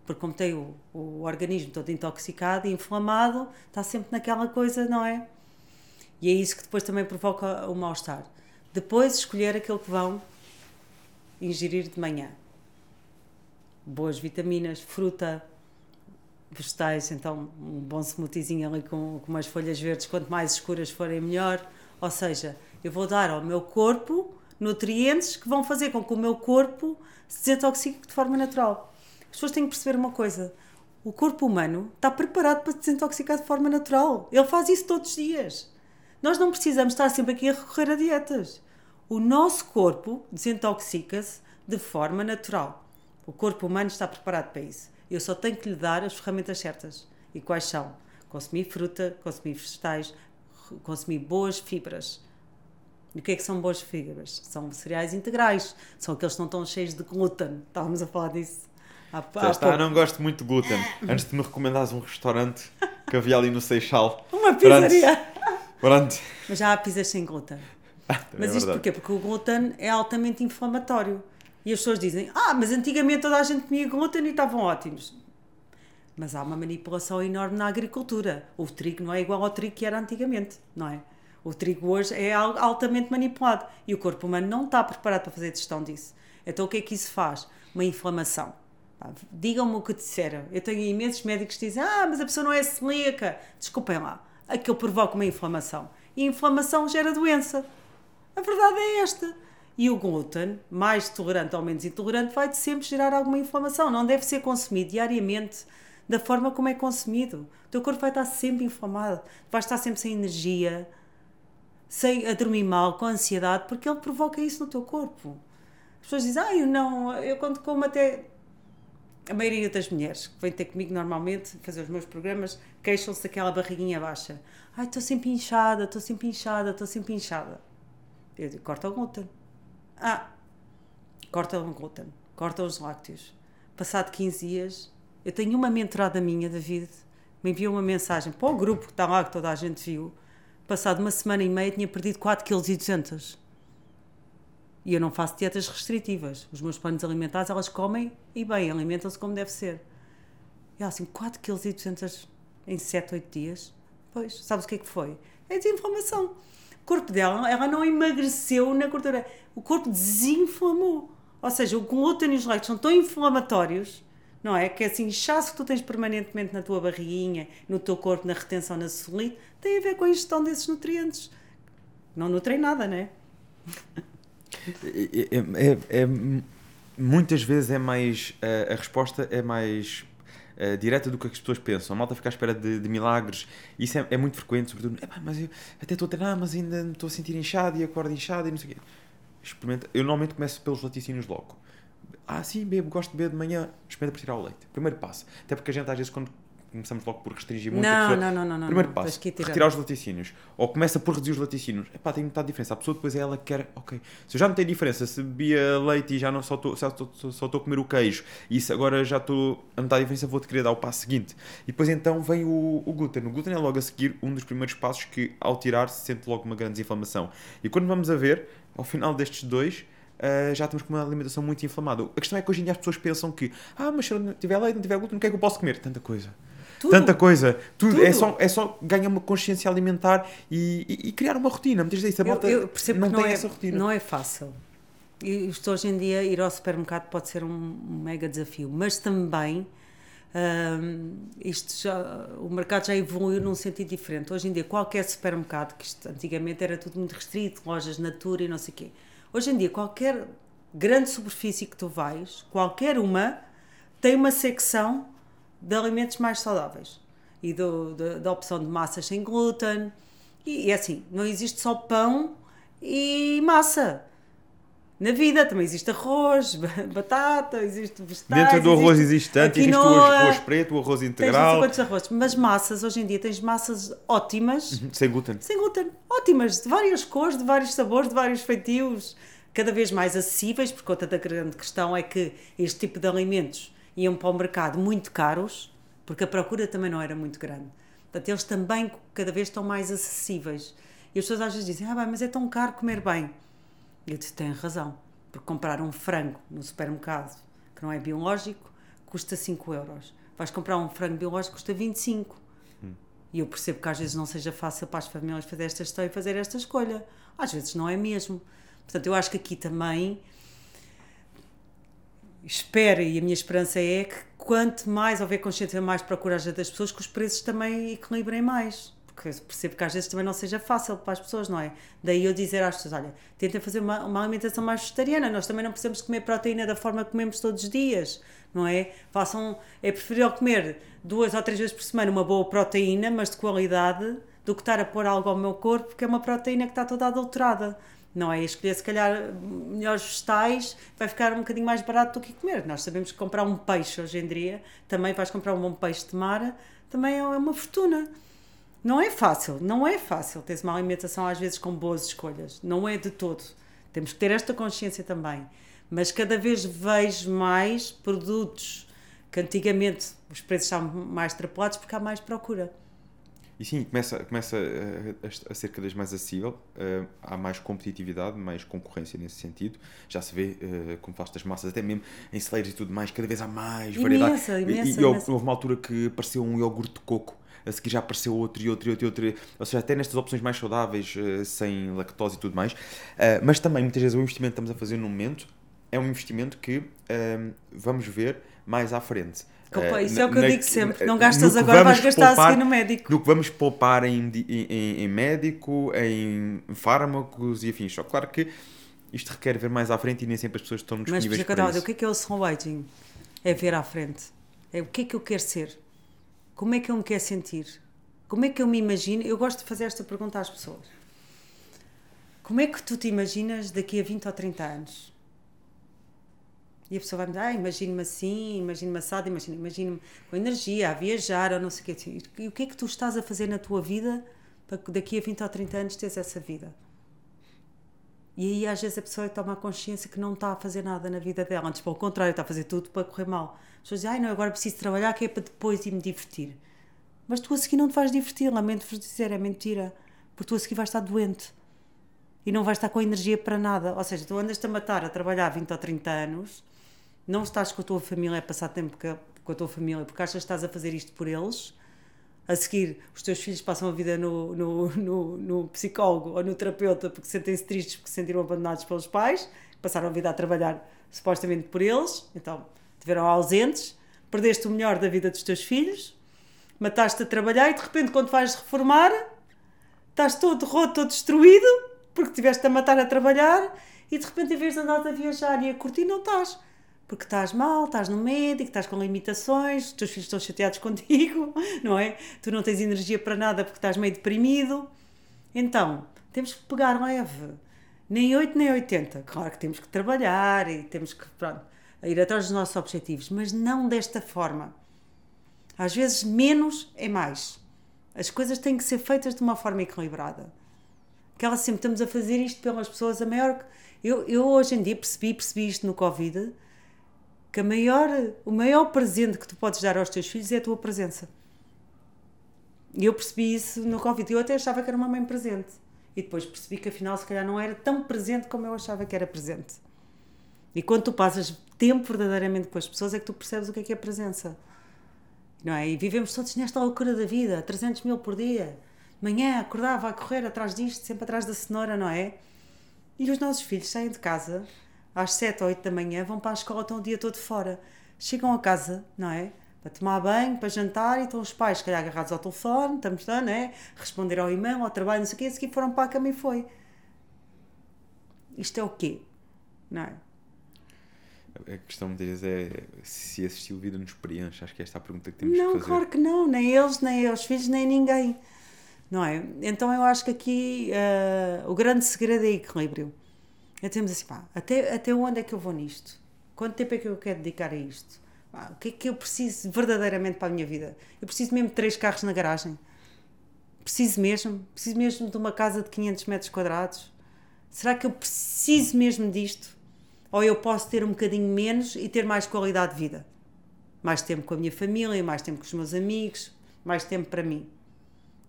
Porque como tem o, o organismo todo intoxicado e inflamado, está sempre naquela coisa, não é? E é isso que depois também provoca o mal-estar. Depois escolher aquilo que vão ingerir de manhã. Boas vitaminas, fruta, vegetais, então um bom smoothiezinho ali com, com umas folhas verdes, quanto mais escuras forem melhor. Ou seja, eu vou dar ao meu corpo nutrientes que vão fazer com que o meu corpo se desintoxique de forma natural. As pessoas têm que perceber uma coisa: o corpo humano está preparado para se desintoxicar de forma natural. Ele faz isso todos os dias. Nós não precisamos estar sempre aqui a recorrer a dietas. O nosso corpo desintoxica-se de forma natural. O corpo humano está preparado para isso. Eu só tenho que lhe dar as ferramentas certas. E quais são? Consumir fruta, consumir vegetais, consumir boas fibras. E o que é que são boas fibras? São cereais integrais. São aqueles que não estão cheios de glúten. Estávamos a falar disso. Há, há está, não gosto muito de glúten. Antes de me recomendares um restaurante que havia ali no Seixal. Uma pizzaria. Pronto. Mas já há pizzas sem glúten. Ah, mas é isto porquê? Porque o glúten é altamente inflamatório. E as pessoas dizem, ah, mas antigamente toda a gente comia glúten e estavam ótimos. Mas há uma manipulação enorme na agricultura. O trigo não é igual ao trigo que era antigamente, não é? O trigo hoje é altamente manipulado e o corpo humano não está preparado para fazer gestão disso. Então o que é que isso faz? Uma inflamação. Digam-me o que disseram. Eu tenho imensos médicos que dizem: Ah, mas a pessoa não é celíaca. Desculpem lá. Aquilo provoca uma inflamação. E a inflamação gera doença. A verdade é esta. E o glúten, mais tolerante ou menos intolerante, vai sempre gerar alguma inflamação. Não deve ser consumido diariamente da forma como é consumido. O teu corpo vai estar sempre inflamado, vai estar sempre sem energia, sem a dormir mal, com ansiedade, porque ele provoca isso no teu corpo. As pessoas dizem, ah, eu não, eu quando como até. A maioria das mulheres que vêm ter comigo normalmente fazer os meus programas queixam-se daquela barriguinha baixa. Ai, estou sempre inchada, estou sempre inchada, estou sempre inchada. Eu digo, corta o glúten. Ah, corta o glúten, corta os lácteos. Passado 15 dias, eu tenho uma mentorada minha, David, me enviou uma mensagem para o grupo que está lá, que toda a gente viu. Passado uma semana e meia, tinha perdido 4,2 kg. E eu não faço dietas restritivas. Os meus planos alimentares, elas comem e bem, alimentam-se como deve ser. E ela assim, 4,2 kg em 7, 8 dias? Pois, sabes o que é que foi? É desinflamação. O corpo dela, ela não emagreceu na gordura. O corpo desinflamou. Ou seja, o glúten e os lácteos são tão inflamatórios, não é? Que esse inchaço que tu tens permanentemente na tua barriguinha, no teu corpo, na retenção, na celulite, tem a ver com a ingestão desses nutrientes. Não nutrem nada, não é? É, é, é, muitas vezes é mais. A, a resposta é mais uh, direta do que as pessoas pensam. A malta fica à espera de, de milagres. Isso é, é, muito frequente, sobretudo. mas eu até estou a treinar, mas ainda estou a sentir inchado e acordo inchado e não sei o quê. Experimenta. Eu normalmente começo pelos laticínios logo. Ah, sim, bebo, gosto de beber de manhã. Experimenta por tirar o leite. Primeiro passo. Até porque a gente às vezes quando começamos logo por restringir muito não, a pessoa. Não, não, não, não. Primeiro não, passo, retirar os laticínios. Ou começa por reduzir os laticínios. Epá, tem muita diferença. A pessoa depois é ela que quer, ok, se eu já não tenho diferença, se bebia leite e já não só estou só, só a comer o queijo, e se agora já estou a notar a diferença, vou-te querer dar o passo seguinte. E depois então vem o, o glúten. O glúten é logo a seguir um dos primeiros passos que, ao tirar, se sente logo uma grande desinflamação. E quando vamos a ver, ao final destes dois, Uh, já estamos com uma alimentação muito inflamada. A questão é que hoje em dia as pessoas pensam que, ah, mas se eu não tiver leite, não tiver glúten, o que é que eu posso comer? Tanta coisa. Tudo. Tanta coisa. Tudo. É, só, é só ganhar uma consciência alimentar e, e, e criar uma rotina. Muitas vezes a malta eu, eu percebo não, que não tem é, essa rotina. Não é fácil. Isto hoje em dia, ir ao supermercado pode ser um, mega desafio, mas também um, isto já, o mercado já evoluiu num sentido diferente. Hoje em dia, qualquer supermercado, que isto, antigamente era tudo muito restrito, lojas Natura e não sei o quê. Hoje em dia, qualquer grande superfície que tu vais, qualquer uma, tem uma secção de alimentos mais saudáveis e do, de, da opção de massas sem glúten. E, é assim, não existe só pão e massa. Na vida também existe arroz, batata, existe vegetais. Dentro do arroz existe tanto, existe o arroz preto, o arroz integral. Tens arroz, mas massas, hoje em dia tens massas ótimas. Uhum, sem glúten. Sem glúten. Ótimas, de várias cores, de vários sabores, de vários feitios. Cada vez mais acessíveis, por conta da grande questão é que este tipo de alimentos iam para o mercado muito caros, porque a procura também não era muito grande. Portanto, eles também cada vez estão mais acessíveis. E as pessoas às vezes dizem, ah, bem, mas é tão caro comer bem. E eu disse, tem razão. Porque comprar um frango no supermercado, que não é biológico, custa 5 euros. Vais comprar um frango biológico, custa 25. Hum. E eu percebo que às vezes não seja fácil para as famílias fazer esta gestão e fazer esta escolha. Às vezes não é mesmo. Portanto, eu acho que aqui também espero e a minha esperança é que quanto mais houver consciência, mais procura das pessoas, que os preços também equilibrem mais. Porque percebo que às vezes também não seja fácil para as pessoas, não é? Daí eu dizer às pessoas: olha, tentem fazer uma, uma alimentação mais vegetariana. Nós também não precisamos comer proteína da forma que comemos todos os dias, não é? Façam. É preferível comer duas ou três vezes por semana uma boa proteína, mas de qualidade, do que estar a pôr algo ao meu corpo, que é uma proteína que está toda adulterada não é? Escolher, se calhar, melhores vegetais vai ficar um bocadinho mais barato do que comer. Nós sabemos que comprar um peixe hoje em dia, também vais comprar um bom peixe de mar, também é uma fortuna. Não é fácil, não é fácil ter uma alimentação às vezes com boas escolhas. Não é de todo. Temos que ter esta consciência também. Mas cada vez vejo mais produtos que antigamente os preços estavam mais extrapolados porque há mais procura. E sim, começa, começa a, a, ser cada vez mais acessível, uh, há mais competitividade, mais concorrência nesse sentido. Já se vê, uh, como faz das massas, até mesmo em celeiros e tudo mais, cada vez há mais variedade. Imensa, imensa, e, e houve, houve uma altura que apareceu um iogurte de coco a seguir já apareceu outro e outro e outro, e outro ou seja, até nestas opções mais saudáveis, sem lactose e tudo mais. Mas também, muitas vezes, o investimento que estamos a fazer no momento é um investimento que vamos ver mais à frente. Opa, isso é o que eu digo sempre. Não gastas agora, vais gastar poupar, a seguir no médico. No que vamos poupar em, em, em, médico, em fármacos e afins. Só claro que isto requer ver mais à frente e nem sempre as pessoas estão disponíveis Mas, para isso. o que é que é o? É ver à frente. É o que é que eu quero ser? Como é que eu me quero sentir? Como é que eu me imagino? Eu gosto de fazer esta pergunta às pessoas. Como é que tu te imaginas daqui a 20 ou 30 anos? E a pessoa vai me dizer, ah, imagino-me assim, imagino-me assado, imagino-me imagino com energia, a viajar, ou não sei o quê. E o que é que tu estás a fazer na tua vida para que daqui a 20 ou 30 anos teres essa vida? E aí às vezes a pessoa toma a consciência que não está a fazer nada na vida dela, antes pelo contrário, está a fazer tudo para correr mal. As pessoas dizem, ai não, agora preciso trabalhar que é para depois ir me divertir. Mas tu a seguir não te vais divertir, lamento-vos dizer, é mentira. Porque tu a seguir vais estar doente. E não vais estar com energia para nada. Ou seja, tu andas-te a matar a trabalhar 20 ou 30 anos não estás com a tua família a passar tempo com a tua família porque achas que estás a fazer isto por eles, a seguir os teus filhos passam a vida no, no, no, no psicólogo ou no terapeuta porque sentem-se tristes porque se sentiram abandonados pelos pais, passaram a vida a trabalhar supostamente por eles, então estiveram ausentes, perdeste o melhor da vida dos teus filhos, mataste a trabalhar e de repente quando vais reformar estás todo roto, todo destruído porque estiveste a matar a trabalhar e de repente em vez de andar a viajar e a curtir não estás porque estás mal, estás no médico, estás com limitações, os teus filhos estão chateados contigo, não é? Tu não tens energia para nada porque estás meio deprimido. Então, temos que pegar leve. Nem 8 nem 80. Claro que temos que trabalhar e temos que pronto, ir atrás dos nossos objetivos, mas não desta forma. Às vezes, menos é mais. As coisas têm que ser feitas de uma forma equilibrada. Aquela sempre estamos a fazer isto pelas pessoas, a maior. Eu, eu hoje em dia percebi, percebi isto no Covid que a maior, o maior presente que tu podes dar aos teus filhos é a tua presença. E eu percebi isso no Covid. Eu até achava que era uma mãe presente. E depois percebi que afinal, se calhar, não era tão presente como eu achava que era presente. E quando tu passas tempo verdadeiramente com as pessoas, é que tu percebes o que é que é presença. Não é? E vivemos todos nesta loucura da vida, 300 mil por dia. Manhã acordava a correr atrás disto, sempre atrás da cenoura, não é? E os nossos filhos saem de casa às 7 ou 8 da manhã, vão para a escola, estão o dia todo fora. Chegam a casa, não é? Para tomar banho, para jantar, e estão os pais, se calhar, agarrados ao telefone, estamos lá, não é? Responder ao e-mail, ao trabalho, não sei o quê, a seguir foram para a cama e foi. Isto é o quê? Não é? A questão muitas vezes é se esse estilo de vida nos preenche. Acho que esta é a pergunta que temos não, que fazer. Não, claro que não. Nem eles, nem os filhos, nem ninguém. Não é? Então eu acho que aqui uh, o grande segredo é equilíbrio. Temos assim, pá, até, até onde é que eu vou nisto? Quanto tempo é que eu quero dedicar a isto? Pá, o que é que eu preciso verdadeiramente para a minha vida? Eu preciso mesmo de três carros na garagem? Preciso mesmo? Preciso mesmo de uma casa de 500 metros quadrados? Será que eu preciso mesmo disto? Ou eu posso ter um bocadinho menos e ter mais qualidade de vida? Mais tempo com a minha família, mais tempo com os meus amigos, mais tempo para mim,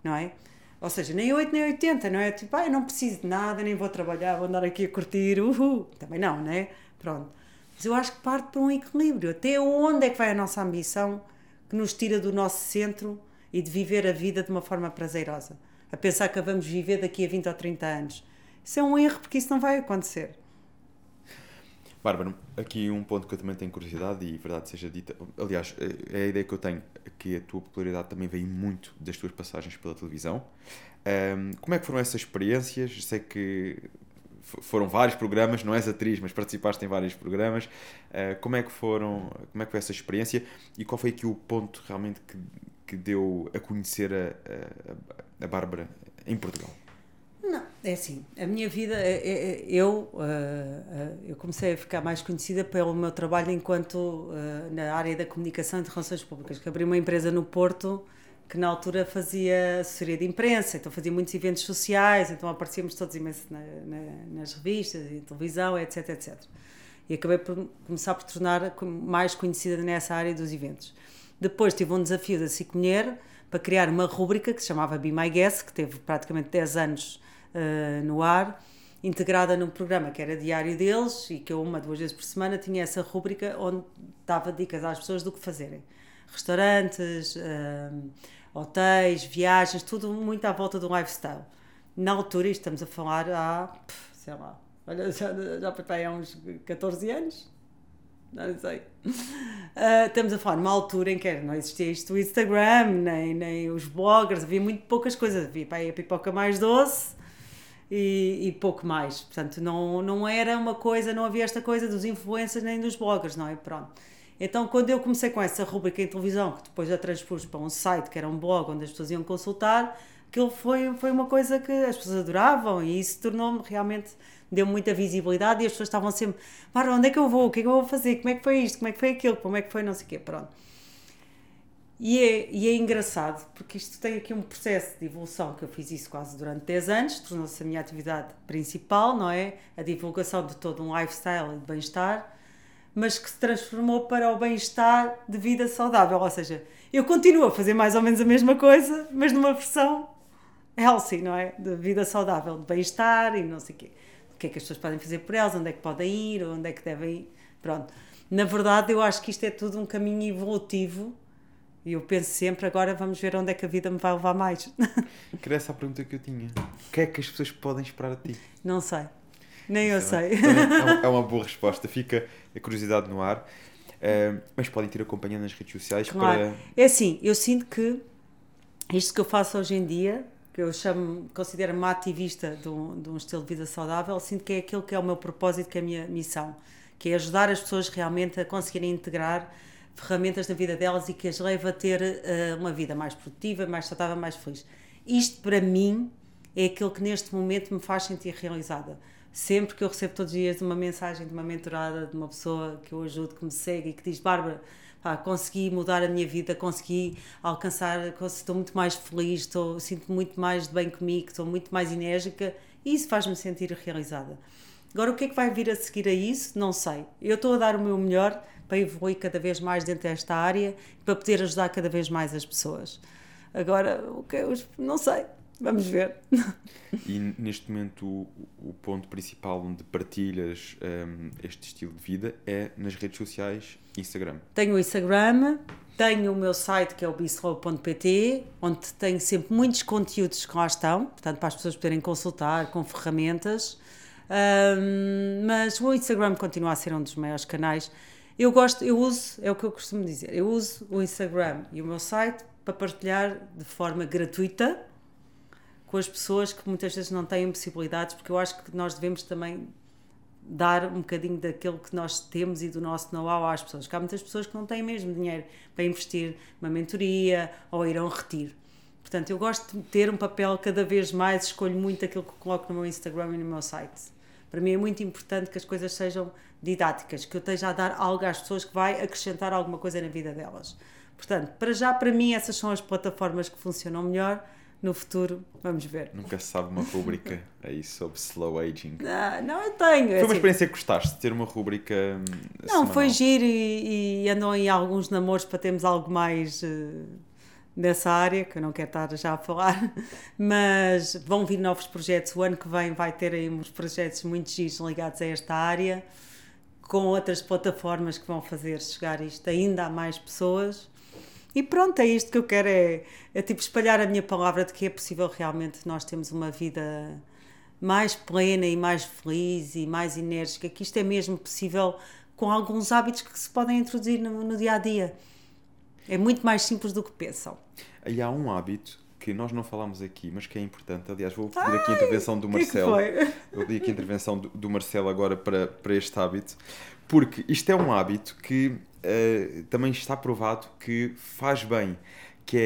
não é? Ou seja, nem 8 nem 80, não é? Tipo, ah, eu não preciso de nada, nem vou trabalhar, vou andar aqui a curtir, uhul. Também não, não é? Pronto. Mas eu acho que parte para um equilíbrio. Até onde é que vai a nossa ambição que nos tira do nosso centro e de viver a vida de uma forma prazerosa? A pensar que vamos viver daqui a 20 ou 30 anos. Isso é um erro porque isso não vai acontecer. Bárbara, aqui um ponto que eu também tenho curiosidade e verdade seja dita. Aliás, é a ideia que eu tenho que a tua popularidade também veio muito das tuas passagens pela televisão. Um, como é que foram essas experiências? Sei que foram vários programas, não és atriz, mas participaste em vários programas. Uh, como é que foram, como é que foi essa experiência e qual foi aqui o ponto realmente que, que deu a conhecer a, a, a Bárbara em Portugal? Não, é assim, a minha vida, é, é, é, eu, uh, eu comecei a ficar mais conhecida pelo meu trabalho enquanto uh, na área da comunicação e de relações públicas, que abri uma empresa no Porto que na altura fazia assessoria de imprensa, então fazia muitos eventos sociais, então aparecíamos todos imenso na, na, nas revistas e televisão, etc, etc. E acabei por começar por tornar mais conhecida nessa área dos eventos. Depois tive um desafio da SIC Mulher para criar uma rúbrica que se chamava Be My Guest, que teve praticamente 10 anos uh, no ar, integrada num programa que era diário deles e que eu, uma, duas vezes por semana, tinha essa rúbrica onde dava dicas às pessoas do que fazerem. Restaurantes, uh, hotéis, viagens, tudo muito à volta do lifestyle. Na altura, estamos a falar há, sei lá, olha, já, já foi há uns 14 anos, não sei. Uh, estamos a falar numa altura em que não existia isto o Instagram, nem, nem os bloggers, havia muito poucas coisas. Havia para aí a pipoca mais doce e, e, pouco mais. Portanto, não, não era uma coisa, não havia esta coisa dos influencers nem dos bloggers, não é? Pronto. Então, quando eu comecei com essa rubrica em televisão, que depois já transpus para um site que era um blog onde as pessoas iam consultar, aquilo foi, foi uma coisa que as pessoas adoravam e isso tornou-me realmente, deu muita visibilidade e as pessoas estavam sempre, para onde é que eu vou? O que é que eu vou fazer? Como é que foi isto? Como é que foi aquilo? Como é que foi não sei o quê? Pronto. E é, e é engraçado, porque isto tem aqui um processo de evolução, que eu fiz isso quase durante 10 anos, tornou-se a minha atividade principal, não é? A divulgação de todo um lifestyle e de bem-estar, mas que se transformou para o bem-estar de vida saudável. Ou seja, eu continuo a fazer mais ou menos a mesma coisa, mas numa versão healthy, não é? De vida saudável, de bem-estar e não sei o quê. O que é que as pessoas podem fazer por elas, onde é que podem ir, onde é que devem ir. Pronto. Na verdade, eu acho que isto é tudo um caminho evolutivo e eu penso sempre, agora vamos ver onde é que a vida me vai levar mais. Que era essa a pergunta que eu tinha. O que é que as pessoas podem esperar a ti? Não sei. Nem eu sei. É, é uma boa resposta. Fica a curiosidade no ar. Uh, mas podem ir acompanhando nas redes sociais claro. para... É assim, eu sinto que isto que eu faço hoje em dia, que eu chamo, considero-me ativista de um, de um estilo de vida saudável, sinto que é aquilo que é o meu propósito, que é a minha missão, que é ajudar as pessoas realmente a conseguirem integrar ferramentas na vida delas e que as leva a ter uh, uma vida mais produtiva, mais saudável, mais feliz. Isto, para mim, é aquilo que neste momento me faz sentir realizada. Sempre que eu recebo todos os dias uma mensagem de uma mentorada, de uma pessoa que eu ajudo, que me segue e que diz: Bárbara, pá, consegui mudar a minha vida, consegui alcançar, estou muito mais feliz, estou, sinto muito mais de bem comigo, estou muito mais enérgica e isso faz-me sentir realizada. Agora, o que é que vai vir a seguir a isso? Não sei. Eu estou a dar o meu melhor para evoluir cada vez mais dentro desta área e para poder ajudar cada vez mais as pessoas. Agora, o que eu não sei, vamos ver. E neste momento o, o ponto principal onde partilhas um, este estilo de vida é nas redes sociais, Instagram. Tenho o Instagram, tenho o meu site que é o bislow.pt, onde tenho sempre muitos conteúdos que lá estão, portanto para as pessoas poderem consultar com ferramentas. Um, mas o Instagram continua a ser um dos maiores canais eu gosto, eu uso, é o que eu costumo dizer, eu uso o Instagram e o meu site para partilhar de forma gratuita com as pessoas que muitas vezes não têm possibilidades, porque eu acho que nós devemos também dar um bocadinho daquilo que nós temos e do nosso know-how às pessoas. Porque há muitas pessoas que não têm mesmo dinheiro para investir numa mentoria ou ir a um retiro. Portanto, eu gosto de ter um papel cada vez mais, escolho muito aquilo que coloco no meu Instagram e no meu site. Para mim é muito importante que as coisas sejam didáticas, que eu esteja a dar algo às pessoas que vai acrescentar alguma coisa na vida delas. Portanto, para já, para mim, essas são as plataformas que funcionam melhor. No futuro, vamos ver. Nunca se sabe uma rubrica aí sobre slow aging. Não, não eu tenho. Foi uma assim, experiência que gostaste de ter uma rubrica. Hum, não, semanal. foi giro e, e andam aí alguns namoros para termos algo mais. Uh, dessa área, que eu não quero estar já a falar, mas vão vir novos projetos. O ano que vem vai ter aí uns projetos muito giros ligados a esta área, com outras plataformas que vão fazer chegar isto ainda a mais pessoas. E pronto, é isto que eu quero, é, é tipo espalhar a minha palavra de que é possível realmente nós termos uma vida mais plena e mais feliz e mais enérgica, que isto é mesmo possível com alguns hábitos que se podem introduzir no, no dia a dia. É muito mais simples do que pensam. E há um hábito que nós não falámos aqui, mas que é importante. Aliás, vou pedir aqui a intervenção do que que Marcelo. foi? Vou pedir aqui a intervenção do, do Marcelo agora para, para este hábito, porque isto é um hábito que eh, também está provado que faz bem. Que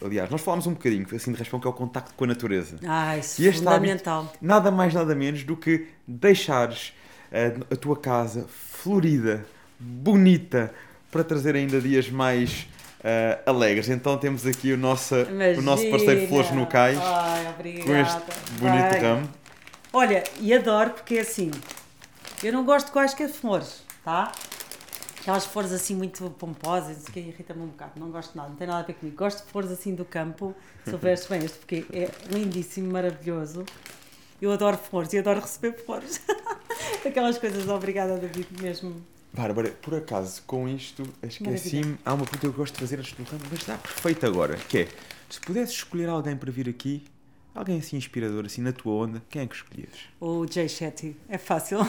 é, aliás, nós falámos um bocadinho assim de raspão, que é o contacto com a natureza. Ah, isso E é fundamental. hábito, nada mais, nada menos do que deixares eh, a tua casa florida, bonita, para trazer ainda dias mais eh, alegres. Então temos aqui o nosso, o nosso parceiro Flores no Cais, Ai, com este bonito ramo. Olha, e adoro porque é assim, eu não gosto de quaisquer flores, tá? Aquelas flores assim muito pomposas, isso que irrita-me um bocado, não gosto de nada, não tem nada a ver comigo. Gosto de flores assim do campo, se soubeste bem este, porque é lindíssimo, maravilhoso. Eu adoro flores e adoro receber flores. Aquelas coisas, obrigada David, mesmo. Bárbara, por acaso, com isto, esqueci-me. Maravilha. Há uma pergunta que eu gosto de fazer antes do ramo, mas dá perfeito agora, que é, se pudesses escolher alguém para vir aqui, alguém assim inspirador, assim na tua onda, quem é que escolhias? O Jay Shetty, é fácil.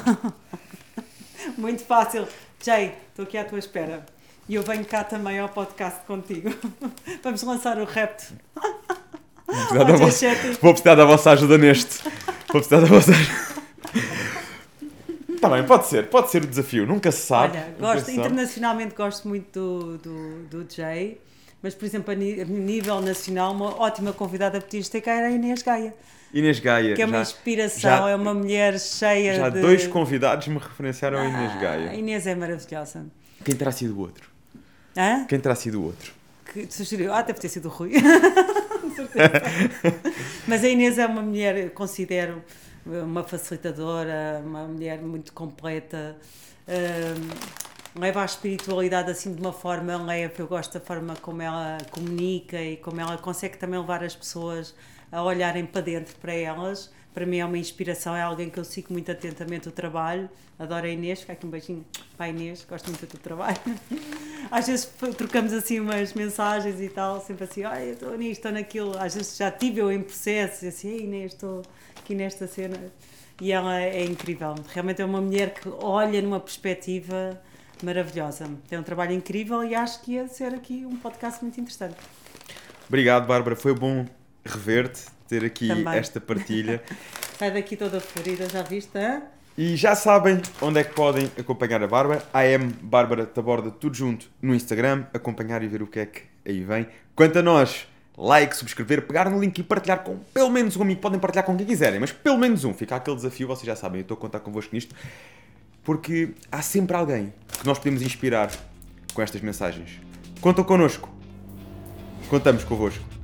Muito fácil. Jay, estou aqui à tua espera. E eu venho cá também ao podcast contigo. Vamos lançar o repto. Vou precisar, da Jay vossa, vou precisar da vossa ajuda neste. Vou precisar da vossa ajuda. Está bem, pode ser, pode ser o desafio, nunca se sabe. Olha, gosto, sabe. internacionalmente gosto muito do, do, do Jay, mas por exemplo a ni- a nível nacional uma ótima convidada para podias ter cá era a Inês Gaia, Inês Gaia, que é uma já, inspiração, já- é uma mulher cheia já de... dois convidados me referenciaram a Inês Ah, A Gaia. Inês é maravilhosa. Quem terá sido o outro? Hã? Quem terá sido o outro? que te sugeriu. Ah, deve ter sido o Rui. Com certeza. Mas a Inês é uma mulher, considero uma facilitadora, uma mulher muito completa. hum, leva a espiritualidade assim de uma forma leve. Eu gosto da forma como ela comunica e como ela consegue também levar as pessoas a olharem para dentro para elas. Para mim é uma inspiração, é alguém que eu sigo muito atentamente o trabalho. Adoro a Inês, fica aqui um beijinho para a Inês, gosto muito do teu trabalho. Às vezes trocamos assim umas mensagens e tal, sempre assim, eu estou nisto, estou naquilo. Às vezes já tive eu em processo, assim, "Ei, Inês, estou aqui nesta cena. E ela é incrível. Realmente é uma mulher que olha numa perspectiva maravilhosa. Tem um trabalho incrível e acho que ia ser aqui um podcast muito interessante. Obrigado, Bárbara. Foi bom rever-te, ter aqui Também. esta partilha. Sai daqui toda florida, já viste? hã? E já sabem onde é que podem acompanhar a Bárbara. AM Bárbara Taborda, tudo junto no Instagram. Acompanhar e ver o que é que aí vem. Quanto a nós, like, subscrever, pegar no link e partilhar com pelo menos um amigo. Podem partilhar com quem quiserem, mas pelo menos um. Fica aquele desafio, vocês já sabem. Eu estou a contar convosco nisto. Porque há sempre alguém que nós podemos inspirar com estas mensagens. Contam connosco. Contamos convosco.